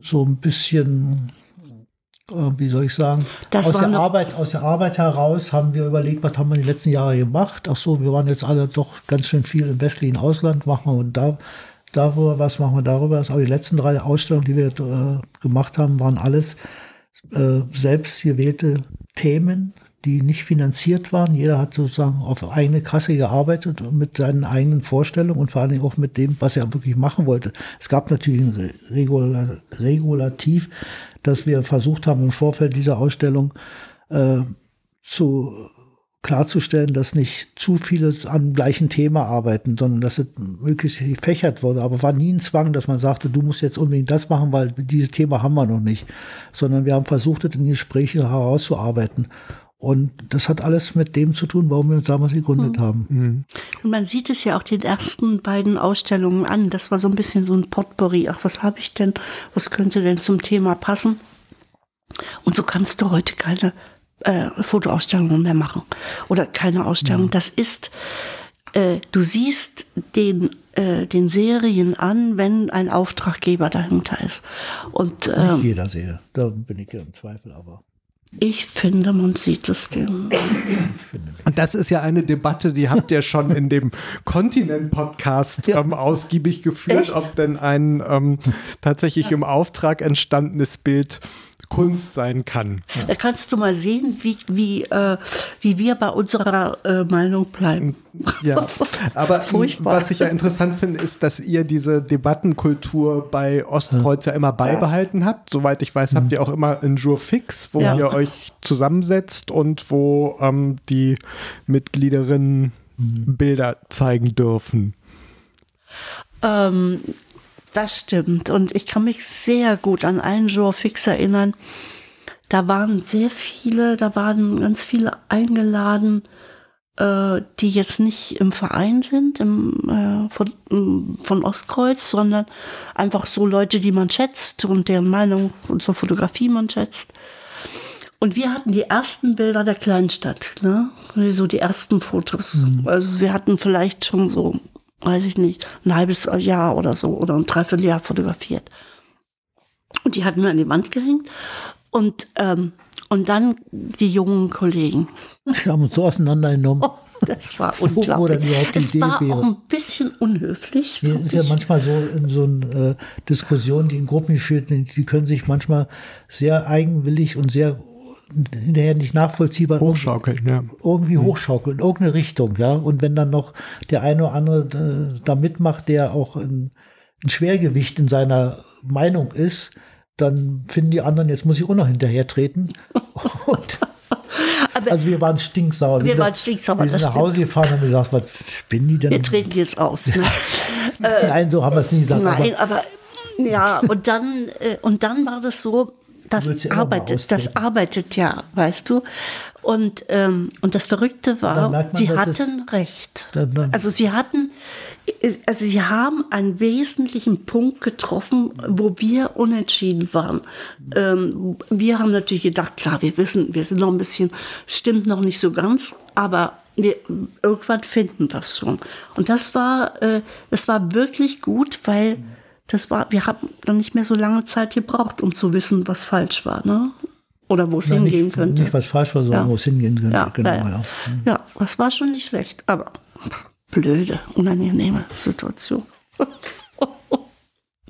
so ein bisschen, äh, wie soll ich sagen, Das aus der, Arbeit, aus der Arbeit heraus haben wir überlegt, was haben wir die letzten Jahre gemacht. Ach so, wir waren jetzt alle doch ganz schön viel im westlichen Ausland, machen wir da darüber was, machen wir darüber. Aber die letzten drei Ausstellungen, die wir äh, gemacht haben, waren alles äh, selbst gewählte Themen, die nicht finanziert waren. Jeder hat sozusagen auf eigene Kasse gearbeitet und mit seinen eigenen Vorstellungen und vor allen Dingen auch mit dem, was er wirklich machen wollte. Es gab natürlich ein Re- Regula Regulativ, dass wir versucht haben, im Vorfeld dieser Ausstellung äh, zu klarzustellen, dass nicht zu viele am gleichen Thema arbeiten, sondern dass es möglichst gefächert wurde. Aber war nie ein Zwang, dass man sagte, du musst jetzt unbedingt das machen, weil dieses Thema haben wir noch nicht. Sondern wir haben versucht, es in Gespräche herauszuarbeiten. Und das hat alles mit dem zu tun, warum wir uns damals gegründet haben. Und man sieht es ja auch den ersten beiden Ausstellungen an. Das war so ein bisschen so ein Potpourri. Ach, was habe ich denn? Was könnte denn zum Thema passen? Und so kannst du heute keine äh, Fotoausstellungen mehr machen. Oder keine Ausstellung. Das ist, äh, du siehst den, äh, den Serien an, wenn ein Auftraggeber dahinter ist. Und Nicht ähm, jeder sehe. Da bin ich ja im Zweifel, aber ich finde, man sieht es dem. Und das ist ja eine Debatte, die habt ihr schon in dem Kontinent-Podcast ähm, ausgiebig geführt, Echt? ob denn ein ähm, tatsächlich im Auftrag entstandenes Bild Kunst sein kann. Da kannst du mal sehen, wie, wie, äh, wie wir bei unserer äh, Meinung bleiben. Ja, [laughs] aber Furchtbar. was ich ja interessant finde, ist, dass ihr diese Debattenkultur bei Ostkreuz ja immer beibehalten habt. Soweit ich weiß, habt ihr auch immer einen Jour fix, wo Ja. ihr euch zusammensetzt und wo ähm, die Mitgliederinnen Bilder zeigen dürfen. Ähm, das stimmt. Und ich kann mich sehr gut an einen Jour fix erinnern. Da waren sehr viele, da waren ganz viele eingeladen, äh, die jetzt nicht im Verein sind, im, äh, von, von Ostkreuz, sondern einfach so Leute, die man schätzt und deren Meinung zur Fotografie man schätzt. Und wir hatten die ersten Bilder der Kleinstadt, ne? so die ersten Fotos. Mhm. Also wir hatten vielleicht schon so, weiß ich nicht, ein halbes Jahr oder so oder ein Dreivierteljahr fotografiert. Und die hatten wir an die Wand gehängt. Und, ähm, und dann die jungen Kollegen. Wir haben uns so auseinandergenommen. Oh, das war [laughs] unglaublich. es war wäre. auch ein bisschen unhöflich. Hier ist ja manchmal so in so äh, Diskussionen, die in Gruppen geführt sind, die können sich manchmal sehr eigenwillig und sehr hinterher nicht nachvollziehbar hochschaukeln, ja. irgendwie mhm. hochschaukeln, in irgendeine Richtung, ja. Und wenn dann noch der eine oder andere äh, da mitmacht, der auch ein, ein Schwergewicht in seiner Meinung ist, dann finden die anderen, jetzt muss ich auch noch hinterher treten. [laughs] Und also wir waren stinksauer. Wir, wir waren stinksauer. Wir sind nach Hause gefahren und haben gesagt, was spinnen die denn? Wir treten jetzt aus. Ne? [laughs] Nein, so haben wir es nie gesagt. Nein, aber, aber ja, und dann, äh, und dann war das so, das arbeitet, das arbeitet ja, weißt du. Und, ähm, und das Verrückte war, man, sie hatten recht. Dann, dann. Also sie hatten, also sie haben einen wesentlichen Punkt getroffen, wo wir unentschieden waren. Ähm, wir haben natürlich gedacht, klar, wir wissen, wir sind noch ein bisschen, stimmt noch nicht so ganz, aber wir, irgendwann finden wir es schon. Und das war, äh, das war wirklich gut, weil das war, wir haben dann nicht mehr so lange Zeit gebraucht, um zu wissen, was falsch war, ne? Oder wo es hingehen nicht, könnte. Nicht was falsch war, sondern ja. wo es hingehen könnte. Ja, genau, ja, ja. ja, das war schon nicht schlecht, aber blöde, unangenehme Situation. [laughs]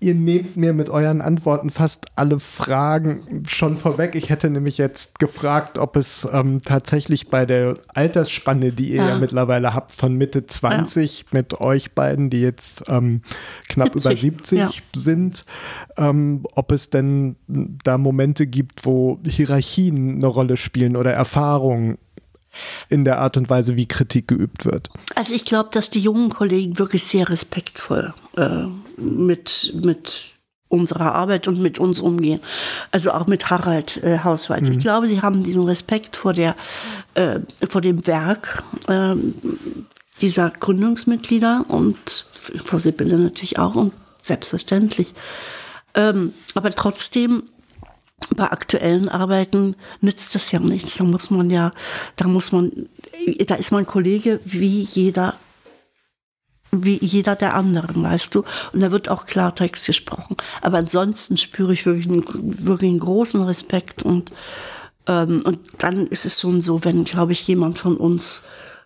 ihr nehmt mir mit euren Antworten fast alle Fragen schon vorweg. Ich hätte nämlich jetzt gefragt, ob es ähm, tatsächlich bei der Altersspanne, die ihr ja, ja mittlerweile habt, von Mitte 20 ja. mit euch beiden, die jetzt ähm, knapp 70, über 70 ja. sind, ähm, ob es denn da Momente gibt, wo Hierarchien eine Rolle spielen oder Erfahrungen in der Art und Weise, wie Kritik geübt wird. Also ich glaube, dass die jungen Kollegen wirklich sehr respektvoll äh, mit, mit unserer Arbeit und mit uns umgehen. Also auch mit Harald äh, Hausweiz. Mhm. Ich glaube, sie haben diesen Respekt vor, der, äh, vor dem Werk äh, dieser Gründungsmitglieder und vor Sibylle natürlich auch und selbstverständlich. Ähm, aber trotzdem bei aktuellen Arbeiten nützt das ja nichts. Da muss man ja, da muss man, da ist man Kollege wie jeder, wie jeder der anderen, weißt du. Und da wird auch Klartext gesprochen. Aber ansonsten spüre ich wirklich einen, wirklich einen großen Respekt und, ähm, und dann ist es schon so, wenn, glaube ich, jemand von uns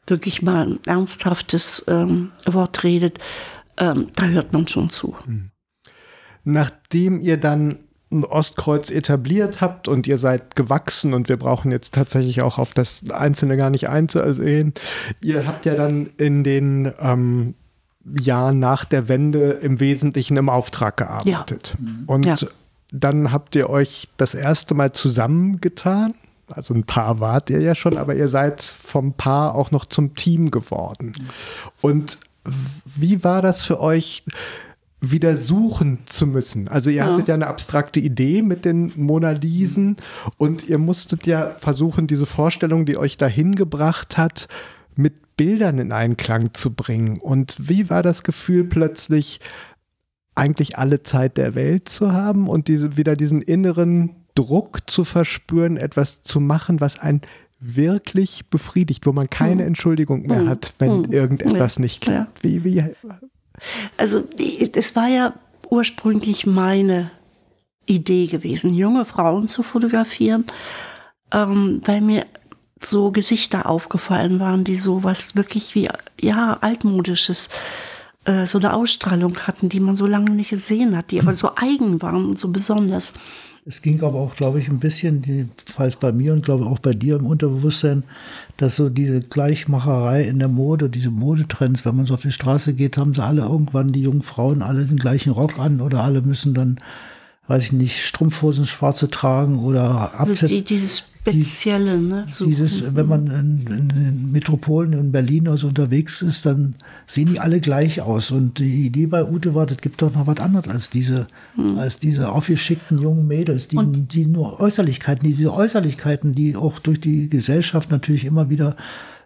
wirklich mal ein ernsthaftes ähm, Wort redet, ähm, da hört man schon zu. Hm. Nachdem ihr dann ein Ostkreuz etabliert habt und ihr seid gewachsen und wir brauchen jetzt tatsächlich auch auf das Einzelne gar nicht einzusehen. Ihr habt ja dann in den ähm, Jahren nach der Wende im Wesentlichen im Auftrag gearbeitet. Ja. Und ja. dann habt ihr euch das erste Mal zusammengetan. Also ein Paar wart ihr ja schon, aber ihr seid vom Paar auch noch zum Team geworden. Und wie war das für euch? wieder suchen zu müssen. Also ihr ja. hattet ja eine abstrakte Idee mit den Mona Lisen und ihr musstet ja versuchen, diese Vorstellung, die euch dahin gebracht hat, Bildern in Einklang zu bringen. Und wie war das Gefühl plötzlich, eigentlich alle Zeit der Welt zu haben und diese, wieder diesen inneren Druck zu verspüren, etwas zu machen, was einen wirklich befriedigt, wo man keine hm. Entschuldigung mehr hm. hat, wenn hm. irgendetwas nicht klappt. Wie, wie also das war ja ursprünglich meine Idee gewesen, junge Frauen zu fotografieren, ähm, weil mir so Gesichter aufgefallen waren, die so was wirklich wie ja altmodisches äh, so eine Ausstrahlung hatten, die man so lange nicht gesehen hat, die aber so eigen waren und so besonders. Es ging aber auch, glaube ich, ein bisschen, jedenfalls bei mir und glaube auch bei dir im Unterbewusstsein, dass so diese Gleichmacherei in der Mode, diese Modetrends, wenn man so auf die Straße geht, haben sie alle irgendwann, die jungen Frauen, alle den gleichen Rock an oder alle müssen dann weiß ich nicht, Strumpfhosen schwarze tragen oder Also die, dieses Spezielle, ne? So, Dieses, wenn man in, in, Metropolen in Berlin oder so unterwegs ist, dann sehen die alle gleich aus. Und die Idee bei Ute war, das gibt doch noch was anderes als diese, als diese aufgeschickten jungen Mädels, die, die nur Äußerlichkeiten, diese Äußerlichkeiten, die auch durch die Gesellschaft natürlich immer wieder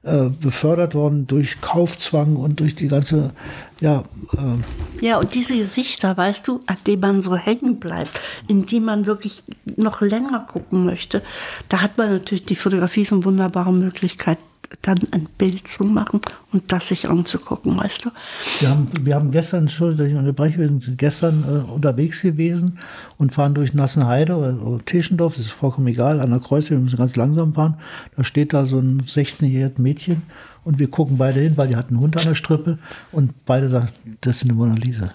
äh, befördert worden durch Kaufzwang und durch die ganze, ja, äh, Ja, und diese Gesichter, weißt du, an denen man so hängen bleibt, in die man wirklich noch länger gucken möchte, da hat man natürlich die Fotografie so eine wunderbare Möglichkeit, dann ein Bild zu machen und das sich anzugucken, weißt du? Wir haben, wir haben gestern, Entschuldigung, dass ich unterbreche, wir sind gestern äh, unterwegs gewesen und fahren durch Nassenheide oder, oder Tischendorf, das ist vollkommen egal, an der Kreuz, wir müssen ganz langsam fahren. Da steht da so ein 16-jähriges Mädchen und wir gucken beide hin, weil die hat einen Hund an der Strippe und beide sagen, das ist eine Mona Lisa.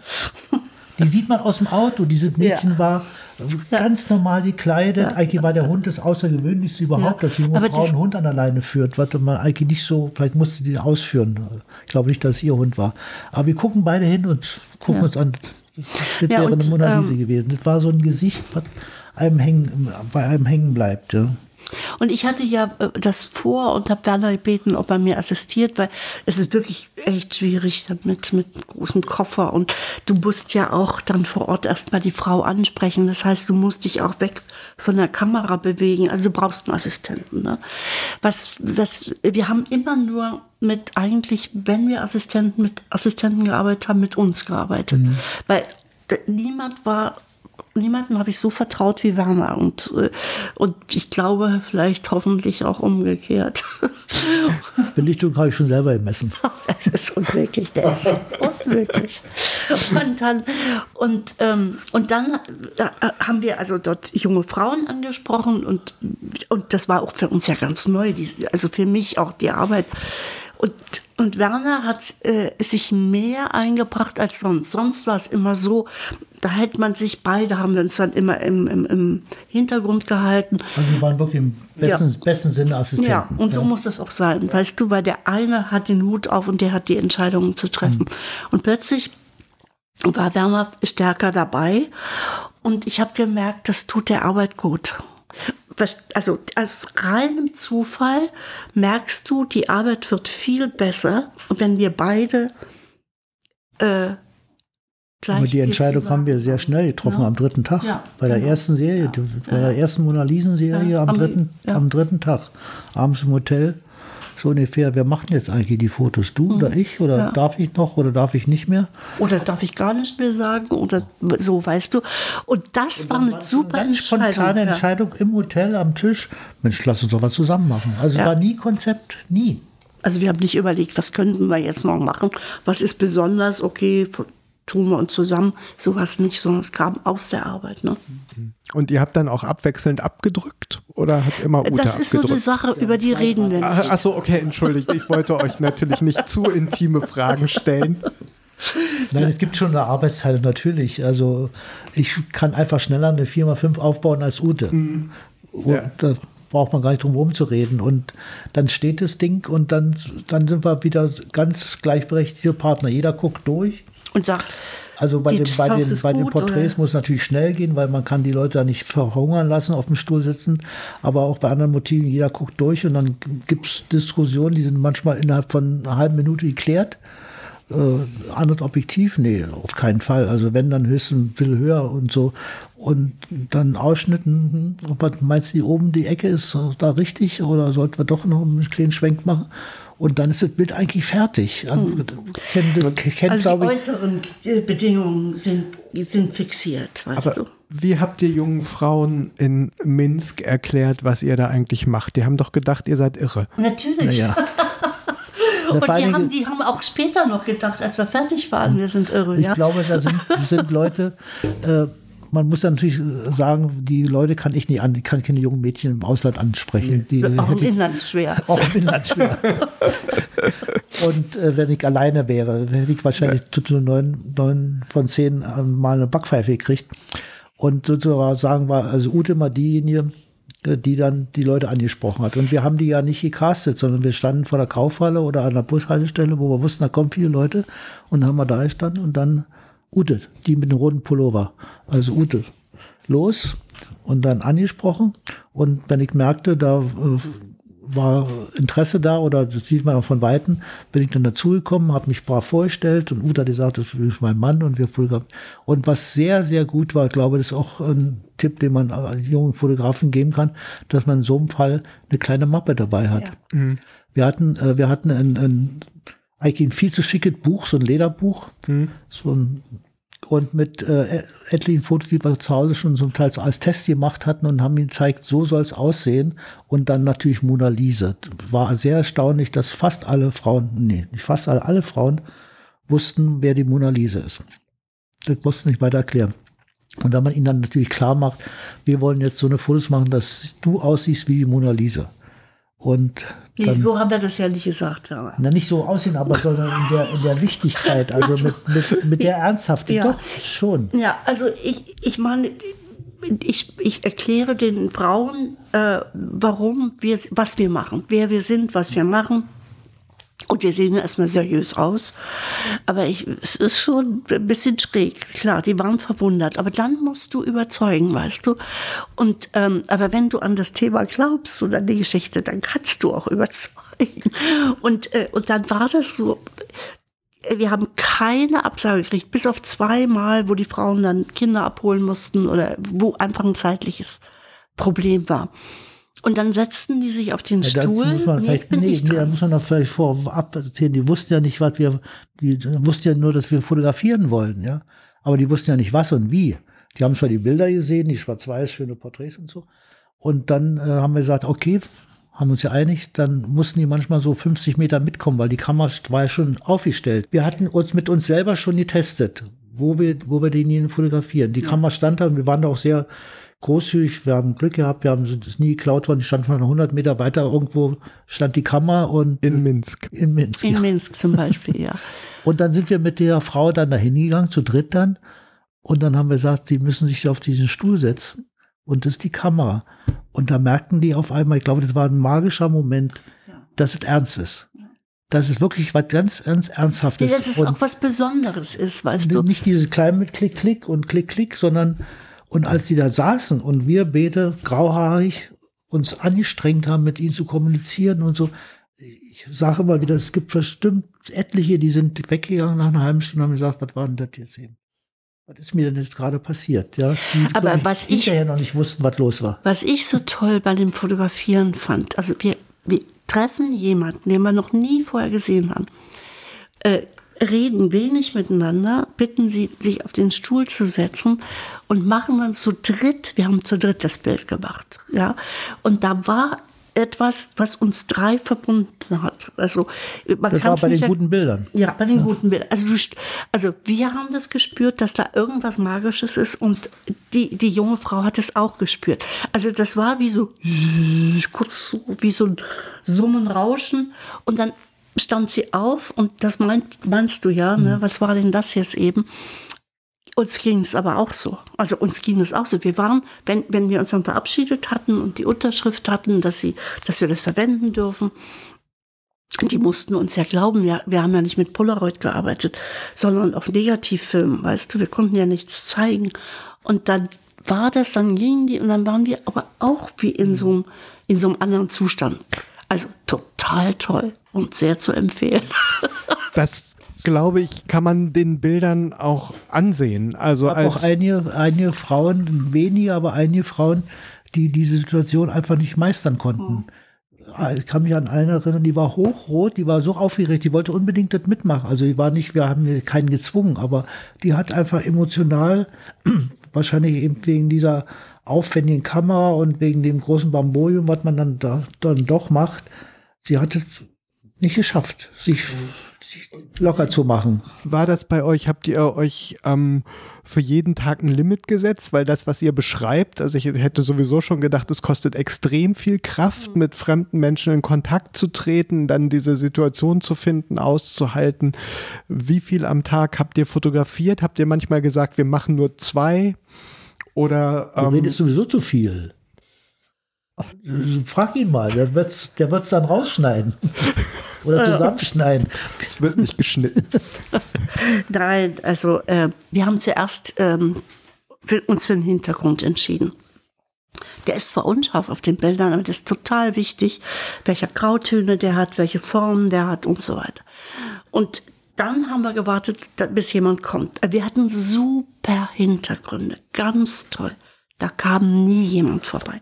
[laughs] Die sieht man aus dem Auto, dieses Mädchen Ja. war ganz normal gekleidet. Eigentlich war der Hund das Außergewöhnlichste überhaupt, Ja. dass die junge Aber Frau einen Hund an der Leine führt, was man eigentlich nicht so, vielleicht musste die ausführen. Ich glaube nicht, dass es ihr Hund war. Aber wir gucken beide hin und gucken uns an. Das Ja, wäre und, eine Mona Lisa ähm, gewesen. Das war so ein Gesicht, was einem hängen, bei einem hängen bleibt. Ja. Und ich hatte ja äh, das vor und habe Werner gebeten, ob er mir assistiert, weil es ist wirklich echt schwierig mit, mit großem Koffer und du musst ja auch dann vor Ort erstmal die Frau ansprechen. Das heißt, du musst dich auch weg von der Kamera bewegen. Also du brauchst einen Assistenten. Ne? Was, was, wir haben immer nur mit eigentlich, wenn wir Assistenten mit Assistenten gearbeitet haben, mit uns gearbeitet. Weil d- niemand war niemandem habe ich so vertraut wie Werner und, äh, und ich glaube vielleicht hoffentlich auch umgekehrt. [laughs] Belichtung habe ich schon selber gemessen. [laughs] Es ist unmöglich, der ist unmöglich. Und dann, und, ähm, und dann äh, haben wir also dort junge Frauen angesprochen und, und das war auch für uns ja ganz neu, also für mich auch die Arbeit. Und, und Werner hat äh, sich mehr eingebracht als sonst. Sonst war es immer so, da hält man sich beide, haben uns dann immer im, im, im Hintergrund gehalten. Also wir waren wirklich im besten, Ja. besten Sinne Assistenten. Ja, und so muss das auch sein, weißt du, weil der eine hat den Hut auf und der hat die Entscheidungen zu treffen. Und plötzlich war Werner stärker dabei und ich habe gemerkt, das tut der Arbeit gut. Also aus reinem Zufall merkst du, die Arbeit wird viel besser, wenn wir beide äh, gleich Aber die Entscheidung haben wir sehr schnell getroffen Ja. am dritten Tag. Ja, bei der genau. ersten Serie, Ja. bei der ersten Mona Lisa-Serie am, dritten, am dritten Tag. Abends im Hotel. So ungefähr, wer macht jetzt eigentlich die Fotos? Du oder ich? Oder. Ja. darf ich noch oder darf ich nicht mehr? Oder darf ich gar nicht mehr sagen? Oder so, weißt du. Und das war eine super Ganz spontane Entscheidung. ja. Entscheidung im Hotel am Tisch. Mensch, lass uns doch was zusammen machen. Also Ja. war nie Konzept, nie. Also wir haben nicht überlegt, was könnten wir jetzt noch machen? Was ist besonders? Okay, tun wir uns zusammen. Sowas nicht, sondern es kam aus der Arbeit. Ne? Und ihr habt dann auch abwechselnd abgedrückt oder hat immer Ute Das ist so eine abgedrückt? Sache, über die reden wir Ach, nicht. ach so, okay, entschuldigt. Ich wollte euch natürlich nicht zu intime Fragen stellen. Nein, es gibt schon eine Arbeitsteilung, natürlich. Also ich kann einfach schneller eine 4x5 aufbauen als Ute. Und Ja. da braucht man gar nicht drum herum zu reden. Und dann steht das Ding und dann, dann sind wir wieder ganz gleichberechtigte Partner. Jeder guckt durch. Und sagt, Also bei, Die den, bei, den, bei den Porträts oder? muss natürlich schnell gehen, weil man kann die Leute da nicht verhungern lassen, auf dem Stuhl sitzen. Aber auch bei anderen Motiven, jeder guckt durch und dann gibt es Diskussionen, die sind manchmal innerhalb von einer halben Minute geklärt. Äh, anderes Objektiv? Nee, auf keinen Fall. Also wenn, dann höchstens ein bisschen höher und so. Und dann Ausschnitten, hm, was meinst du, hier oben die Ecke ist da richtig oder sollten wir doch noch einen kleinen Schwenk machen? Und dann ist das Bild eigentlich fertig. Also, kennt, kennt, Hm. also die ich, äußeren Bedingungen sind, sind fixiert, weißt Aber du. wie habt ihr jungen Frauen in Minsk erklärt, was ihr da eigentlich macht? Die haben doch gedacht, ihr seid irre. Natürlich. ja. [laughs] Und die haben, die haben auch später noch gedacht, als wir fertig waren, wir sind irre. Ich ja? glaube, da sind, sind Leute, äh, man muss ja natürlich sagen, die Leute kann ich nicht an, ich kann keine jungen Mädchen im Ausland ansprechen. Die [laughs] auch im Inland schwer. auch [laughs] im Inland schwer. Und äh, wenn ich alleine wäre, hätte ich wahrscheinlich zu, zu neun, neun von zehn äh, mal eine Backpfeife gekriegt. Und sozusagen war also Ute mal diejenige, äh, die dann die Leute angesprochen hat. Und wir haben die ja nicht gecastet, sondern wir standen vor der Kaufhalle oder an der Bushaltestelle, wo wir wussten, da kommen viele Leute. Und dann haben wir da gestanden und dann Ute, die mit dem roten Pullover. Also Ute. los und dann angesprochen. Und wenn ich merkte, da äh, war Interesse da oder das sieht man auch von Weitem, bin ich dann dazugekommen, habe mich brav vorgestellt und Uta hat gesagt, das ist mein Mann und wir fotografieren. Und was sehr, sehr gut war, ich glaube, das ist auch ein Tipp, den man jungen Fotografen geben kann, dass man in so einem Fall eine kleine Mappe dabei hat. Ja. Mhm. Wir hatten, äh, wir hatten ein, ein eigentlich ein viel zu schickes Buch, so ein Lederbuch, mhm. so ein und mit äh, etlichen Fotos, die wir zu Hause schon zum Teil so als Test gemacht hatten und haben ihm gezeigt, so soll es aussehen. Und dann natürlich Mona Lisa. War sehr erstaunlich, dass fast alle Frauen, nee, nicht fast alle, alle Frauen wussten, wer die Mona Lisa ist. Das musste nicht weiter erklären. Und wenn man ihnen dann natürlich klar macht, wir wollen jetzt so eine Fotos machen, dass du aussiehst wie die Mona Lisa. Und nee, so haben wir das ja nicht gesagt. Na, nicht so aussehen, aber sondern in der, in der Wichtigkeit, also [laughs] mit, mit, mit der Ernsthaftigkeit. Ja. Doch, schon. Ja, also ich, ich meine, ich, ich erkläre den Frauen, äh, warum wir, was wir machen, wer wir sind, was wir machen. Und wir sehen erstmal seriös aus. Aber ich, es ist schon ein bisschen schräg. Klar, die waren verwundert. Aber dann musst du überzeugen, weißt du. Und, ähm, aber wenn du an das Thema glaubst oder die Geschichte, dann kannst du auch überzeugen. Und, äh, und dann war das so, wir haben keine Absage gekriegt, bis auf zweimal, wo die Frauen dann Kinder abholen mussten oder wo einfach ein zeitliches Problem war. Und dann setzten die sich auf den ja, Stuhl. Muss man vielleicht, [laughs] nee, nee, da muss man noch vielleicht vorab erzählen. Die wussten ja nicht, was wir, die wussten ja nur, dass wir fotografieren wollen, ja. Aber die wussten ja nicht was und wie. Die haben zwar die Bilder gesehen, die schwarz-weiß, schöne Porträts und so. Und dann äh, haben wir gesagt, okay, haben uns ja einig, dann mussten die manchmal so 50 Meter mitkommen, weil die Kamera war ja schon aufgestellt. Wir hatten uns mit uns selber schon getestet, wo wir, wo wir denjenigen fotografieren. Die ja. Kamera stand da und wir waren da auch sehr großzügig. Wir haben Glück gehabt, wir haben es nie geklaut worden. Die stand mal 100 Meter weiter irgendwo, stand die Kammer und. In Minsk. In Minsk. In ja. Minsk zum Beispiel, ja. [laughs] Und dann sind wir mit der Frau dann dahin gegangen, zu dritt dann. Und dann haben wir gesagt, sie müssen sich auf diesen Stuhl setzen. Und das ist die Kamera. Und da merkten die auf einmal, ich glaube, das war ein magischer Moment, ja. dass es ernst ist. Dass es wirklich was ganz, ganz Ernsthaftes ist. Ja, dass es und auch was Besonderes ist, weißt du. Nicht diese kleinen mit Klick, Klick und Klick, Klick, sondern und als die da saßen und wir beide grauhaarig uns angestrengt haben, mit ihnen zu kommunizieren und so, ich sage immer wieder, es gibt bestimmt etliche, die sind weggegangen nach einer halben Stunde und haben gesagt, was war denn das jetzt eben? Was ist mir denn jetzt gerade passiert? Ja, die, aber ich, was ich hinterher noch nicht wussten, was los war. Was ich so toll bei dem Fotografieren fand, also wir, wir treffen jemanden, den wir noch nie vorher gesehen haben. Äh, reden wenig miteinander, bitten sie, sich auf den Stuhl zu setzen und machen dann zu dritt, wir haben zu dritt das Bild gemacht, ja. Und da war etwas, was uns drei verbunden hat. Also man das war bei den guten Bildern. Ja, bei den ja. guten Bildern. Also, du, also wir haben das gespürt, dass da irgendwas Magisches ist und die, die junge Frau hat es auch gespürt. Also das war wie so [laughs] kurz so, wie so ein Summen, Rauschen und dann stand sie auf und das meint, meinst du ja, ne? Mhm. was war denn das jetzt eben? Uns ging es aber auch so. Also uns ging es auch so. Wir waren, wenn, wenn wir uns dann verabschiedet hatten und die Unterschrift hatten, dass, sie, dass wir das verwenden dürfen, die mussten uns ja glauben, wir, wir haben ja nicht mit Polaroid gearbeitet, sondern auf Negativfilm, weißt du, wir konnten ja nichts zeigen. Und dann war das, dann gingen die und dann waren wir aber auch wie in so einem, in so einem anderen Zustand. Also total toll und sehr zu empfehlen. [laughs] Das glaube ich, kann man den Bildern auch ansehen. Also als auch einige, einige Frauen, wenige, aber einige Frauen, die diese Situation einfach nicht meistern konnten. Ich kann mich an eine erinnern, die war hochrot, die war so aufgeregt, die wollte unbedingt das mitmachen. Also die war nicht, wir haben keinen gezwungen, aber die hat einfach emotional, [clears throat] wahrscheinlich eben wegen dieser aufwendigen Kamera und wegen dem großen Bambolium, was man dann, da, dann doch macht, sie hat es nicht geschafft, sich, sich, locker zu machen. War das bei euch, habt ihr euch ähm, für jeden Tag ein Limit gesetzt? Weil das, was ihr beschreibt, also ich hätte sowieso schon gedacht, es kostet extrem viel Kraft, mit fremden Menschen in Kontakt zu treten, dann diese Situation zu finden, auszuhalten. Wie viel am Tag habt ihr fotografiert? Habt ihr manchmal gesagt, wir machen nur zwei? Oder, ähm, du redest sowieso zu viel. Frag ihn mal, der wird es der wird's dann rausschneiden. [laughs] Oder zusammenschneiden. Es wird nicht geschnitten. [laughs] Nein, also äh, wir haben zuerst ähm, für, uns für den Hintergrund entschieden. Der ist zwar unscharf auf den Bildern, aber das ist total wichtig, welcher Grautöne der hat, welche Formen der hat und so weiter. Und dann haben wir gewartet, bis jemand kommt. Wir hatten super Hintergründe, ganz toll. Da kam nie jemand vorbei.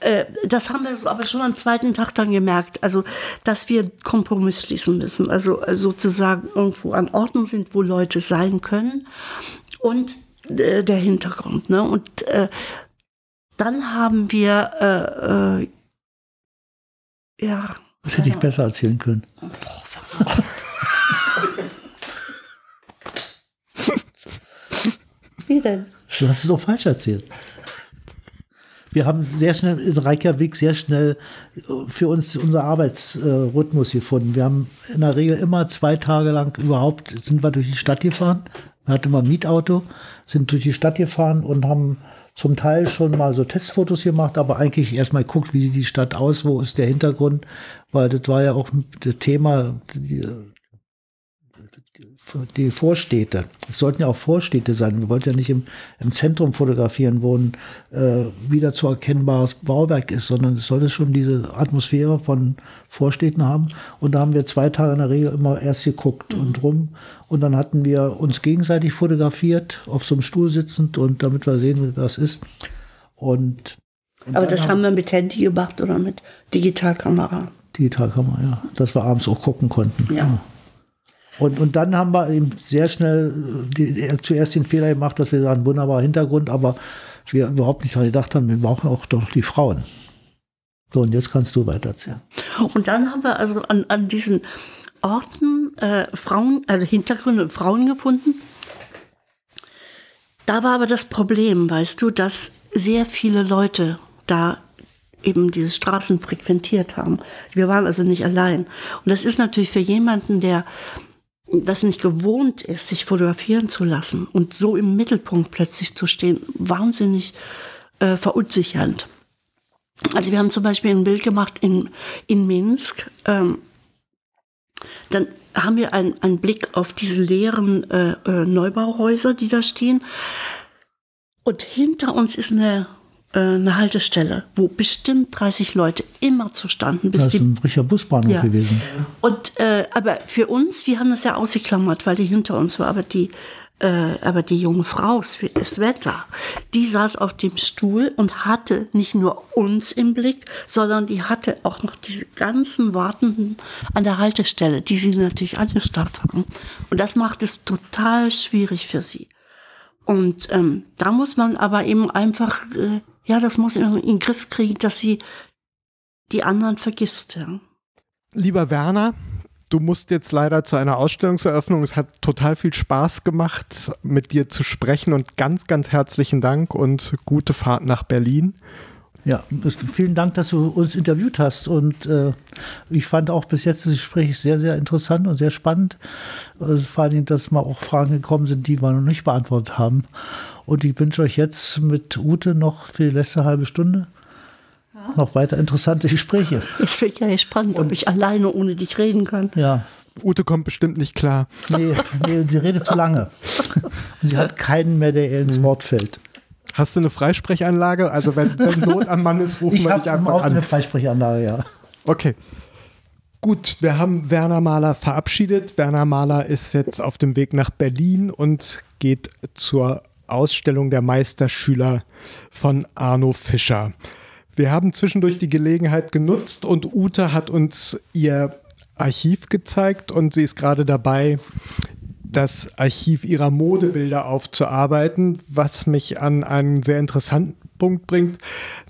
Äh, das haben wir aber schon am zweiten Tag dann gemerkt, also dass wir Kompromiss schließen müssen, also äh, sozusagen irgendwo an Orten sind, wo Leute sein können und äh, der Hintergrund. Ne? Und äh, dann haben wir äh, äh, ja. Das hätte ich besser erzählen können. Wie denn? Du hast es doch falsch erzählt wir haben sehr schnell in Reykjavik sehr schnell äh, für uns unser Arbeitsrhythmus gefunden. Wir haben in der Regel immer zwei Tage lang überhaupt sind wir durch die Stadt gefahren. Wir hatten immer ein Mietauto, sind durch die Stadt gefahren und haben zum Teil schon mal so Testfotos gemacht, aber eigentlich erstmal guckt, wie sieht die Stadt aus, wo ist der Hintergrund, weil das war ja auch das Thema, die, Vorstädte. Es sollten ja auch Vorstädte sein. Wir wollten ja nicht im, im Zentrum fotografieren, wo ein äh, wieder zu erkennbares Bauwerk ist, sondern es sollte schon diese Atmosphäre von Vorstädten haben. Und da haben wir zwei Tage in der Regel immer erst geguckt mhm. und rum. Und dann hatten wir uns gegenseitig fotografiert, auf so einem Stuhl sitzend und damit wir sehen, wie das ist. Und, und Aber das haben wir mit Handy gemacht oder mit Digitalkamera? Digitalkamera, ja. Dass wir abends auch gucken konnten. ja. ja. Und, und dann haben wir eben sehr schnell die, zuerst den Fehler gemacht, dass wir sagen, wunderbarer Hintergrund, aber wir überhaupt nicht daran gedacht haben, wir brauchen auch doch die Frauen. So, und jetzt kannst du weiter erzählen. Und dann haben wir also an, an diesen Orten äh, Frauen, also Hintergründe und Frauen gefunden. Da war aber das Problem, weißt du, dass sehr viele Leute da eben diese Straßen frequentiert haben. Wir waren also nicht allein. Und das ist natürlich für jemanden, der das nicht gewohnt ist, sich fotografieren zu lassen und so im Mittelpunkt plötzlich zu stehen, wahnsinnig äh, verunsichernd. Also wir haben zum Beispiel ein Bild gemacht in, in Minsk. Ähm, dann haben wir einen Blick auf diese leeren äh, äh, Neubauhäuser, die da stehen. Und hinter uns ist eine eine Haltestelle, wo bestimmt 30 Leute immer zustanden. Bis das ist ein richtiger Busbahnhof ja. gewesen. Und, äh, aber für uns, wir haben das ja ausgeklammert, weil die hinter uns war, aber die, äh, aber die junge Frau, Sveta, die saß auf dem Stuhl und hatte nicht nur uns im Blick, sondern die hatte auch noch diese ganzen Wartenden an der Haltestelle, die sie natürlich angestarrt haben. Und das macht es total schwierig für sie. Und ähm, da muss man aber eben einfach äh, ja, das muss in den Griff kriegen, dass sie die anderen vergisst. Ja. Lieber Werner, du musst jetzt leider zu einer Ausstellungseröffnung. Es hat total viel Spaß gemacht, mit dir zu sprechen und ganz, ganz herzlichen Dank und gute Fahrt nach Berlin. Ja, vielen Dank, dass du uns interviewt hast. Und äh, ich fand auch bis jetzt das Gespräch sehr, sehr interessant und sehr spannend. Also vor allem, dass mal auch Fragen gekommen sind, die wir noch nicht beantwortet haben. Und ich wünsche euch jetzt mit Ute noch für die letzte halbe Stunde ja. noch weiter interessante Gespräche. [laughs] Es wird ja spannend, ob ich alleine ohne dich reden kann. Ja. Ute kommt bestimmt nicht klar. Nee, nee die redet zu lange. [laughs] Und sie hat keinen mehr, der ihr ins Wort fällt. Hast du eine Freisprechanlage? Also wenn, wenn Not am Mann ist, rufen ich wir dich einfach auch an. eine Freisprechanlage, ja. Okay. Gut, wir haben Werner Mahler verabschiedet. Werner Mahler ist jetzt auf dem Weg nach Berlin und geht zur Ausstellung der Meisterschüler von Arno Fischer. Wir haben zwischendurch die Gelegenheit genutzt und Ute hat uns ihr Archiv gezeigt und sie ist gerade dabei, das Archiv ihrer Modebilder aufzuarbeiten, was mich an einen sehr interessanten Punkt bringt.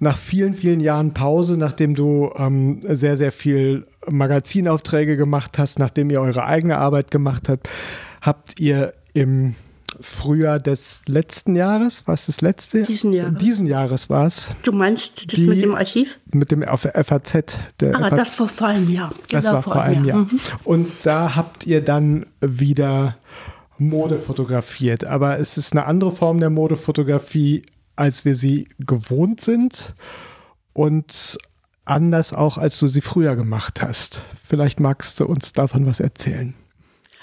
Nach vielen, vielen Jahren Pause, nachdem du ähm, sehr, sehr viel Magazinaufträge gemacht hast, nachdem ihr eure eigene Arbeit gemacht habt, habt ihr im Frühjahr des letzten Jahres, was das letzte? Diesen Jahres. Diesen Jahres war es. Du meinst das die, mit dem Archiv? Mit dem auf der FAZ. Ah, FAZ. das vor, vor einem Jahr. Genau, das war vor, vor einem Jahr. Jahr. Mhm. Und da habt ihr dann wieder Mode fotografiert. Aber es ist eine andere Form der Modefotografie, als wir sie gewohnt sind. Und anders auch, als du sie früher gemacht hast. Vielleicht magst du uns davon was erzählen.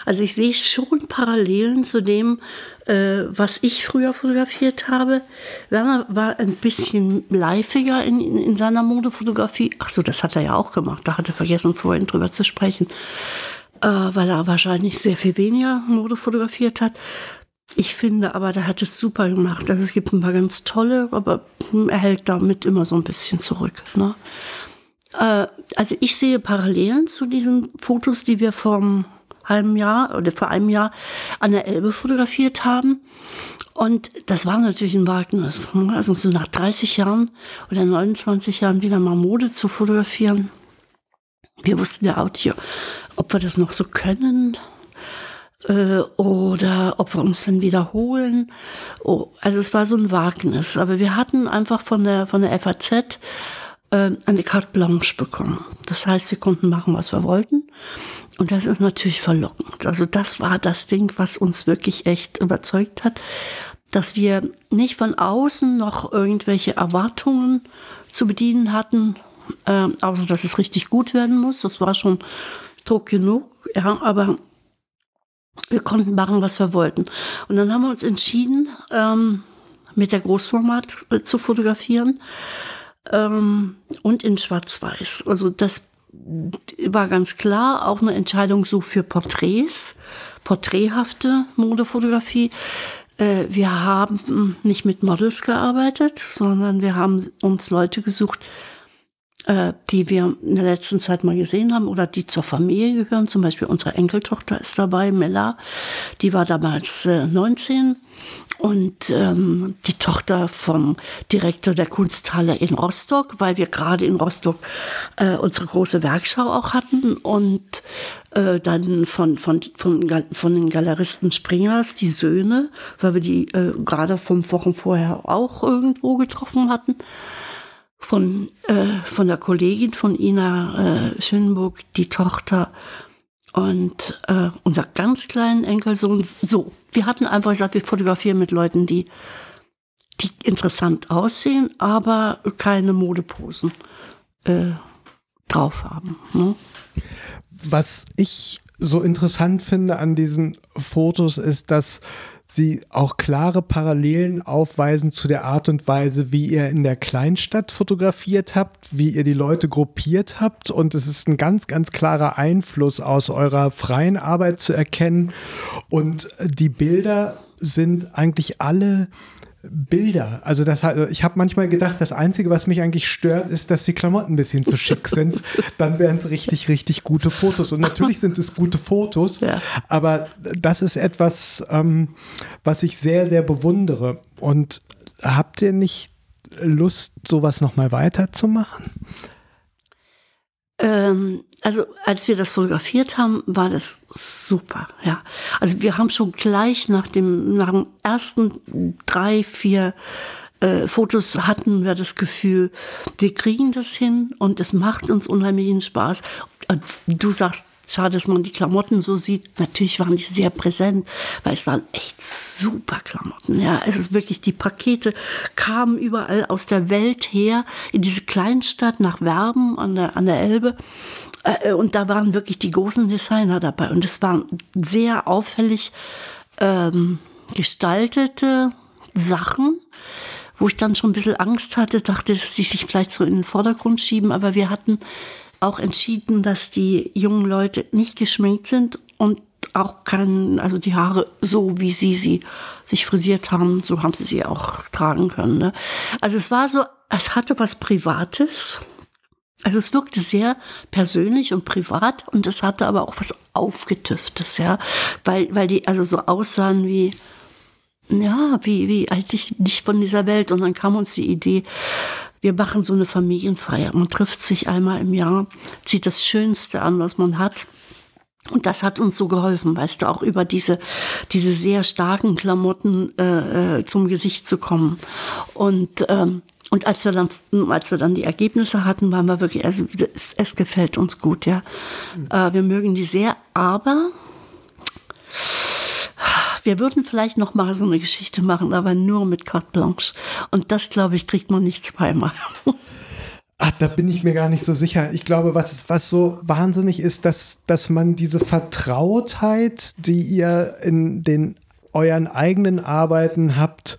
Also ich sehe schon Parallelen zu dem, äh, was ich früher fotografiert habe. Werner war ein bisschen liveiger in, in, in seiner Modefotografie. Ach so, das hat er ja auch gemacht. Da hat er vergessen, vorhin drüber zu sprechen, äh, weil er wahrscheinlich sehr viel weniger Mode fotografiert hat. Ich finde aber, der hat es super gemacht. Also es gibt ein paar ganz tolle, aber er hält damit immer so ein bisschen zurück. Ne? Äh, also ich sehe Parallelen zu diesen Fotos, die wir vom halben Jahr oder vor einem Jahr an der Elbe fotografiert haben. Und das war natürlich ein Wagnis. Ne? Also so nach 30 Jahren oder 29 Jahren wieder mal Mode zu fotografieren. Wir wussten ja auch hier, ob wir das noch so können äh, oder ob wir uns dann wiederholen. Oh, also es war so ein Wagnis. Aber wir hatten einfach von der, von der FAZ eine Carte Blanche bekommen. Das heißt, wir konnten machen, was wir wollten. Und das ist natürlich verlockend. Also das war das Ding, was uns wirklich echt überzeugt hat, dass wir nicht von außen noch irgendwelche Erwartungen zu bedienen hatten, äh, außer dass es richtig gut werden muss. Das war schon Druck genug, ja, aber wir konnten machen, was wir wollten. Und dann haben wir uns entschieden, ähm, mit der Großformat äh, zu fotografieren ähm, und in Schwarz-Weiß. Also das war ganz klar auch eine Entscheidung so für Porträts, porträthafte Modefotografie. Äh, wir haben nicht mit Models gearbeitet, sondern wir haben uns Leute gesucht, die wir in der letzten Zeit mal gesehen haben oder die zur Familie gehören. Zum Beispiel unsere Enkeltochter ist dabei, Mella. Die war damals 19 und ähm, die Tochter vom Direktor der Kunsthalle in Rostock, weil wir gerade in Rostock äh, unsere große Werkschau auch hatten und äh, dann von, von, von, von den Galeristen Springers, die Söhne, weil wir die äh, gerade fünf Wochen vorher auch irgendwo getroffen hatten. Von, äh, von der Kollegin von Ina äh, Schönburg, die Tochter und äh, unser ganz kleinen Enkelsohn, so, wir hatten einfach gesagt, wir fotografieren mit Leuten, die, die interessant aussehen, aber keine Modeposen äh, drauf haben. Ne? Was ich so interessant finde an diesen Fotos ist, dass sie auch klare Parallelen aufweisen zu der Art und Weise, wie ihr in der Kleinstadt fotografiert habt, wie ihr die Leute gruppiert habt. Und es ist ein ganz, ganz klarer Einfluss aus eurer freien Arbeit zu erkennen. Und die Bilder sind eigentlich alle Bilder. Also das, ich habe manchmal gedacht, das Einzige, was mich eigentlich stört, ist, dass die Klamotten ein bisschen zu schick sind. [laughs] Dann wären es richtig, richtig gute Fotos. Und natürlich sind es gute Fotos, ja. aber das ist etwas, ähm, was ich sehr, sehr bewundere. Und habt ihr nicht Lust, sowas nochmal weiterzumachen? Ähm, also als wir das fotografiert haben, war das super. Ja, also wir haben schon gleich nach dem nach dem ersten drei vier äh, Fotos hatten wir das Gefühl, wir kriegen das hin und es macht uns unheimlichen Spaß. Und du sagst Schade, dass man die Klamotten so sieht. Natürlich waren die sehr präsent, weil es waren echt super Klamotten. Ja, es ist wirklich, die Pakete kamen überall aus der Welt her in diese Kleinstadt nach Werben an der, an der Elbe. Äh, und da waren wirklich die großen Designer dabei. Und es waren sehr auffällig ähm, gestaltete Sachen, wo ich dann schon ein bisschen Angst hatte, dachte, dass sie sich vielleicht so in den Vordergrund schieben. Aber wir hatten auch entschieden, dass die jungen Leute nicht geschminkt sind und auch kein, also die Haare so, wie sie sie sich frisiert haben, so haben sie sie auch tragen können. Ne? Also es war so, es hatte was Privates. Also es wirkte sehr persönlich und privat und es hatte aber auch was Aufgetüftes, ja, weil, weil die also so aussahen wie, ja, wie, wie eigentlich nicht von dieser Welt. Und dann kam uns die Idee, wir machen so eine Familienfeier. Man trifft sich einmal im Jahr, zieht das Schönste an, was man hat. Und das hat uns so geholfen, weißt du, auch über diese, diese sehr starken Klamotten äh, äh zum Gesicht zu kommen. Und, ähm, und als wir dann, als wir dann die Ergebnisse hatten, waren wir wirklich, also es, es gefällt uns gut, ja. Äh, wir mögen die sehr, aber wir würden vielleicht noch mal so eine Geschichte machen, aber nur mit Carte Blanche. Und das, glaube ich, kriegt man nicht zweimal. Ach, da bin ich mir gar nicht so sicher. Ich glaube, was, was so wahnsinnig ist, dass, dass man diese Vertrautheit, die ihr in den euren eigenen Arbeiten habt,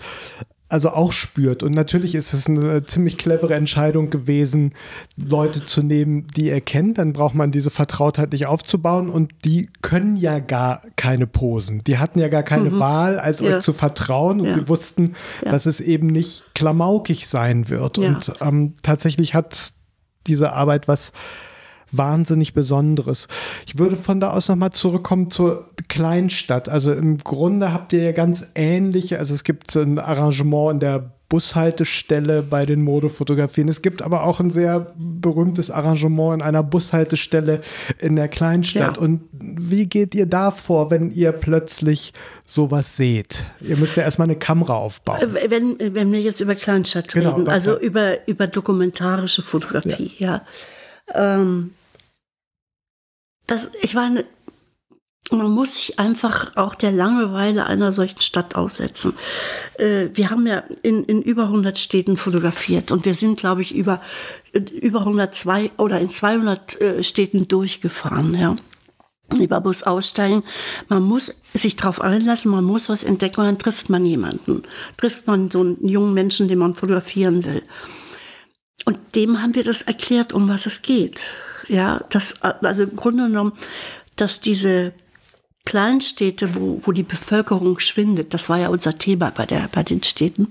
also auch spürt. Und natürlich ist es eine ziemlich clevere Entscheidung gewesen, Leute zu nehmen, die ihr kennt. Dann braucht man diese Vertrautheit nicht aufzubauen. Und die können ja gar keine Posen. Die hatten ja gar keine mhm. Wahl, als ja. euch zu vertrauen. Und ja. sie wussten, ja. dass es eben nicht klamaukig sein wird. Und ähm, tatsächlich hat diese Arbeit was wahnsinnig Besonderes. Ich würde von da aus nochmal zurückkommen zur Kleinstadt. Also im Grunde habt ihr ja ganz ähnliche, also es gibt ein Arrangement in der Bushaltestelle bei den Modefotografien. Es gibt aber auch ein sehr berühmtes Arrangement in einer Bushaltestelle in der Kleinstadt. Ja. Und wie geht ihr da vor, wenn ihr plötzlich sowas seht? Ihr müsst ja erstmal eine Kamera aufbauen. Äh, wenn, wenn wir jetzt über Kleinstadt genau, reden, also über, über dokumentarische Fotografie, ja. ja. Ähm, das, ich meine, man muss sich einfach auch der Langeweile einer solchen Stadt aussetzen. Äh, wir haben ja in, in über 100 Städten fotografiert und wir sind, glaube ich, über, über 102 oder in 200 äh, Städten durchgefahren. Ja. Über Bus aussteigen. Man muss sich darauf einlassen, man muss was entdecken dann trifft man jemanden. Trifft man so einen jungen Menschen, den man fotografieren will. Und dem haben wir das erklärt, um was es geht. Ja, das, also im Grunde genommen, dass diese Kleinstädte, wo, wo die Bevölkerung schwindet, das war ja unser Thema bei, der, bei den Städten,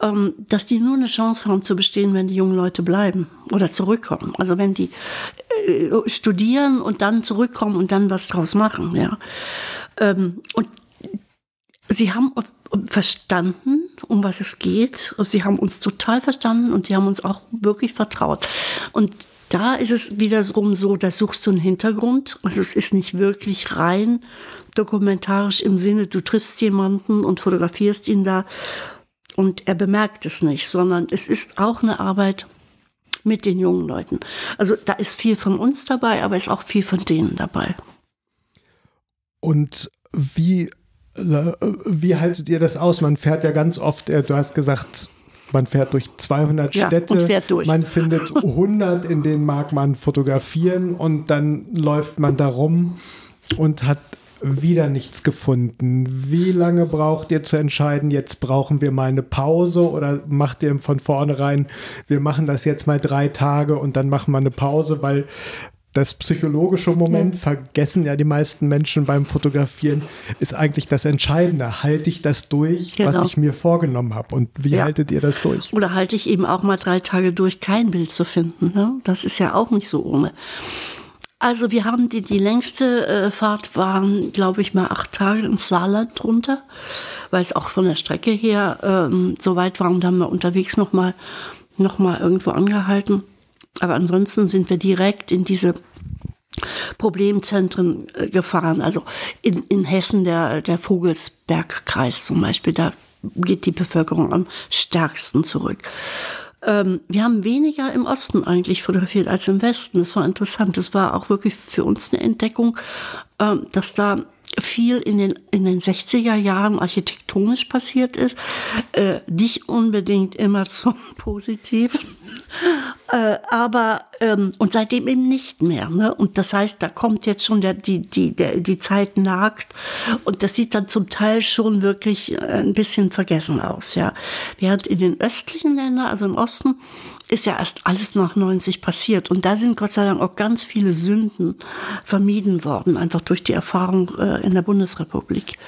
ähm, dass die nur eine Chance haben zu bestehen, wenn die jungen Leute bleiben oder zurückkommen. Also wenn die äh, studieren und dann zurückkommen und dann was draus machen. Ja. Ähm, und sie haben verstanden, um was es geht. Sie haben uns total verstanden und sie haben uns auch wirklich vertraut. Und da ist es wiederum so, da suchst du einen Hintergrund. Also es ist nicht wirklich rein dokumentarisch im Sinne, du triffst jemanden und fotografierst ihn da und er bemerkt es nicht, sondern es ist auch eine Arbeit mit den jungen Leuten. Also da ist viel von uns dabei, aber ist auch viel von denen dabei. Und wie, äh, wie haltet ihr das aus? Man fährt ja ganz oft, äh, du hast gesagt, man fährt durch 200 ja, Städte, man findet [laughs] 100, in denen mag man fotografieren und dann läuft man da rum und hat wieder nichts gefunden. Wie lange braucht ihr zu entscheiden, jetzt brauchen wir mal eine Pause oder macht ihr von vornherein, wir machen das jetzt mal drei Tage und dann machen wir eine Pause, weil das psychologische Moment, ja. vergessen ja die meisten Menschen beim Fotografieren, ist eigentlich das Entscheidende. Halte ich das durch, genau. was ich mir vorgenommen habe? Und wie ja. haltet ihr das durch? Oder halte ich eben auch mal drei Tage durch, kein Bild zu finden? Ne? Das ist ja auch nicht so ohne. Also wir haben die, die längste äh, Fahrt waren, glaube ich, mal acht Tage ins Saarland drunter, weil es auch von der Strecke her ähm, so weit war und haben wir unterwegs noch mal, noch mal irgendwo angehalten. Aber ansonsten sind wir direkt in diese Problemzentren äh, gefahren. Also in, in Hessen der, der Vogelsbergkreis zum Beispiel, da geht die Bevölkerung am stärksten zurück. Ähm, wir haben weniger im Osten eigentlich fotografiert als im Westen. Das war interessant. Das war auch wirklich für uns eine Entdeckung, ähm, dass da viel in den, in den 60er Jahren architektonisch passiert ist. Äh, nicht unbedingt immer [laughs] zum Positiven. Äh, aber ähm, und seitdem eben nicht mehr. Ne? Und das heißt, da kommt jetzt schon der, die, die, der, die Zeit nagt und das sieht dann zum Teil schon wirklich äh, ein bisschen vergessen aus. Ja, während in den östlichen Ländern, also im Osten, ist ja erst alles nach 90 passiert. Und da sind Gott sei Dank auch ganz viele Sünden vermieden worden, einfach durch die Erfahrung äh, in der Bundesrepublik.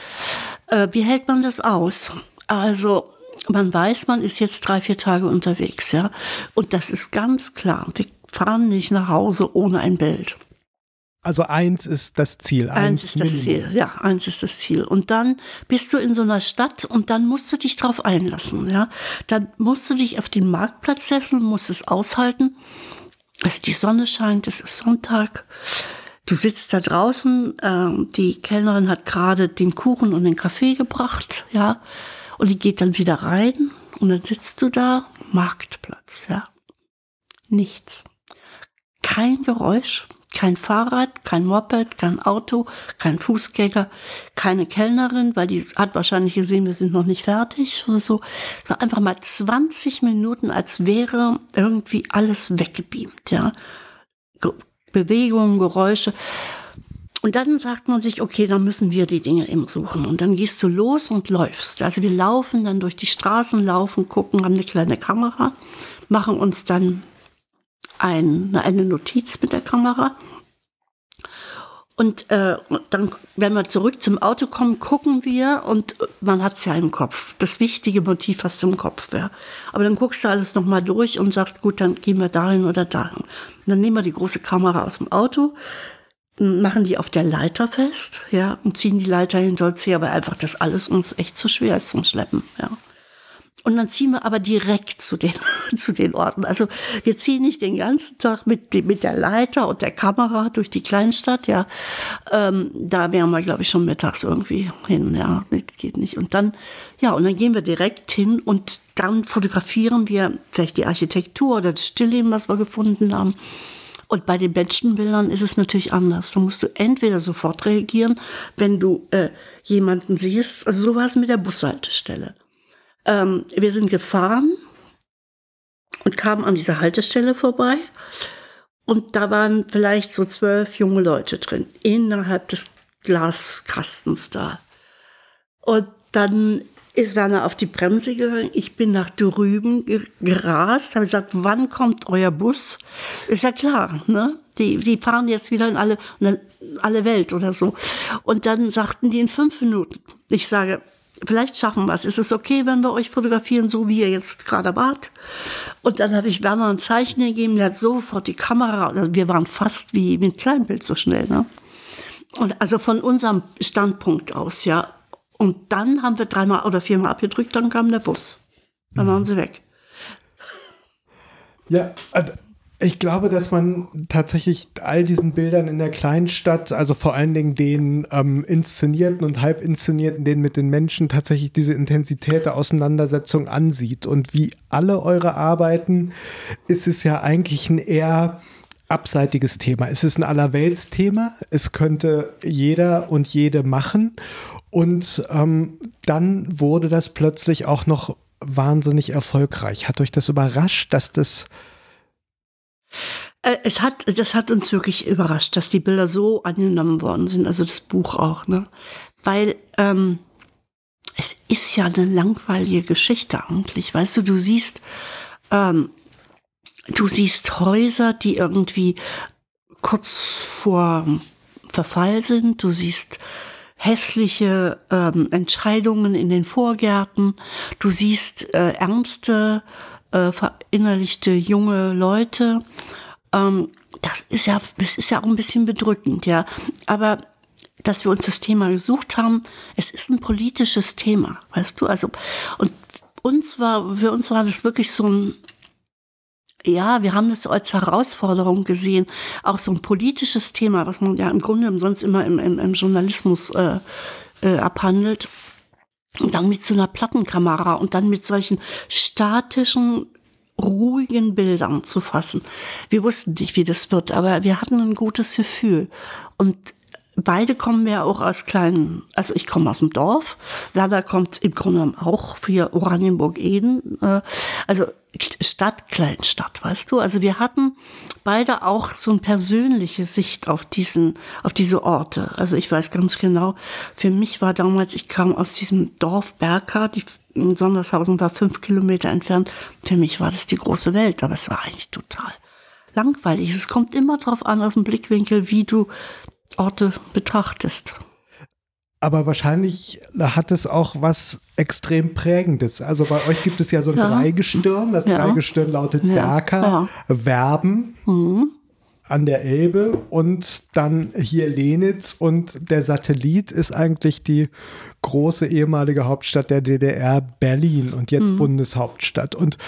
Äh, wie hält man das aus? Also, man weiß, man ist jetzt drei, vier Tage unterwegs, ja. Und das ist ganz klar. Wir fahren nicht nach Hause ohne ein Bild. Also eins ist das Ziel. Eins, eins ist Minimum. das Ziel, ja, eins ist das Ziel. Und dann bist du in so einer Stadt und dann musst du dich drauf einlassen, ja. Dann musst du dich auf den Marktplatz setzen, musst es aushalten. Also die Sonne scheint, es ist Sonntag. Du sitzt da draußen, äh, die Kellnerin hat gerade den Kuchen und den Kaffee gebracht, ja. Und die geht dann wieder rein und dann sitzt du da, Marktplatz, ja. Nichts. Kein Geräusch, kein Fahrrad, kein Moped, kein Auto, kein Fußgänger, keine Kellnerin, weil die hat wahrscheinlich gesehen, wir sind noch nicht fertig oder so. Es war einfach mal 20 Minuten, als wäre irgendwie alles weggebeamt, ja. Bewegungen, Geräusche. Und dann sagt man sich, okay, dann müssen wir die Dinge eben suchen. Und dann gehst du los und läufst. Also wir laufen dann durch die Straßen, laufen, gucken, haben eine kleine Kamera, machen uns dann ein, eine Notiz mit der Kamera. Und äh, dann, wenn wir zurück zum Auto kommen, gucken wir und man hat es ja im Kopf. Das wichtige Motiv hast du im Kopf. Ja. Aber dann guckst du alles nochmal durch und sagst, gut, dann gehen wir dahin oder dahin. Und dann nehmen wir die große Kamera aus dem Auto, machen die auf der Leiter fest, ja, und ziehen die Leiter her, weil einfach das alles uns echt zu schwer ist zum Schleppen, ja. Und dann ziehen wir aber direkt zu den, [laughs] zu den Orten. Also wir ziehen nicht den ganzen Tag mit, mit der Leiter und der Kamera durch die Kleinstadt, ja. Ähm, da wären wir, glaube ich, schon mittags irgendwie hin, ja. Das geht nicht. Und dann, ja, und dann gehen wir direkt hin und dann fotografieren wir vielleicht die Architektur oder das Stillleben, was wir gefunden haben. Und bei den Menschenbildern ist es natürlich anders. Da musst du entweder sofort reagieren, wenn du äh, jemanden siehst. Also so war es mit der Bushaltestelle. Ähm, wir sind gefahren und kamen an dieser Haltestelle vorbei. Und da waren vielleicht so zwölf junge Leute drin, innerhalb des Glaskastens da. Und dann ist Werner auf die Bremse gegangen. Ich bin nach drüben gerast, habe gesagt, wann kommt euer Bus? Ist ja klar, ne? Die, die fahren jetzt wieder in alle, in alle Welt oder so. Und dann sagten die in fünf Minuten. Ich sage, vielleicht schaffen wir es. Ist es okay, wenn wir euch fotografieren, so wie ihr jetzt gerade wart? Und dann habe ich Werner ein Zeichen gegeben, der hat sofort die Kamera, also wir waren fast wie mit Kleinbild so schnell, ne? Und also von unserem Standpunkt aus, ja. Und dann haben wir dreimal oder viermal abgedrückt, dann kam der Bus. Dann waren sie weg. Ja, also ich glaube, dass man tatsächlich all diesen Bildern in der Kleinstadt, also vor allen Dingen den ähm, inszenierten und halb inszenierten, den mit den Menschen tatsächlich diese Intensität der Auseinandersetzung ansieht. Und wie alle eure Arbeiten ist es ja eigentlich ein eher abseitiges Thema. Es ist ein Allerweltsthema. Es könnte jeder und jede machen. Und ähm, dann wurde das plötzlich auch noch wahnsinnig erfolgreich. Hat euch das überrascht, dass das äh, es hat, das hat uns wirklich überrascht, dass die Bilder so angenommen worden sind, also das Buch auch, ne? Weil ähm, es ist ja eine langweilige Geschichte eigentlich, weißt du, du siehst, ähm, du siehst Häuser, die irgendwie kurz vor Verfall sind, du siehst hässliche ähm, Entscheidungen in den Vorgärten, du siehst äh, ernste äh, verinnerlichte junge Leute. Ähm, das ist ja, das ist ja auch ein bisschen bedrückend, ja. Aber dass wir uns das Thema gesucht haben, es ist ein politisches Thema, weißt du? Also, und uns war, für uns war das wirklich so ein, ja, wir haben das als Herausforderung gesehen, auch so ein politisches Thema, was man ja im Grunde sonst immer im, im, im Journalismus äh, äh, abhandelt. Und dann mit so einer Plattenkamera und dann mit solchen statischen, ruhigen Bildern zu fassen. Wir wussten nicht, wie das wird, aber wir hatten ein gutes Gefühl. Und beide kommen ja auch aus kleinen, also ich komme aus dem Dorf, Werder kommt im Grunde auch für Oranienburg-Eden, äh, also Stadt, Kleinstadt, weißt du? Also wir hatten beide auch so eine persönliche Sicht auf diesen, auf diese Orte. Also ich weiß ganz genau, für mich war damals, ich kam aus diesem Dorf Berka, die Sondershausen war fünf Kilometer entfernt. Für mich war das die große Welt, aber es war eigentlich total langweilig. Es kommt immer darauf an, aus dem Blickwinkel, wie du Orte betrachtest. Aber wahrscheinlich hat es auch was extrem Prägendes. Also bei euch gibt es ja so ein ja. Dreigestirn. Das ja. Dreigestirn lautet ja. Berka, Werben mhm. an der Elbe und dann hier Lenitz. Und der Satellit ist eigentlich die große ehemalige Hauptstadt der DDR, Berlin und jetzt mhm. Bundeshauptstadt. Und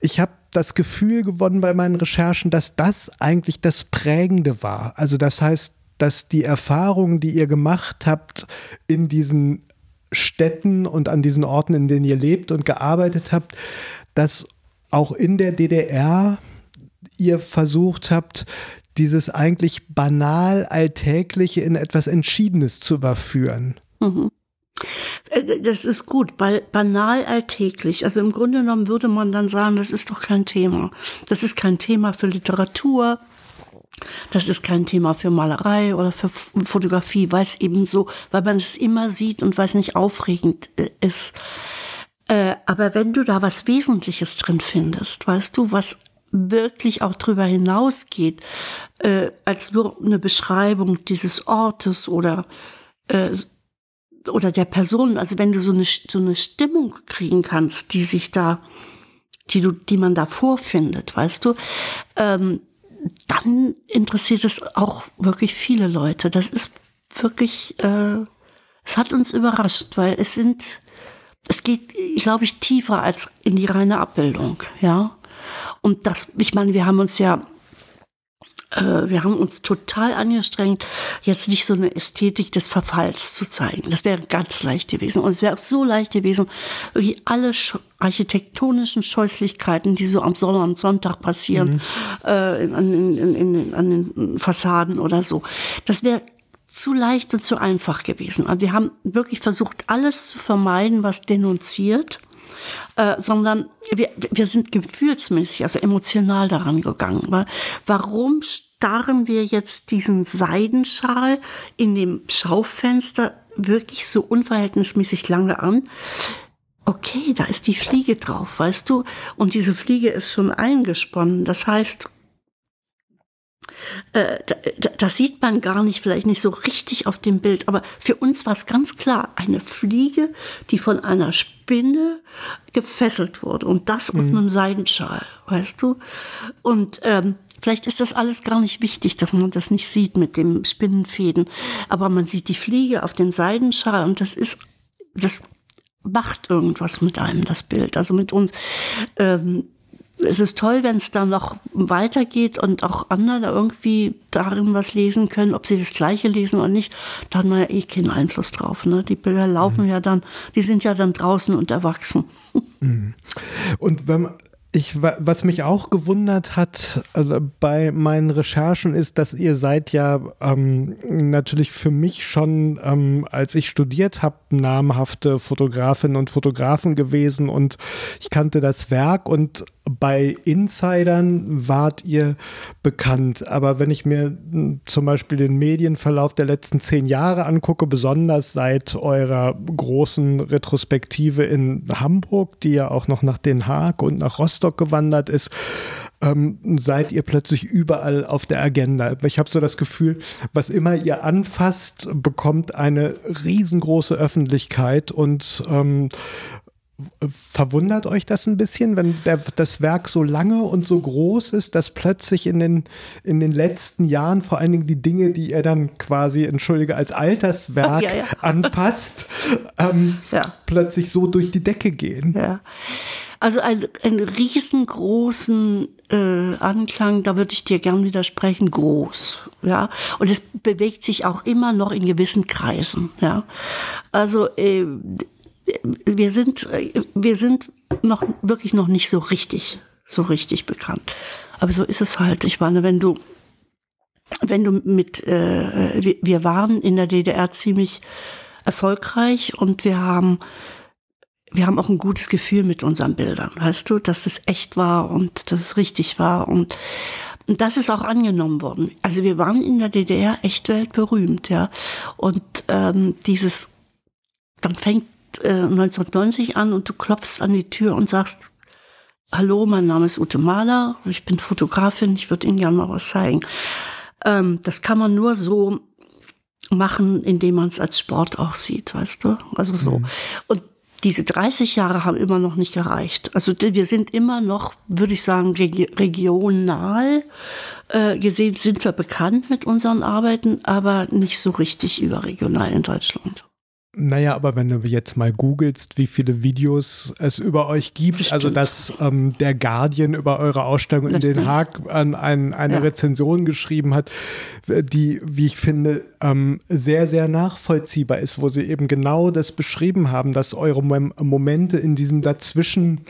ich habe das Gefühl gewonnen bei meinen Recherchen, dass das eigentlich das Prägende war. Also das heißt, dass die Erfahrungen, die ihr gemacht habt in diesen Städten und an diesen Orten, in denen ihr lebt und gearbeitet habt, dass auch in der DDR ihr versucht habt, dieses eigentlich banal Alltägliche in etwas Entschiedenes zu überführen. Mhm. Äh, das ist gut, weil banal alltäglich. Also im Grunde genommen würde man dann sagen, das ist doch kein Thema. Das ist kein Thema für Literatur. Das ist kein Thema für Malerei oder für Fotografie, weil es eben so, weil man es immer sieht und weil es nicht aufregend äh, ist. Äh, aber wenn du da was Wesentliches drin findest, weißt du, was wirklich auch drüber hinausgeht, äh, als nur eine Beschreibung dieses Ortes oder, oder der Person. Also wenn du so eine, so eine Stimmung kriegen kannst, die sich da, die du, die man da vorfindet, weißt du, ähm, dann interessiert es auch wirklich viele Leute. Das ist wirklich, äh, es hat uns überrascht, weil es sind, es geht, glaube ich, tiefer als in die reine Abbildung, ja. Und das, ich meine, wir haben uns ja äh, wir haben uns total angestrengt, jetzt nicht so eine Ästhetik des Verfalls zu zeigen. Das wäre ganz leicht gewesen. Und es wäre auch so leicht gewesen, wie alle architektonischen Scheußlichkeiten, die so am Sonntag und Sonntag passieren, mhm. äh, an, in, in, an den Fassaden oder so. Das wäre zu leicht und zu einfach gewesen. Also wir haben wirklich versucht, alles zu vermeiden, was denunziert äh, sondern wir, wir sind gefühlsmäßig, also emotional daran gegangen. Warum starren wir jetzt diesen Seidenschal in dem Schaufenster wirklich so unverhältnismäßig lange an? Okay, da ist die Fliege drauf, weißt du? Und diese Fliege ist schon eingesponnen. Das heißt, äh, das sieht man gar nicht, vielleicht nicht so richtig auf dem Bild, aber für uns war es ganz klar, eine Fliege, die von einer Spinne gefesselt wurde und das mhm. auf einem Seidenschal, weißt du? Und ähm, vielleicht ist das alles gar nicht wichtig, dass man das nicht sieht mit dem Spinnenfäden, aber man sieht die Fliege auf dem Seidenschal und das ist, das macht irgendwas mit einem, das Bild, also mit uns. Ähm, es ist toll, wenn es dann noch weitergeht und auch andere irgendwie darin was lesen können, ob sie das Gleiche lesen oder nicht. Da hat man ja eh keinen Einfluss drauf. Ne? Die Bilder laufen mhm. ja dann, die sind ja dann draußen und erwachsen. [laughs] Mhm. Und wenn man ich, was mich auch gewundert hat also bei meinen Recherchen ist, dass ihr seid ja ähm, natürlich für mich schon, ähm, als ich studiert habe, namhafte Fotografinnen und Fotografen gewesen und ich kannte das Werk und bei Insidern wart ihr bekannt. Aber wenn ich mir hm, zum Beispiel den Medienverlauf der letzten zehn Jahre angucke, besonders seit eurer großen Retrospektive in Hamburg, die ja auch noch nach Den Haag und nach Rostock gewandert ist, ähm, seid ihr plötzlich überall auf der Agenda. Ich habe so das Gefühl, was immer ihr anfasst, bekommt eine riesengroße Öffentlichkeit und ähm, Verwundert euch das ein bisschen, wenn der, das Werk so lange und so groß ist, dass plötzlich in den, in den letzten Jahren vor allen Dingen die Dinge, die er dann quasi, entschuldige, als Alterswerk ja, ja. [laughs] anpasst, ähm, ja. plötzlich so durch die Decke gehen? Ja. Also ein, einen riesengroßen äh, Anklang, da würde ich dir gern widersprechen, groß. Ja, und es bewegt sich auch immer noch in gewissen Kreisen. Ja, also äh, wir sind, wir sind noch wirklich noch nicht so richtig, so richtig bekannt. Aber so ist es halt. Ich meine, wenn du, wenn du mit, äh, wir waren in der DDR ziemlich erfolgreich und wir haben, wir haben auch ein gutes Gefühl mit unseren Bildern, weißt du, dass es echt war und dass es richtig war und das ist auch angenommen worden. Also wir waren in der DDR echt weltberühmt, ja. Und ähm, dieses, dann fängt 1990 äh, an und du klopfst an die Tür und sagst, hallo, mein Name ist Ute Mahler, ich bin Fotografin, ich würde Ihnen gerne mal was zeigen. Ähm, das kann man nur so machen, indem man es als Sport auch sieht, weißt du? Also so. Mhm. Und diese 30 Jahre haben immer noch nicht gereicht. Also wir sind immer noch, würde ich sagen, regional äh, gesehen sind wir bekannt mit unseren Arbeiten, aber nicht so richtig überregional in Deutschland. Naja, aber wenn du jetzt mal googelst, wie viele Videos es über euch gibt, Bestimmt. also dass ähm, der Guardian über eure Ausstellung in Den Haag an ein, eine ja. Rezension geschrieben hat, die, wie ich finde, ähm, sehr, sehr nachvollziehbar ist, wo sie eben genau das beschrieben haben, dass eure Mom Momente in diesem Dazwischen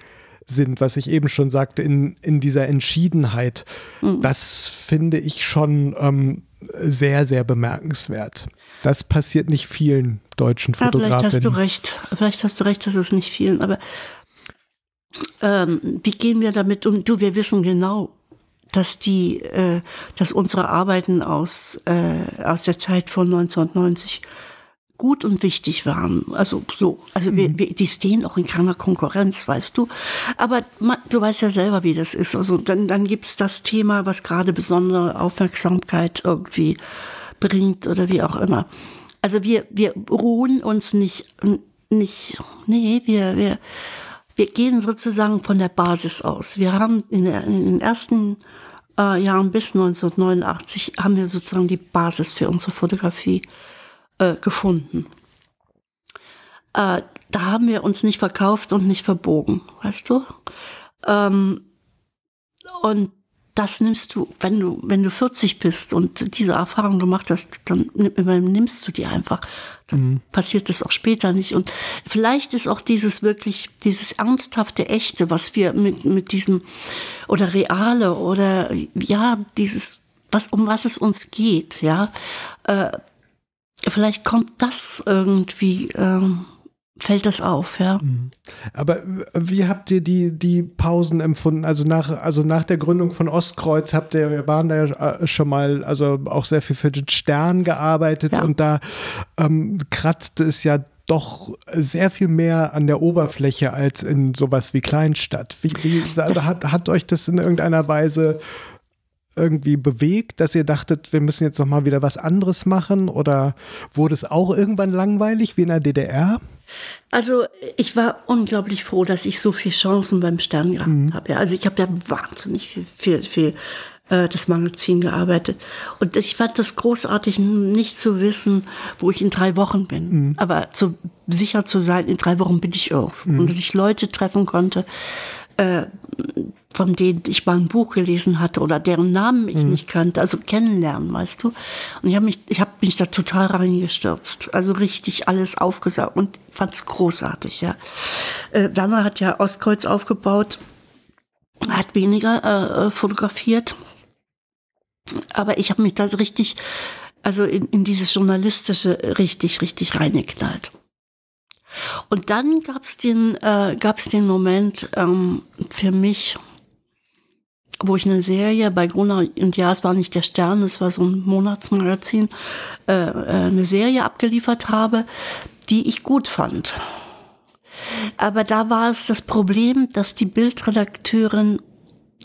sind, was ich eben schon sagte, in, in dieser Entschiedenheit. Mhm. Das finde ich schon ähm, sehr, sehr bemerkenswert. Das passiert nicht vielen deutschen Fotografen. Ja, vielleicht hast du recht. Vielleicht hast du recht, dass es nicht vielen. Aber ähm, wie gehen wir damit um? Du, wir wissen genau, dass die, äh, dass unsere Arbeiten aus äh, aus der Zeit von 1990 gut und wichtig waren. Also so, also mhm. wir, wir, die stehen auch in keiner Konkurrenz, weißt du. Aber man, du weißt ja selber, wie das ist. Also dann, dann gibt's das Thema, was gerade besondere Aufmerksamkeit irgendwie bringt oder wie auch immer. Also wir, wir ruhen uns nicht, nicht, nee, wir, wir, wir gehen sozusagen von der Basis aus. Wir haben in, der, in den ersten äh, Jahren bis 1989 haben wir sozusagen die Basis für unsere Fotografie äh, gefunden. Äh, da haben wir uns nicht verkauft und nicht verbogen, weißt du? Ähm, und das nimmst du, wenn du, wenn du 40 bist und diese Erfahrung gemacht hast, dann nimmst du die einfach. Dann mhm. passiert das auch später nicht. Und vielleicht ist auch dieses wirklich, dieses ernsthafte, echte, was wir mit, mit diesem, oder reale, oder ja, dieses, was, um was es uns geht, ja, äh, vielleicht kommt das irgendwie, ähm, fällt das auf, ja. Mhm. Aber wie habt ihr die, die Pausen empfunden? Also nach, also nach der Gründung von Ostkreuz habt ihr, wir waren da ja äh, schon mal, also auch sehr viel für den Stern gearbeitet ja. und da ähm, kratzte es ja doch sehr viel mehr an der Oberfläche als in sowas wie Kleinstadt. Wie, wie hat, hat euch das in irgendeiner Weise irgendwie bewegt, dass ihr dachtet, wir müssen jetzt noch mal wieder was anderes machen? Oder wurde es auch irgendwann langweilig wie in der DDR? Also ich war unglaublich froh, dass ich so viele Chancen beim Stern gehabt mhm. habe. Also ich habe ja wahnsinnig viel, viel, viel äh, das Magazin gearbeitet. Und ich fand das großartig, nicht zu wissen, wo ich in drei Wochen bin. Mhm. Aber zu, sicher zu sein, in drei Wochen bin ich irgendwo. Mhm. Und dass ich Leute treffen konnte, äh, von denen ich mal ein Buch gelesen hatte oder deren Namen ich mhm. nicht kannte, also kennenlernen, weißt du. Und ich habe mich, ich habe mich da total reingestürzt, also richtig alles aufgesaugt und fand es großartig, ja. Äh, Werner hat ja Ostkreuz aufgebaut, hat weniger äh, äh fotografiert, aber ich habe mich da richtig, also in, in dieses journalistische richtig, richtig reingeknallt. Und dann gab es den, äh, gab's den Moment ähm, für mich, wo ich eine Serie bei Gruner und ja, es war nicht der Stern, es war so ein Monatsmagazin, äh, äh, eine Serie abgeliefert habe, die ich gut fand. Aber da war es das Problem, dass die Bildredakteurin,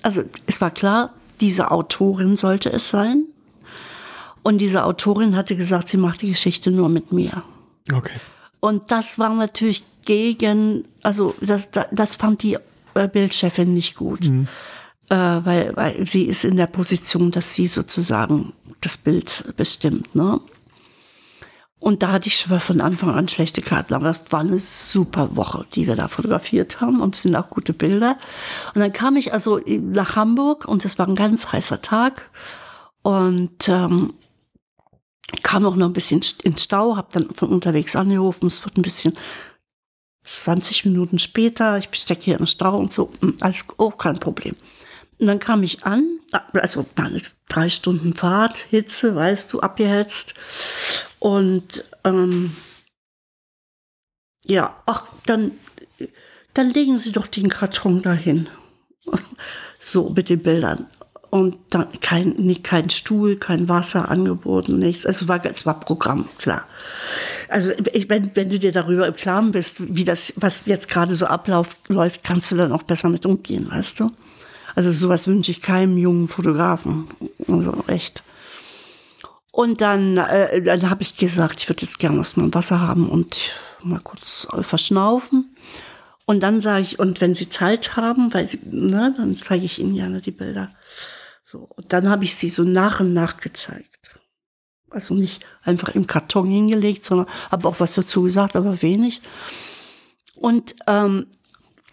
also es war klar, diese Autorin sollte es sein. Und diese Autorin hatte gesagt, sie macht die Geschichte nur mit mir. Okay. Und das war natürlich gegen, also das, das fand die äh, Bildchefin nicht gut. Mhm. Äh, weil, weil sie ist in der Position, dass sie sozusagen das Bild bestimmt. Ne? Und da hatte ich schon von Anfang an schlechte Karten. Aber das war eine super Woche, die wir da fotografiert haben. Und es sind auch gute Bilder. Und dann kam ich also nach Hamburg und es war ein ganz heißer Tag. Und ähm, kam auch noch ein bisschen ins Stau, habe dann von unterwegs angerufen, es wird ein bisschen 20 Minuten später, ich stecke hier im Stau und so, hm, alles, oh, kein Problem. Und dann kam ich an, also drei Stunden Fahrt, Hitze, weißt du, abgehetzt. Und ähm, ja, ach, dann, dann legen Sie doch den Karton dahin. [laughs] So mit den Bildern und dann kein, nicht, kein Stuhl, kein Wasser angeboten, nichts. Es war, es war Programm, klar. Also ich, wenn, wenn du dir darüber im Klaren bist, wie das, was jetzt gerade so abläuft, läuft, kannst du dann auch besser mit umgehen, weißt du? Also sowas wünsche ich keinem jungen Fotografen. Also echt. Und dann, äh, dann habe ich gesagt, ich würde jetzt gerne was mal Wasser haben und mal kurz verschnaufen. Und dann sage ich, und wenn Sie Zeit haben, weil Sie, ne, dann zeige ich Ihnen gerne die Bilder. So, und dann habe ich sie so nach und nach gezeigt. Also nicht einfach im Karton hingelegt, sondern habe auch was dazu gesagt, aber wenig. Und, ähm,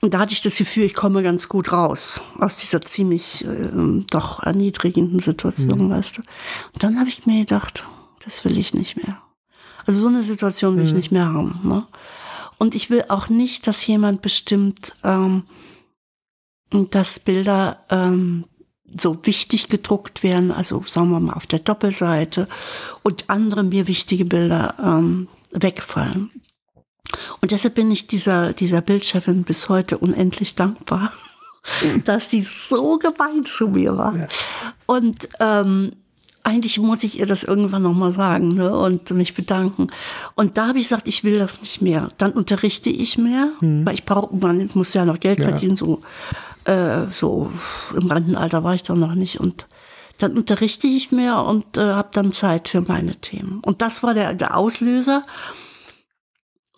und da hatte ich das Gefühl, ich komme ganz gut raus aus dieser ziemlich äh, doch erniedrigenden Situation, mhm. weißt du. Und dann habe ich mir gedacht, das will ich nicht mehr. Also so eine Situation will mhm. ich nicht mehr haben. Ne? Und ich will auch nicht, dass jemand bestimmt, ähm, dass Bilder ähm, so wichtig gedruckt werden, also sagen wir mal auf der Doppelseite und andere mir wichtige Bilder ähm, wegfallen. Und deshalb bin ich dieser, dieser Bildchefin bis heute unendlich dankbar, mhm. dass die so gemein zu mir war. Ja. Und ähm, eigentlich muss ich ihr das irgendwann nochmal sagen ne, und mich bedanken. Und da habe ich gesagt, ich will das nicht mehr. Dann unterrichte ich mehr, mhm. weil ich brauche, man muss ja noch Geld ja. verdienen, so, äh, so im Rentenalter war ich doch noch nicht. Und dann unterrichte ich mehr und äh, habe dann Zeit für meine Themen. Und das war der, der Auslöser.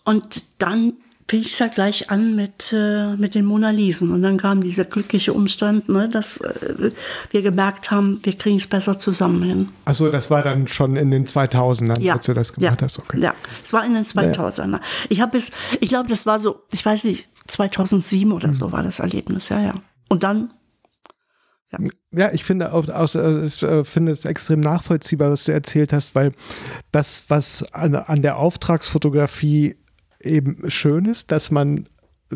Und dann fing ich ja gleich an mit, äh, mit den Mona Lisen. Und dann kam dieser glückliche Umstand, ne, dass äh, wir gemerkt haben, wir kriegen es besser zusammen hin. Achso, das war dann schon in den 2000ern, ja. als du das gemacht ja. hast. Okay. Ja, es war in den 2000ern. Ja. Ich habe es, ich glaube, das war so, ich weiß nicht, 2007 oder mhm. so war das Erlebnis, ja, ja. Und dann ja. ich finde äh, ich äh, finde es extrem nachvollziehbar, was du erzählt hast, weil das, was an, an der Auftragsfotografie eben schön ist, dass man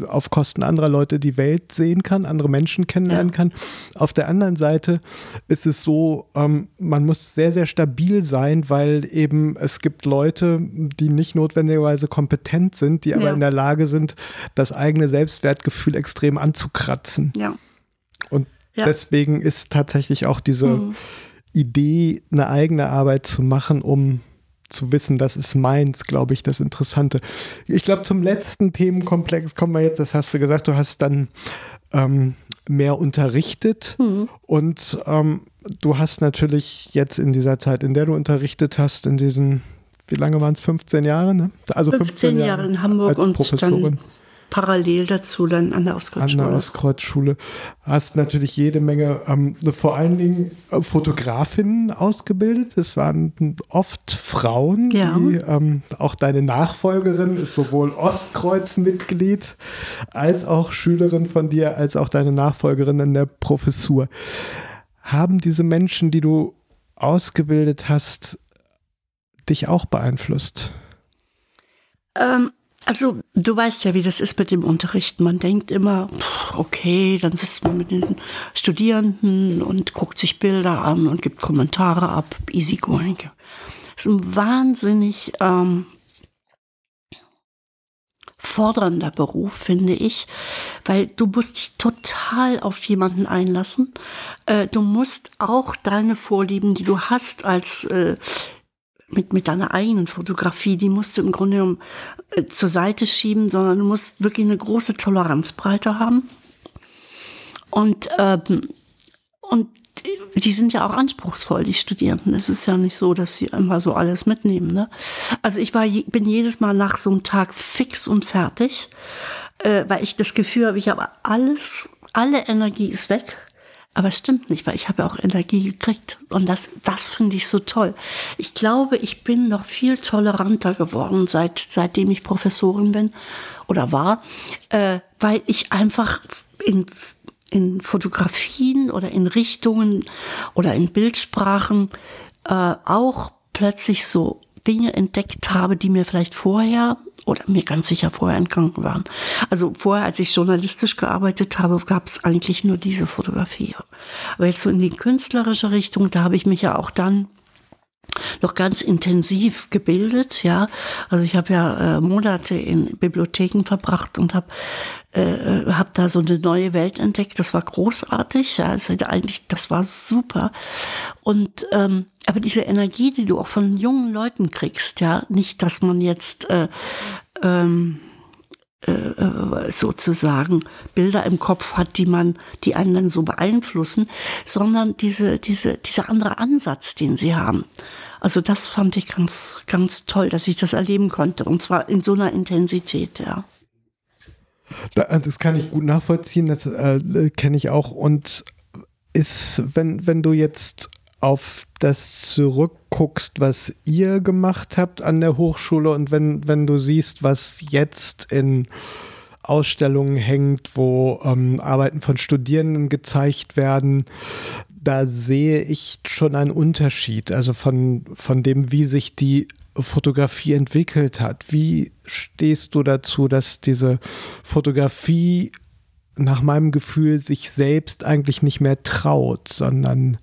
auf Kosten anderer Leute die Welt sehen kann, andere Menschen kennenlernen ja. kann. Auf der anderen Seite ist es so, ähm, man muss sehr, sehr stabil sein, weil eben es gibt Leute, die nicht notwendigerweise kompetent sind, die aber ja. in der Lage sind, das eigene Selbstwertgefühl extrem anzukratzen. Ja. Und deswegen ist tatsächlich auch diese mhm. Idee, eine eigene Arbeit zu machen, um zu wissen, das ist meins, glaube ich, das Interessante. Ich glaube, zum letzten Themenkomplex kommen wir jetzt, das hast du gesagt, du hast dann ähm, mehr unterrichtet mhm. und ähm, du hast natürlich jetzt in dieser Zeit, in der du unterrichtet hast, in diesen, wie lange waren es, 15 Jahre? Ne? Also 15, 15 Jahre, in Hamburg und Professorin. dann parallel dazu dann an der Ostkreuzschule. An der Ostkreuzschule hast natürlich jede Menge, ähm, vor allen Dingen äh, Fotografinnen ausgebildet. Es waren oft Frauen, ja. die, ähm, auch deine Nachfolgerin ist sowohl Ostkreuz-Mitglied als auch Schülerin von dir, als auch deine Nachfolgerin in der Professur. Haben diese Menschen, die du ausgebildet hast, dich auch beeinflusst? Ähm, also du weißt ja, wie das ist mit dem Unterrichten. Man denkt immer, okay, dann sitzt man mit den Studierenden und guckt sich Bilder an und gibt Kommentare ab. Easy going. Das ist ein wahnsinnig ähm, fordernder Beruf, finde ich, weil du musst dich total auf jemanden einlassen. Äh, du musst auch deine Vorlieben, die du hast als äh, mit, mit deiner eigenen Fotografie, die musst du im Grunde genommen äh, zur Seite schieben, sondern du musst wirklich eine große Toleranzbreite haben. Und, ähm, und die sind ja auch anspruchsvoll, die Studierenden. Es ist ja nicht so, dass sie immer so alles mitnehmen. Ne? Also ich war, bin jedes Mal nach so einem Tag fix und fertig, äh, weil ich das Gefühl habe, ich habe alles, alle Energie ist weg aber es stimmt nicht, weil ich habe ja auch Energie gekriegt. Und das, das finde ich so toll. Ich glaube, ich bin noch viel toleranter geworden, seit, seitdem ich Professorin bin oder war, äh, weil ich einfach in, in Fotografien oder in Richtungen oder in Bildsprachen äh, auch plötzlich so Dinge entdeckt habe, die mir vielleicht vorher oder mir ganz sicher vorher entgangen waren. Also vorher, als ich journalistisch gearbeitet habe, gab es eigentlich nur diese Fotografie. Aber jetzt so in die künstlerische Richtung, da habe ich mich ja auch dann noch ganz intensiv gebildet, ja. Also ich habe ja äh, Monate in Bibliotheken verbracht und habe äh, äh, hab da so eine neue Welt entdeckt. Das war großartig, ja. Also eigentlich, das war super. Und ähm, aber diese Energie, die du auch von jungen Leuten kriegst, ja, nicht, dass man jetzt äh, ähm, äh, äh, sozusagen Bilder im Kopf hat, die man, die einen dann so beeinflussen, sondern diese, diese, dieser andere Ansatz, den sie haben. Also das fand ich ganz, ganz toll, dass ich das erleben konnte. Und zwar in so einer Intensität, ja. Das kann ich gut nachvollziehen, das äh, kenne ich auch. Und ist, wenn, wenn du jetzt auf das zurückguckst, was ihr gemacht habt an der Hochschule und wenn, wenn du siehst, was jetzt in Ausstellungen hängt, wo ähm, Arbeiten von Studierenden gezeigt werden, da sehe ich schon einen Unterschied, also von, von dem, wie sich die Fotografie entwickelt hat. Wie stehst du dazu, dass diese Fotografie nach meinem Gefühl sich selbst eigentlich nicht mehr traut, sondern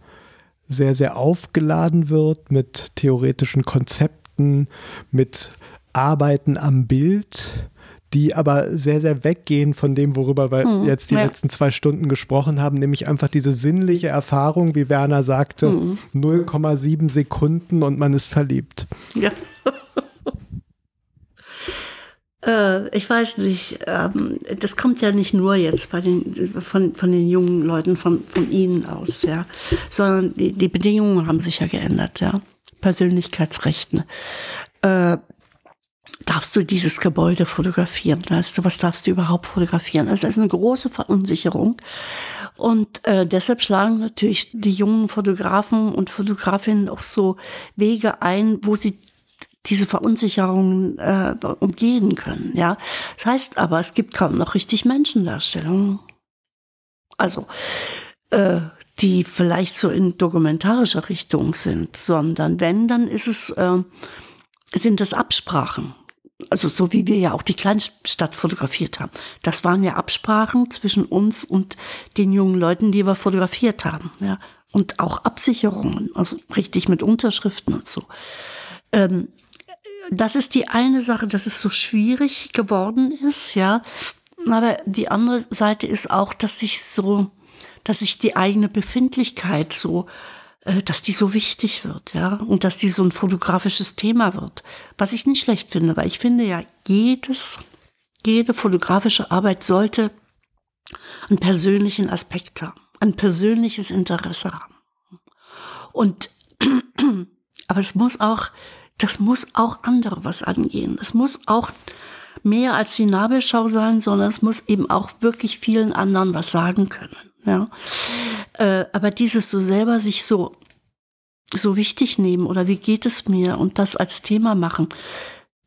sehr, sehr aufgeladen wird mit theoretischen Konzepten, mit Arbeiten am Bild, die aber sehr, sehr weggehen von dem, worüber wir hm, jetzt die ja. letzten zwei Stunden gesprochen haben, nämlich einfach diese sinnliche Erfahrung, wie Werner sagte, hm. 0,7 Sekunden und man ist verliebt. Ja. [laughs] Äh, ich weiß nicht, ähm, das kommt ja nicht nur jetzt bei den, von, von den jungen Leuten von, von Ihnen aus, ja, sondern die, die Bedingungen haben sich ja geändert, ja. Persönlichkeitsrechten. Äh, darfst du dieses Gebäude fotografieren? Weißt du, was darfst du überhaupt fotografieren? Also das ist eine große Verunsicherung. Und äh, deshalb schlagen natürlich die jungen Fotografen und Fotografinnen auch so Wege ein, wo sie diese Verunsicherungen äh, umgehen können. Ja, das heißt aber, es gibt kaum noch richtig Menschendarstellungen. Also äh, die vielleicht so in dokumentarischer Richtung sind, sondern wenn, dann ist es äh, sind das Absprachen. Also so wie wir ja auch die Kleinstadt fotografiert haben. Das waren ja Absprachen zwischen uns und den jungen Leuten, die wir fotografiert haben. Ja. Und auch Absicherungen, also richtig mit Unterschriften und so. Ähm, das ist die eine Sache, dass es so schwierig geworden ist, ja. Aber die andere Seite ist auch, dass sich so, dass sich die eigene Befindlichkeit so, äh, dass die so wichtig wird, ja. Und dass die so ein fotografisches Thema wird. Was ich nicht schlecht finde, weil ich finde ja, jedes, jede fotografische Arbeit sollte einen persönlichen Aspekt haben, ein persönliches Interesse haben. Und, [clears throat] aber es muss auch, das muss auch andere was angehen. Es muss auch mehr als die Nabelschau sein, sondern es muss eben auch wirklich vielen anderen was sagen können. Ja. Äh, aber dieses so selber sich so, so wichtig nehmen oder wie geht es mir und das als Thema machen,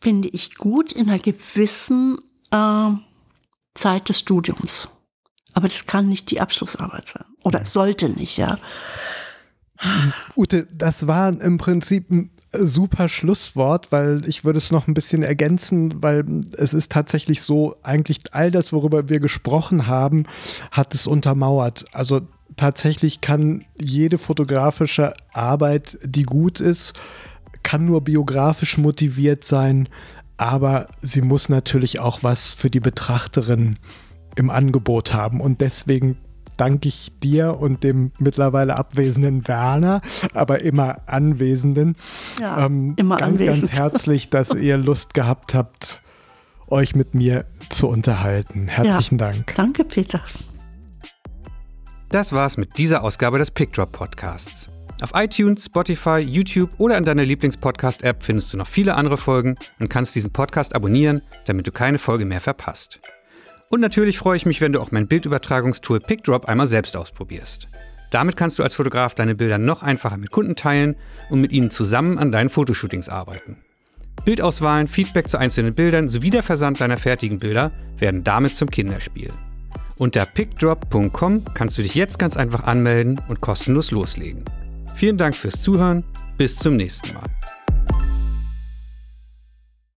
finde ich gut in einer gewissen äh, Zeit des Studiums. Aber das kann nicht die Abschlussarbeit sein. Oder sollte nicht, ja. Ute, das war im Prinzip ein super Schlusswort, weil ich würde es noch ein bisschen ergänzen, weil es ist tatsächlich so, eigentlich all das, worüber wir gesprochen haben, hat es untermauert. Also tatsächlich kann jede fotografische Arbeit, die gut ist, kann nur biografisch motiviert sein, aber sie muss natürlich auch was für die Betrachterin im Angebot haben. Und deswegen danke ich dir und dem mittlerweile abwesenden Werner, aber immer Anwesenden. Ja, ähm, immer ganz, anwesend. ganz [laughs] herzlich, dass ihr Lust gehabt habt, euch mit mir zu unterhalten. Herzlichen ja, Dank. Danke, Peter. Das war's mit dieser Ausgabe des Pickdrop Podcasts. Auf iTunes, Spotify, YouTube oder in deiner Lieblingspodcast-App findest du noch viele andere Folgen und kannst diesen Podcast abonnieren, damit du keine Folge mehr verpasst. Und natürlich freue ich mich, wenn du auch mein Bildübertragungstool PickDrop einmal selbst ausprobierst. Damit kannst du als Fotograf deine Bilder noch einfacher mit Kunden teilen und mit ihnen zusammen an deinen Fotoshootings arbeiten. Bildauswahlen, Feedback zu einzelnen Bildern sowie der Versand deiner fertigen Bilder werden damit zum Kinderspiel. Unter pickdrop.com kannst du dich jetzt ganz einfach anmelden und kostenlos loslegen. Vielen Dank fürs Zuhören, bis zum nächsten Mal.